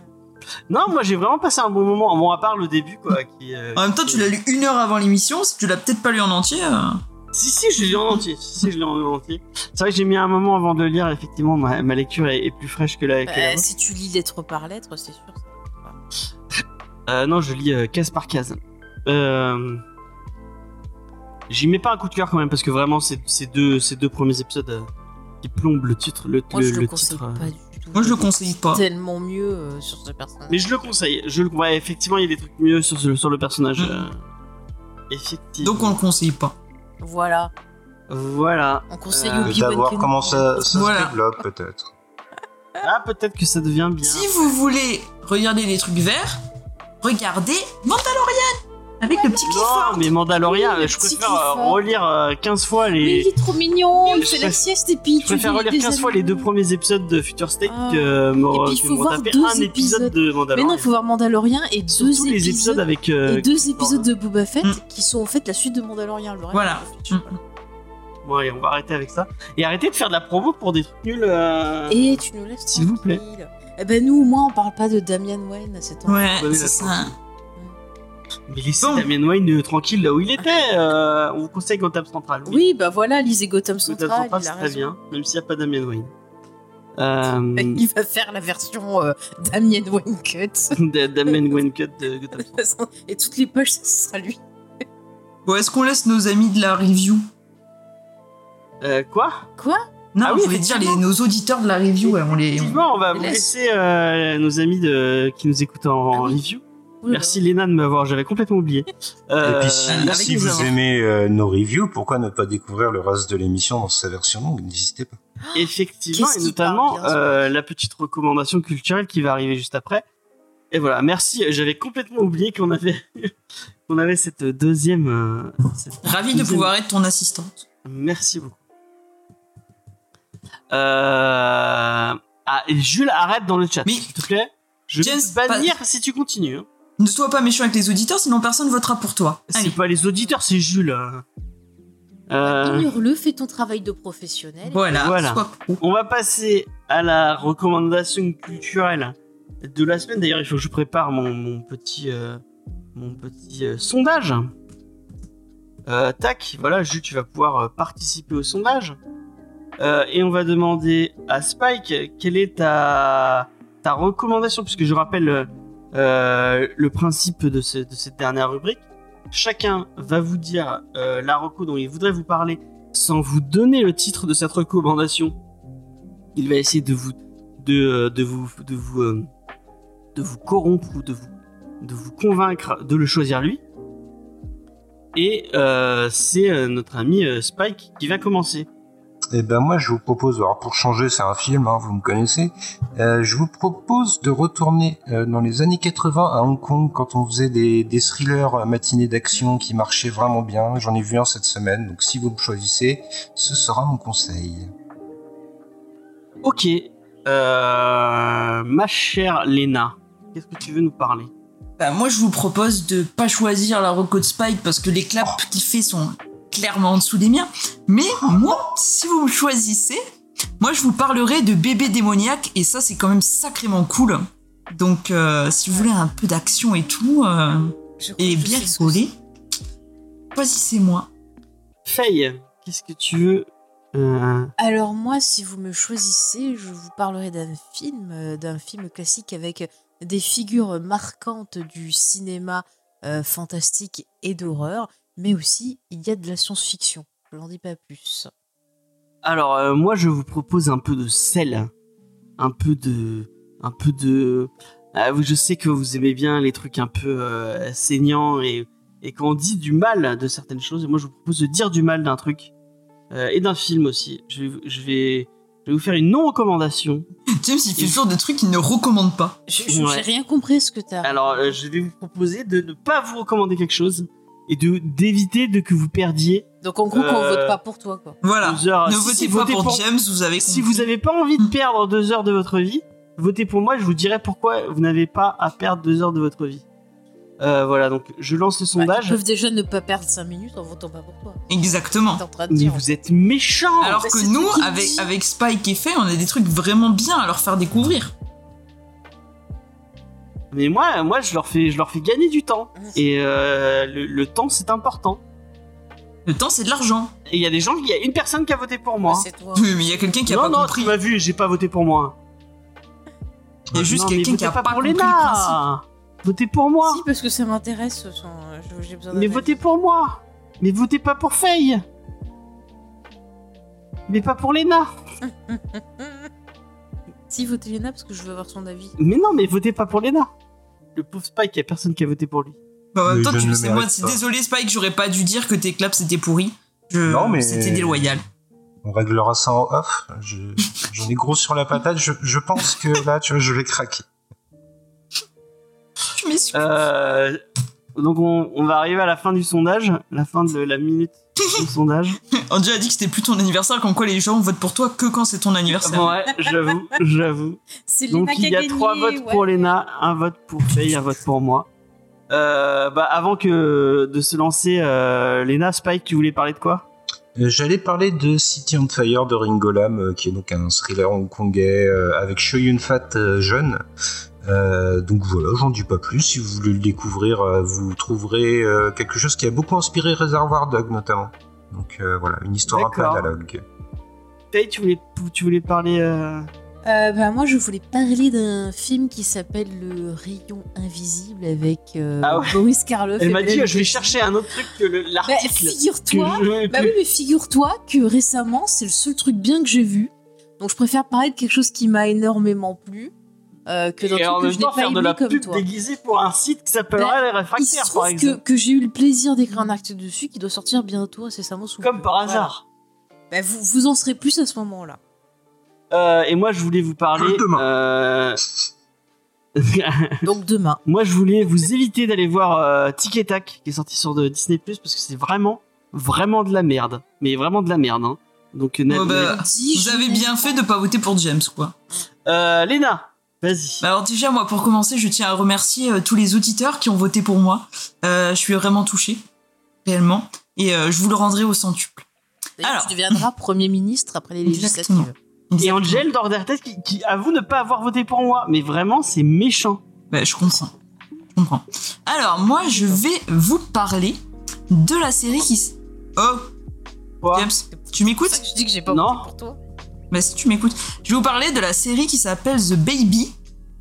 Non, moi j'ai vraiment passé un bon moment. Bon, à part le début, quoi. Qui, euh, En même temps, qui- tu l'as lu une heure avant l'émission, si tu l'as peut-être pas lu en entier. euh, Si, si, je l'ai lu en entier. Si, si, je l'ai en entier. C'est vrai que j'ai mis un moment avant de le lire. Effectivement, ma, ma lecture est, est plus fraîche que la. que la Bah, si tu lis lettre par lettre, c'est sûr. Euh, non, je lis euh, case par case. Euh... J'y mets pas un coup de cœur quand même parce que vraiment, ces deux, ces deux premiers épisodes euh, qui plombent le titre. Le, Moi, le- je le, le conseille titre, euh. pas du tout. Moi, je le conseille pas. Tellement mieux euh, sur ce personnage. Mais je le conseille. Je le... ouais, effectivement, il y a des trucs mieux sur, ce- sur le personnage. Euh, Effectivement. Donc on le conseille pas. Voilà. Voilà. On conseille Euh, D'avoir comment ça, ça Voilà. se développe, peut-être. Ah, peut-être que ça devient bien. Si vous voulez regarder les trucs verts, regardez Mandalorian avec le petit Non, Clifford. mais Mandalorian, je préfère euh, Clifford. relire euh, 15 fois Mais il les. est trop mignon, il fait la sieste et puis Je préfère relire 15 fois les deux premiers épisodes de Future State Ah. que me, Et puis, il faut voir deux un épisode épisodes. de Mais Mandalorian. non, il faut voir Mandalorian et deux Surtout les épisodes épisodes avec. euh, et deux épisodes de Boba Fett Mm. qui sont en fait la suite de Mandalorian. Le Voilà. Mm. Bon, allez, on va arrêter avec ça. Et arrêtez de faire de la promo pour des trucs nuls. euh. Et tu nous laisses S'il vous plaît. Eh ben nous, au moins, on parle pas de Damian Wayne à cet endroit. Ouais, c'est ça. Mais laissez Bon. Damien Wayne euh, tranquille là où il était. euh, on vous conseille Gotham Central. Oui, bah voilà, lisez Gotham Gotham Central, Central, il c'est très bien, même s'il n'y a pas Damien Wayne. Euh, Il va faire la version euh, Damien Wayne Cut. Damien Wayne Cut de Gotham Central. et toutes les pages, ce sera lui. Bon, est-ce qu'on laisse nos amis de la review? Euh, quoi? Quoi? Non, Ah oui, je voulais dire les, nos auditeurs de la review, on les. on- Effectivement, on va vous laisse. laisser euh, nos amis de, qui nous écoutent en, Ah en oui. review. Merci Léna de m'avoir, j'avais complètement oublié. Euh, Et puis si, avec si vous aimez euh, nos reviews, pourquoi ne pas découvrir le reste de l'émission dans sa version longue? N'hésitez pas. Effectivement, et notamment parle euh, la petite recommandation culturelle qui va arriver juste après. Et voilà, merci. J'avais complètement oublié qu'on avait qu'on avait cette deuxième. euh, cette Ravi de pouvoir être ton assistante. Merci beaucoup. Euh... Ah, et Jules, arrête dans le chat, s'il te plaît. Je vais te bannir si tu continues. Ne sois pas méchant avec les auditeurs, sinon personne votera pour toi. Allez. C'est pas les auditeurs, c'est Jules. hein. Euh, Ignore-le, fais ton travail de professionnel. Voilà. Voilà. sois pro. on va passer à la recommandation culturelle de la semaine. D'ailleurs, il faut que je prépare mon, mon petit, euh, mon petit euh, sondage. Euh, tac, voilà, Jules, tu vas pouvoir euh, participer au sondage. Euh, et on va demander à Spike quelle est ta, ta recommandation, puisque je rappelle euh, le principe de, ce- de cette dernière rubrique. Chacun va vous dire euh, la reco dont il voudrait vous parler sans vous donner le titre de cette recommandation. Il va essayer de vous, de, de vous, de vous, euh, de vous corrompre ou de vous, de vous convaincre de le choisir lui. Et c'est notre ami Spike qui va commencer. Eh ben moi je vous propose, alors pour changer c'est un film, hein, vous me connaissez, euh, je vous propose de retourner euh, dans les années 80 à Hong Kong quand on faisait des, des thrillers euh, matinés d'action qui marchaient vraiment bien. J'en ai vu un cette semaine, donc si vous me choisissez, ce sera mon conseil. Ok, euh, ma chère Lena, qu'est-ce que tu veux nous parler? Bah, moi, je vous propose de pas choisir la reco de Spike parce que les claps qu'il fait sont clairement en dessous des miens. Mais moi, si vous me choisissez, moi, je vous parlerai de bébé démoniaque et ça, c'est quand même sacrément cool. Donc, euh, si vous voulez un peu d'action et tout, euh, et bien rigoler, choisissez-moi. Faye, qu'est-ce que tu veux euh, Alors moi, si vous me choisissez, je vous parlerai d'un film, d'un film classique avec des figures marquantes du cinéma euh, fantastique et d'horreur, mais aussi il y a de la science-fiction. Je n'en dis pas plus. Alors, euh, moi, je vous propose un peu de sel, un peu de, un peu de. Ah, vous- je sais que vous aimez bien les trucs un peu euh, saignants et et quand on dit du mal de certaines choses, moi, je vous propose de dire du mal d'un truc euh, et d'un film aussi. Je, vais- je vais, je vais vous faire une non recommandation. James, il fait toujours des trucs qu'il ne recommande pas. Je Ouais. rien compris à ce que tu as. Alors, euh, je vais vous proposer de ne pas vous recommander quelque chose et de d'éviter de que vous perdiez Donc en gros, qu'on euh, vote pas pour toi, quoi. Voilà. heures. Ne Si, votez si, pas votez pour, pour- James, vous avez Si compris. vous n'avez pas envie de perdre deux heures de votre vie, votez pour moi. Je vous dirai pourquoi vous n'avez pas à perdre deux heures de votre vie. Euh, voilà, donc je lance le Bah, sondage. ils peuvent déjà ne pas perdre 5 minutes en votant pas pour toi. Exactement. T'es en train de mais vous êtes méchants. Alors bah, que nous, avec, avec Spike et Faye, on a des trucs vraiment bien à leur faire découvrir. Mais moi, moi, je leur fais, je leur fais gagner du temps. Mmh. Et euh, le, le temps, c'est important. Le temps, c'est de l'argent. Et il y a des gens, il y a une personne qui a voté pour Bah, moi. c'est toi. Oui, mais il y a quelqu'un qui a non, pas non, compris. tu m'as vu, j'ai pas voté pour moi. Il y a juste Non, quelqu'un qui a pas pas pour compris le principe. Lena. Votez pour moi. Si, parce que ça m'intéresse. J'ai besoin Mais votez pour moi. Mais votez pas pour Faye. Mais pas pour Lena. Si, votez Léna parce que je veux avoir son avis. Mais non, mais votez pas pour Lena. Le pauvre Spike, y a personne qui a voté pour lui. Bah, en même temps, je tu sais, moi, c'est désolé Spike, j'aurais pas dû dire que tes claps c'était pourri. Je... Non, mais- C'était déloyal. On réglera ça en off. Je- J'en ai gros sur la patate. Je, je pense que là, tu vois, je vais craquer. Je m'excuse. Euh, donc on, on va arriver à la fin du sondage, la fin de la minute sondage. Andy a dit que c'était plus ton anniversaire, comme quoi les gens votent pour toi que quand c'est ton anniversaire. Ouais, j'avoue, j'avoue. C'est Donc il y a trois votes ouais. pour Lena, un vote pour Faye, un vote pour moi. Euh, bah avant que de se lancer, euh, Lena, Spike, tu voulais parler de quoi? Euh, J'allais parler de City on Fire de Ringo Lam, euh, qui est donc un thriller hongkongais euh, avec Choi Yun Fat euh, jeune. Euh, donc voilà, j'en dis pas plus. Si vous voulez le découvrir, euh, vous trouverez euh, quelque chose qui a beaucoup inspiré Reservoir Dog notamment. Donc euh, voilà, une histoire un peu analogue. Faye, tu voulais, tu voulais parler euh, Euh, bah, moi, je voulais parler d'un film qui s'appelle Le Rayon Invisible avec euh, Ah ouais. Boris Karloff. Elle m'a dit, Bernadette je vais chercher un autre truc que le- Bah, l'article. que figure-toi. je- Bah oui, mais figure-toi que récemment, c'est le seul truc bien que j'ai vu. Donc, je préfère parler de quelque chose qui m'a énormément plu euh, que d'un Et en même temps, faire de la pub toi. déguisée pour un site qui s'appellerait Bah, Les Il se Réfractaires, par trouve que, exemple. que j'ai eu le plaisir d'écrire un article dessus qui doit sortir bientôt, incessamment sous Comme par Voilà. hasard. Bah, vous, vous en serez plus à ce moment-là. Euh, et moi, je voulais vous parler. Demain. euh, Donc demain. Moi, je voulais vous éviter d'aller voir euh, Tic et Tac, qui est sorti sur de Disney Plus, parce que c'est vraiment, vraiment de la merde. Mais vraiment de la merde. Hein. Donc, Oh, bah, vous avez bien fait de pas voter pour James, quoi. euh, Léna, vas-y. Bah alors déjà, moi, pour commencer, je tiens à remercier euh, tous les auditeurs qui ont voté pour moi. Euh, je suis vraiment touchée, réellement. Et euh, je vous le rendrai au centuple. Alors. tu deviendras Premier ministre après les Exactement. législatives. Et Angel d'Ordertest qui, qui avoue ne pas avoir voté pour moi. Mais vraiment, c'est méchant. Bah, je comprends. Je comprends. Alors, moi, je vais vous parler de la série qui... s- Oh, Quoi? James, tu m'écoutes? Je dis que j'ai pas Non. voté pour toi. Bah si tu m'écoutes. Je vais vous parler de la série qui s'appelle The Baby,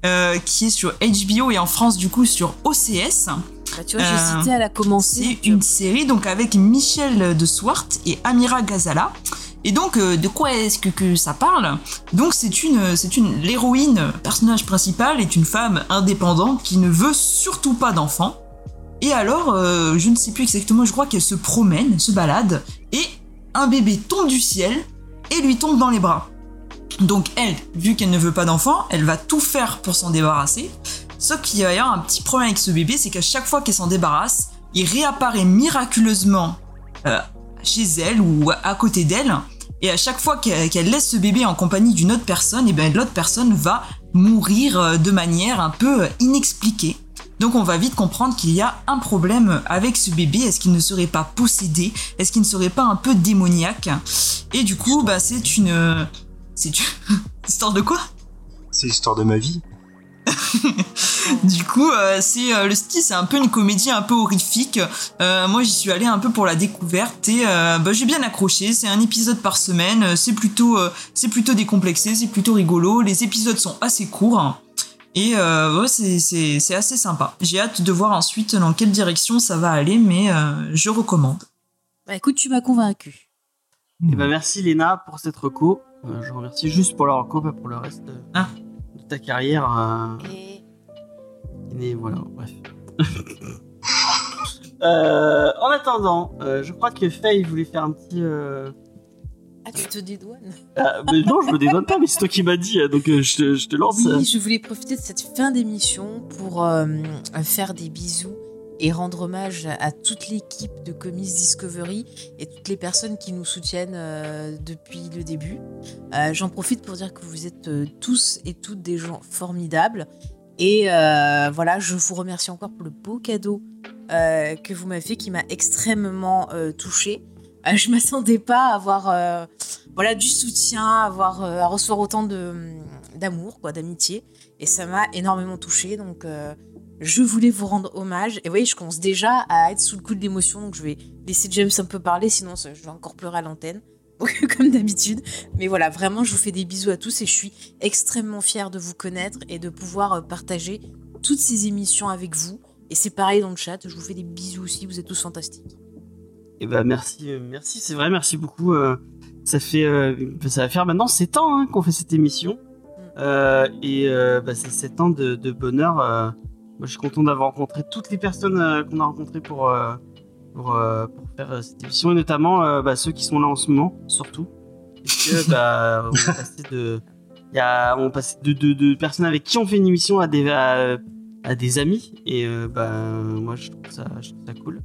euh, qui est sur HBO et en France du coup sur OCS. Bah, tu vois, Euh, j'hésitais à la commencer. C'est donc, une série donc avec Michel de Swart et Amira Ghazala. Et donc euh, de quoi est-ce que, que ça parle? Donc c'est une c'est une l'héroïne euh, personnage principal est une femme indépendante qui ne veut surtout pas d'enfants. Et alors euh, je ne sais plus exactement, je crois qu'elle se promène, se balade et un bébé tombe du ciel et lui tombe dans les bras. Donc elle, vu qu'elle ne veut pas d'enfant, elle va tout faire pour s'en débarrasser. Sauf qu'il y a un petit problème avec ce bébé, c'est qu'à chaque fois qu'elle s'en débarrasse, il réapparaît miraculeusement euh, chez elle ou à côté d'elle. Et à chaque fois qu'elle laisse ce bébé en compagnie d'une autre personne, et ben l'autre personne va mourir euh, de manière un peu inexpliquée. Donc on va vite comprendre qu'il y a un problème avec ce bébé. Est-ce qu'il ne serait pas possédé? Est-ce qu'il ne serait pas un peu démoniaque? Et du coup, bah c'est une, c'est une histoire de quoi? C'est l'histoire de ma vie. Du coup, euh, c'est euh, le style, c'est un peu une comédie un peu horrifique. Euh, moi, j'y suis allée un peu pour la découverte et bah, j'ai bien accroché. C'est un épisode par semaine. C'est plutôt, c'est plutôt décomplexé, c'est plutôt rigolo. Les épisodes sont assez courts et euh, ouais, c'est c'est c'est assez sympa. J'ai hâte de voir ensuite dans quelle direction ça va aller, mais euh, je recommande. Bah, écoute, tu m'as convaincu. Et ben merci Léna pour cette reco. Euh, je remercie juste pour la reco, pas pour le reste de, Ah. de ta carrière. euh, Et... Et voilà, bref. Euh, en attendant, euh, je crois que Faye voulait faire un petit. Ah, tu te dédouanes ah, mais non, je me dédonne pas, mais c'est toi qui m'as dit, donc euh, je, te, je te lance. Oui, je voulais profiter de cette fin d'émission pour euh, faire des bisous et rendre hommage à toute l'équipe de Comics Discovery et toutes les personnes qui nous soutiennent euh, depuis le début. Euh, J'en profite pour dire que vous êtes tous et toutes des gens formidables. Et voilà, je vous remercie encore pour le beau cadeau que vous m'avez fait qui m'a extrêmement touchée. Euh, je m'attendais pas à avoir euh, voilà, du soutien, à, avoir, euh, à recevoir autant d'amour, quoi, d'amitié. Et ça m'a énormément touchée. Donc, je voulais vous rendre hommage. Et vous voyez, je commence déjà à être sous le coup de l'émotion. Donc, je vais laisser James un peu parler, sinon je vais encore pleurer à l'antenne. Comme d'habitude. Mais voilà, vraiment, je vous fais des bisous à tous et je suis extrêmement fière de vous connaître et de pouvoir partager toutes ces émissions avec vous. Et c'est pareil dans le chat. Je vous fais des bisous aussi. Vous êtes tous fantastiques. Et bah merci, euh, merci, c'est vrai, merci beaucoup. euh, ça fait, euh, ça va faire maintenant 7 ans hein, qu'on fait cette émission. Et bah, c'est 7 ans de, de bonheur. moi, je suis content d'avoir rencontré toutes les personnes qu'on a rencontrées pour, pour, pour faire cette émission, et notamment bah, ceux qui sont là en ce moment, surtout. Parce que bah, on est passé de, y a, on de, de, de personnes avec qui on fait une émission à des, à, à des amis. Et euh, bah, moi, je trouve ça, je trouve ça cool.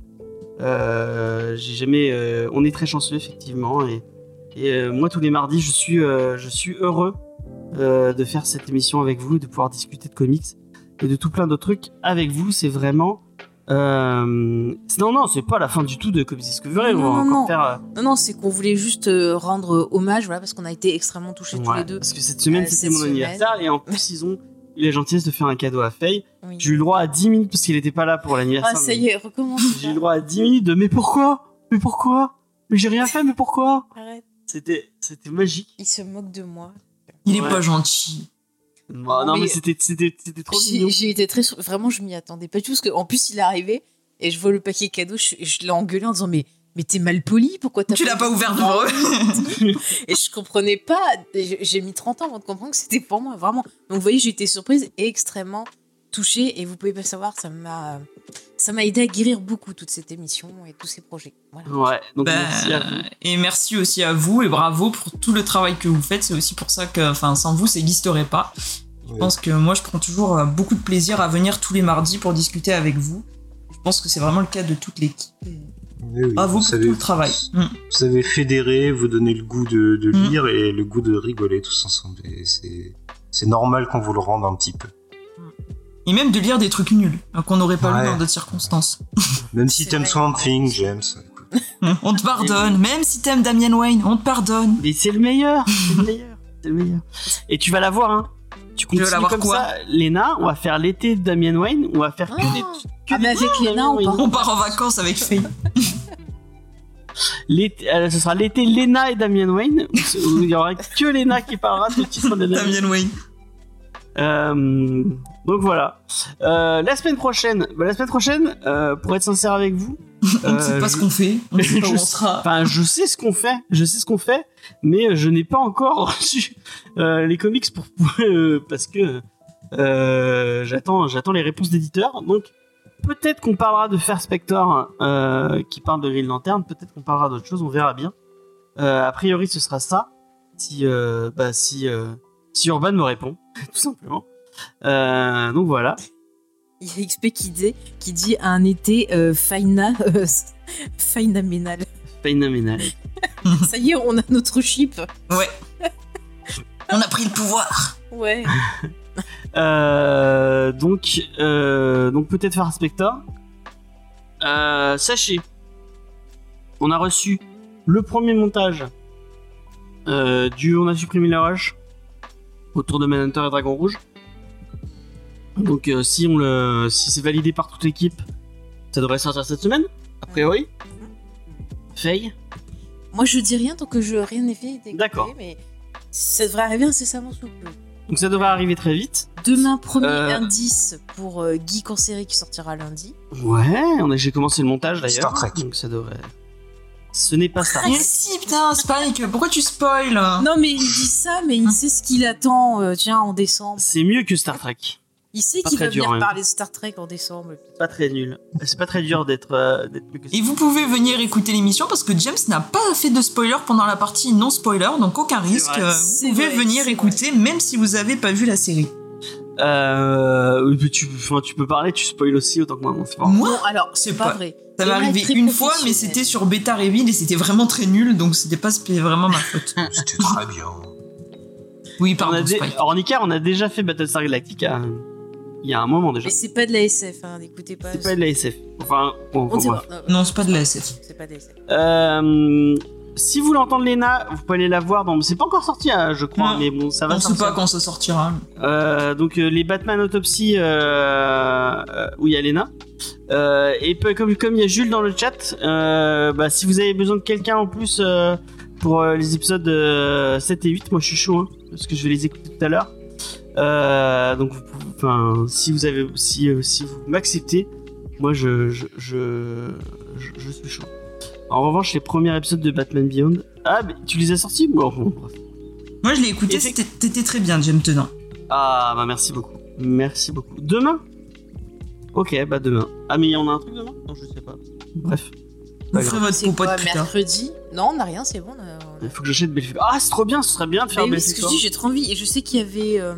Euh, j'ai jamais. euh, on est très chanceux effectivement et, et, euh, moi tous les mardis je suis je suis heureux de faire cette émission avec vous, de pouvoir discuter de comics et de tout plein d'autres trucs avec vous. C'est vraiment. Euh, non non c'est pas la fin du tout de Comics Discovery. Non, on va non, encore non. faire. Non, non, c'est qu'on voulait juste rendre hommage, voilà, parce qu'on a été extrêmement touchés tous les deux. parce que cette semaine Euh, c'était mon semaine. anniversaire et en plus ils ont eu la gentillesse de faire un cadeau à Faye. Oui. J'ai eu le droit à 10 minutes parce qu'il était pas là pour l'anniversaire. Ah, ça y est, recommence. J'ai eu le droit à 10 minutes de mais pourquoi? Mais pourquoi? Mais j'ai rien fait mais pourquoi? Arrête. C'était c'était magique. Il se moque de moi. Il est Ouais. pas gentil. Non, non, mais, Mais- c'était c'était c'était trop mignon. j'ai été très Vraiment, je m'y attendais pas du tout. Parce qu'en plus, il est arrivé et je vois le paquet cadeau. Je, je l'ai engueulé en disant Mais, mais t'es mal poli Pourquoi t'as Tu l'as pas ouvert devant eux Et je comprenais pas. J'ai mis 30 ans avant de comprendre que c'était pour moi, vraiment. Donc, vous voyez, j'ai été surprise et extrêmement touchée. Et vous pouvez pas savoir, ça m'a ça m'a aidé à guérir beaucoup toute cette émission et tous ces projets. Voilà. Ouais, donc Bah, merci à vous. Et merci aussi à vous et bravo pour tout le travail que vous faites. C'est aussi pour ça que, enfin, sans vous, ça n'existerait pas. Je pense que moi, je prends toujours euh, beaucoup de plaisir à venir tous les mardis pour discuter avec vous. Je pense que c'est vraiment le cas de toute l'équipe. Oui, oui, Bravo vous pour savez, tout le travail. Mm. Vous savez fédérer, vous donner le goût de, de Mm. lire et le goût de rigoler tous ensemble. C'est, c'est normal qu'on vous le rende un petit peu. Et même de lire des trucs nuls euh, qu'on n'aurait pas Ouais. lu dans d'autres circonstances. Même si t'aimes. Swamp Thing, James. écoute. on te pardonne. Même si t'aimes Damien Wayne, on te pardonne. Mais c'est le meilleur, c'est le meilleur, c'est le meilleur. Et tu vas la voir, hein. Tu continues la voir comme quoi ça, Léna, on va faire l'été de Damien Wayne, on va faire que Ah. des que Ah, mais avec de Léna, on part. On part en vacances avec Faye. L'été- euh, ce sera l'été Léna et Damien Wayne, où il y aura que Léna qui parlera de titre de Damien. Damien Wayne. Euh, donc voilà. Euh, la semaine prochaine, bah, la semaine prochaine, euh, pour être sincère avec vous, On ne sait euh, pas ce qu'on fait. On ne sait pas où je on sais- sera. Enfin, je sais ce qu'on fait, je sais ce qu'on fait, mais je n'ai pas encore reçu euh, les comics pour euh, parce que euh, j'attends, j'attends les réponses d'éditeurs. Donc peut-être qu'on parlera de Fair Spector euh, qui parle de Green Lantern, peut-être qu'on parlera d'autre chose, on verra bien. Euh, a priori, ce sera ça. Si, euh, bah, si, euh, si Urban me répond, tout simplement. Euh, donc voilà. Il y a XP qui dit, qui dit un été euh, faina, euh, phénoménal. Phénoménal. Ça y est, on a notre chip. Ouais. On a pris le pouvoir. Ouais. Euh, donc, euh, donc peut-être faire Spector. Euh, sachez, on a reçu le premier montage euh, du On a supprimé la rush autour de Manhunter et Dragon Rouge. Donc euh, si on le, si c'est validé par toute l'équipe, ça devrait sortir cette semaine, a priori. Faye. Moi, je dis rien tant que je rien n'ai fait. D'accord. Mais ça devrait arriver incessamment sous peu. Donc ça devrait arriver très vite. Demain, premier Euh. indice pour euh, en série qui sortira lundi. Ouais, on a, j'ai commencé le montage d'ailleurs. Star Trek. Donc ça devrait. Ce n'est pas Star Mais Trek. si, putain, Spike, pourquoi tu spoil Non, mais il dit ça, mais il sait ce qu'il attend. euh, tiens, en décembre. C'est mieux que Star Trek. Il sait qu'il va dur, venir hein. parler de Star Trek en décembre. Pas très nul. C'est pas très dur d'être euh, Et vous pouvez venir écouter l'émission parce que James n'a pas fait de spoiler pendant la partie non spoiler, donc aucun risque. vrai. Vous pouvez vrai, venir écouter même si vous avez pas vu la série. Euh, tu, enfin, tu peux parler, tu spoil aussi autant que moi. Moi, Non, alors, c'est pas, pas- vrai. ça m'est arrivé une fois, mais c'était sur Beta Reveal et c'était vraiment très nul, donc c'était pas vraiment ma faute. C'était très bien. Oui, On a pardon, en Icar, on a déjà fait Battlestar Galactica. Il y a un moment déjà. Mais c'est pas de la SF, hein, n'écoutez pas. C'est pas de la SF. Enfin, bon, On bon, sait bref. pas. Non, c'est pas de la SF. C'est pas de la SF. Euh, si vous voulez entendre Lena, vous pouvez aller la voir dans. C'est pas encore sorti, hein, je crois, Non. mais bon, ça va On sait sortir. pas quand ça sortira. Euh, donc euh, les Batman Autopsy euh, euh, où il y a Lena. Euh, et comme comme il y a Jules dans le chat, euh, bah, si vous avez besoin de quelqu'un en plus euh, pour euh, les épisodes euh, 7 et 8, moi je suis chaud hein, parce que je vais les écouter tout à l'heure. Euh, donc vous pouvez- enfin si vous avez si euh, si vous m'acceptez, moi je je, je je je suis chaud. En revanche, les premiers épisodes de Batman Beyond, ah mais tu les as sortis Bon, bon, bref. Moi, je l'ai écouté, t'étais très bien, James Tenant. Ah bah merci beaucoup. Merci beaucoup. Demain? Ok, bah demain. Ah mais il y en a un truc demain? Non, je sais pas. Bref. Vous ferez votre C'est popote quoi, plus mercredi? Non, on n'a rien, c'est bon. a- Il faut que j'achète Belphégor. Ah, c'est trop bien, ce serait bien de faire Mais oui, ce que je dis, j'ai trop envie. Et je sais qu'il y avait. euh,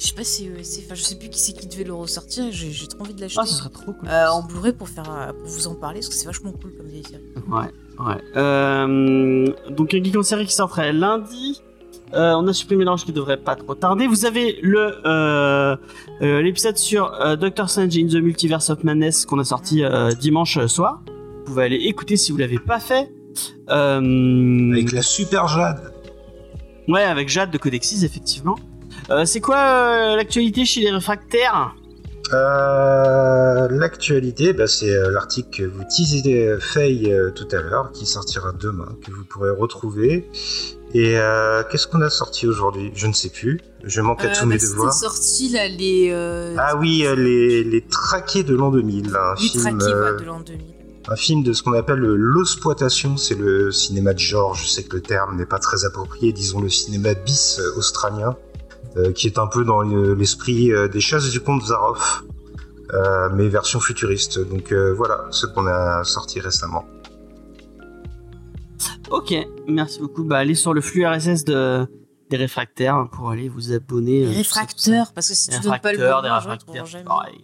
je sais pas si c'est ESC, enfin, je sais plus qui c'est qui devait le ressortir. J'ai j'ai trop envie de l'acheter. Ah, ce serait trop cool. Euh, en Blu-ray pour, faire, euh, pour vous en parler, parce que c'est vachement cool comme vieille série. Ouais, ouais. Euh, donc un geek en série qui sortirait lundi. Euh, on a supprimé l'ange qui devrait pas trop tarder. Vous avez le euh, euh, l'épisode sur euh, Doctor Strange in the Multiverse of Madness qu'on a sorti euh, dimanche soir. Vous pouvez aller écouter si vous l'avez pas fait. Euh, Avec la super Jade. Ouais, avec Jade de Codexis, effectivement. Euh, c'est quoi euh, l'actualité chez les réfractaires Euh, L'actualité, bah, c'est euh, l'article que vous teasez euh, Faye euh, tout à l'heure, qui sortira demain, que vous pourrez retrouver. Et euh, qu'est-ce qu'on a sorti aujourd'hui? Je ne sais plus. Je manque à tous mes bah, devoirs. Sorti là, les. euh, Ah oui, euh, les, les traqués de l'an 2000. Un les film, traqués euh, ouais, de l'an 2000. un film de ce qu'on appelle le- l'exploitation, c'est le cinéma de genre, je sais que le terme n'est pas très approprié, disons le cinéma bis australien, euh, qui est un peu dans le- l'esprit euh, des chasses du comte Zaroff, euh, mais version futuriste. Donc euh, voilà, ce qu'on a sorti récemment. Ok, merci beaucoup. Bah, allez sur le flux RSS de, des réfractaires pour aller vous abonner. Euh, ça, réfracteurs, parce que si ça. tu donnes pas le Des bon des réfractaires, c'est pareil.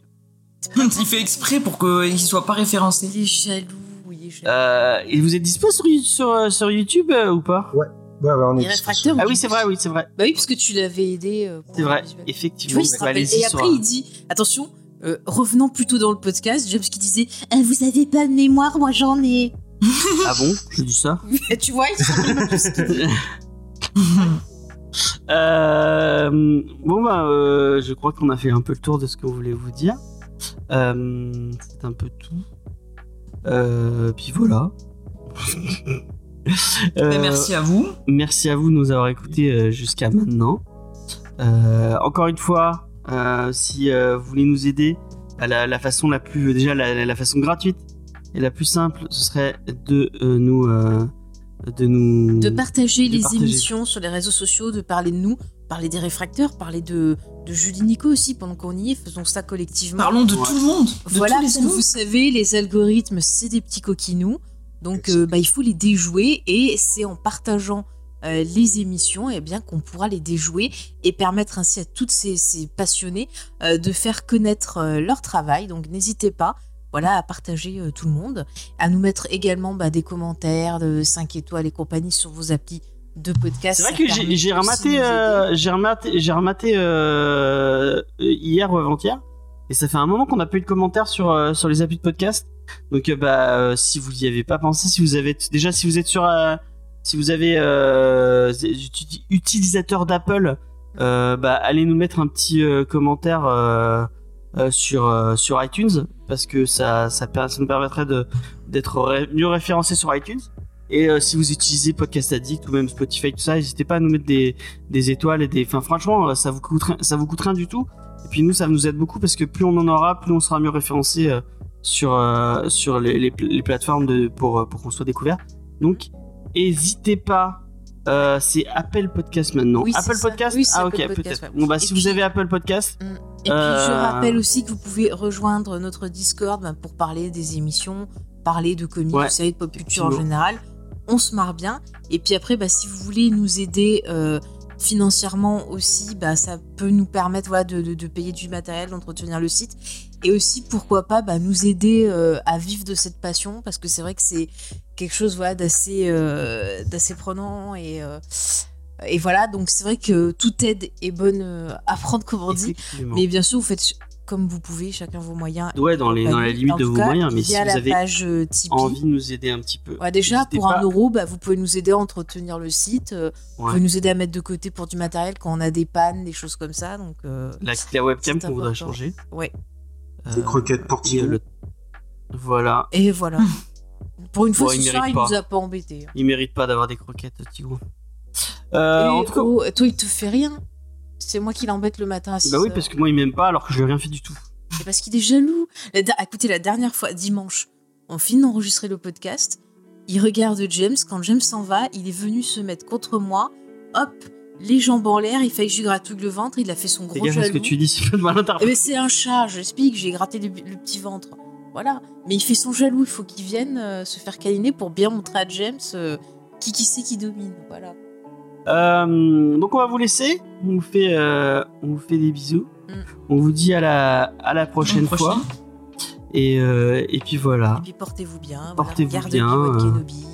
Il fait exprès pour qu'il soit pas référencé. Il est jaloux, il est jaloux. Euh, et vous êtes dispo sur, sur, euh, sur YouTube euh, ou pas? Ouais, ouais, on est sur- Ah oui, c'est vrai, oui, c'est vrai. Bah oui, parce que tu l'avais aidé. euh, C'est vrai, visuel. effectivement. Tu vois, il se Bah, rappelle. allez-y Et après, il dit attention, euh, revenons plutôt dans le podcast. James qui disait Ah, Vous avez pas de mémoire, moi j'en ai. Ah bon Je dis ça Et tu vois, il se. Euh, bon bah euh, je crois qu'on a fait un peu le tour de ce que vous voulez vous dire. Euh, c'est un peu tout. Euh, puis voilà. Euh, Ben, merci à vous. merci à vous de nous avoir écoutés euh, jusqu'à maintenant. Euh, encore une fois, euh, si euh, vous voulez nous aider, à la, la façon la plus déjà la, la façon gratuite et la plus simple, ce serait de euh, nous euh, de nous De partager De les partager. émissions sur les réseaux sociaux, de parler de nous, parler des réfracteurs, parler de, de Julie Nico aussi pendant qu'on y est. Faisons ça collectivement. Parlons de Ouais. tout le monde. De Voilà, tous les que vous savez, les algorithmes, c'est des petits coquinous. Donc, euh, bah, il faut les déjouer et c'est en partageant euh, les émissions et bien qu'on pourra les déjouer et permettre ainsi à toutes ces, ces passionnés euh, de faire connaître leur travail. Donc, n'hésitez pas. Voilà, à partager tout le monde, à nous mettre également bah, des commentaires de 5 étoiles et compagnie sur vos applis de podcast. C'est vrai que j'ai- rematé, j'ai rematé, rematé hier ou avant-hier, et ça fait un moment qu'on n'a pas eu de commentaires sur sur les applis de podcast. Donc euh, bah euh, si vous y avez pas pensé, si vous avez déjà si vous êtes sur, euh, si vous avez uti- utilisateur d'Apple, bah allez nous mettre un petit commentaire sur sur iTunes parce que ça ça, ça nous permettrait de d'être mieux référencé sur iTunes. Et si vous utilisez Podcast Addict ou même Spotify, tout ça, n'hésitez pas à nous mettre des, des étoiles et des. Enfin, franchement, ça vous coûte ça vous coûte rien du tout. Et puis nous, ça nous aide beaucoup parce que plus on en aura, plus on sera mieux référencé sur euh, sur les, les, les plateformes de pour euh, pour qu'on soit découvert. Donc, n'hésitez pas. Euh, c'est Apple Podcast maintenant. Oui, Apple. Podcast. Oui, ah Apple ok, peut-être. ouais. Bon bah Et si puis- vous avez Apple Podcast, Et puis je rappelle aussi que vous pouvez rejoindre notre Discord bah, pour parler des émissions, parler de comics, Ouais, vous savez, de pop culture en général. On se marre bien. Et puis après, bah, si vous voulez nous aider euh, financièrement aussi, bah, ça peut nous permettre voilà, de, de- de payer du matériel, d'entretenir le site. Et aussi, pourquoi pas, bah, nous aider euh, à vivre de cette passion, parce que c'est vrai que c'est quelque chose voilà, d'assez euh, d'assez prenant. Et, euh, et voilà, donc c'est vrai que toute aide est bonne à prendre, comme on dit. Mais bien sûr, vous faites comme vous pouvez, chacun vos moyens. ouais, dans les dans la limite de vos cas, moyens. Mais si vous avez page envie de nous aider un petit peu, Ouais, déjà, pour pas. un euro, bah, vous pouvez nous aider à entretenir le site. Vous pouvez nous aider à mettre de côté pour du matériel quand on a des pannes, des choses comme ça. Donc, la, la webcam qu'on voudrait changer. ouais. Des Euh, croquettes Thibaut. le- Voilà. Et voilà. pour une fois, Bon, il ce soir, il pas. nous a pas embêtés. hein. Il mérite pas d'avoir des croquettes, Tigrou. Euh, en tout cas, oh, toi, il te fait rien. C'est moi qui l'embête le matin à 6 bah oui, heures. parce que moi il m'aime pas alors que je lui ai rien fait du tout. C'est parce qu'il est jaloux. La da- Écoutez, la dernière fois, dimanche, on finit d'enregistrer le podcast. Il regarde James. Quand James s'en va, il est venu se mettre contre moi. Hop, les jambes en l'air. Il fait que je lui gratouille le ventre. Il a fait son gros gaffe ce jaloux. que tu dis, c'est pas de mal ben, c'est un chat, je l'explique. J'ai gratté le, le petit ventre. Voilà. Mais il fait son jaloux. Il faut qu'il vienne euh, se faire câliner pour bien montrer à James euh, qui qui c'est qui domine. Voilà. Euh, donc on va vous laisser. On vous fait, euh, on vous fait des bisous. Mm. On vous dit à la, à la prochaine prochaine. fois. Et, euh, et puis voilà, Et puis portez-vous bien. voilà. Portez-vous Garde bien, euh. Kenobi.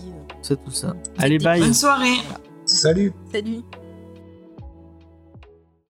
tout ça. Mm. Allez, Faites des bye. Bonne soirée. Salut Salut.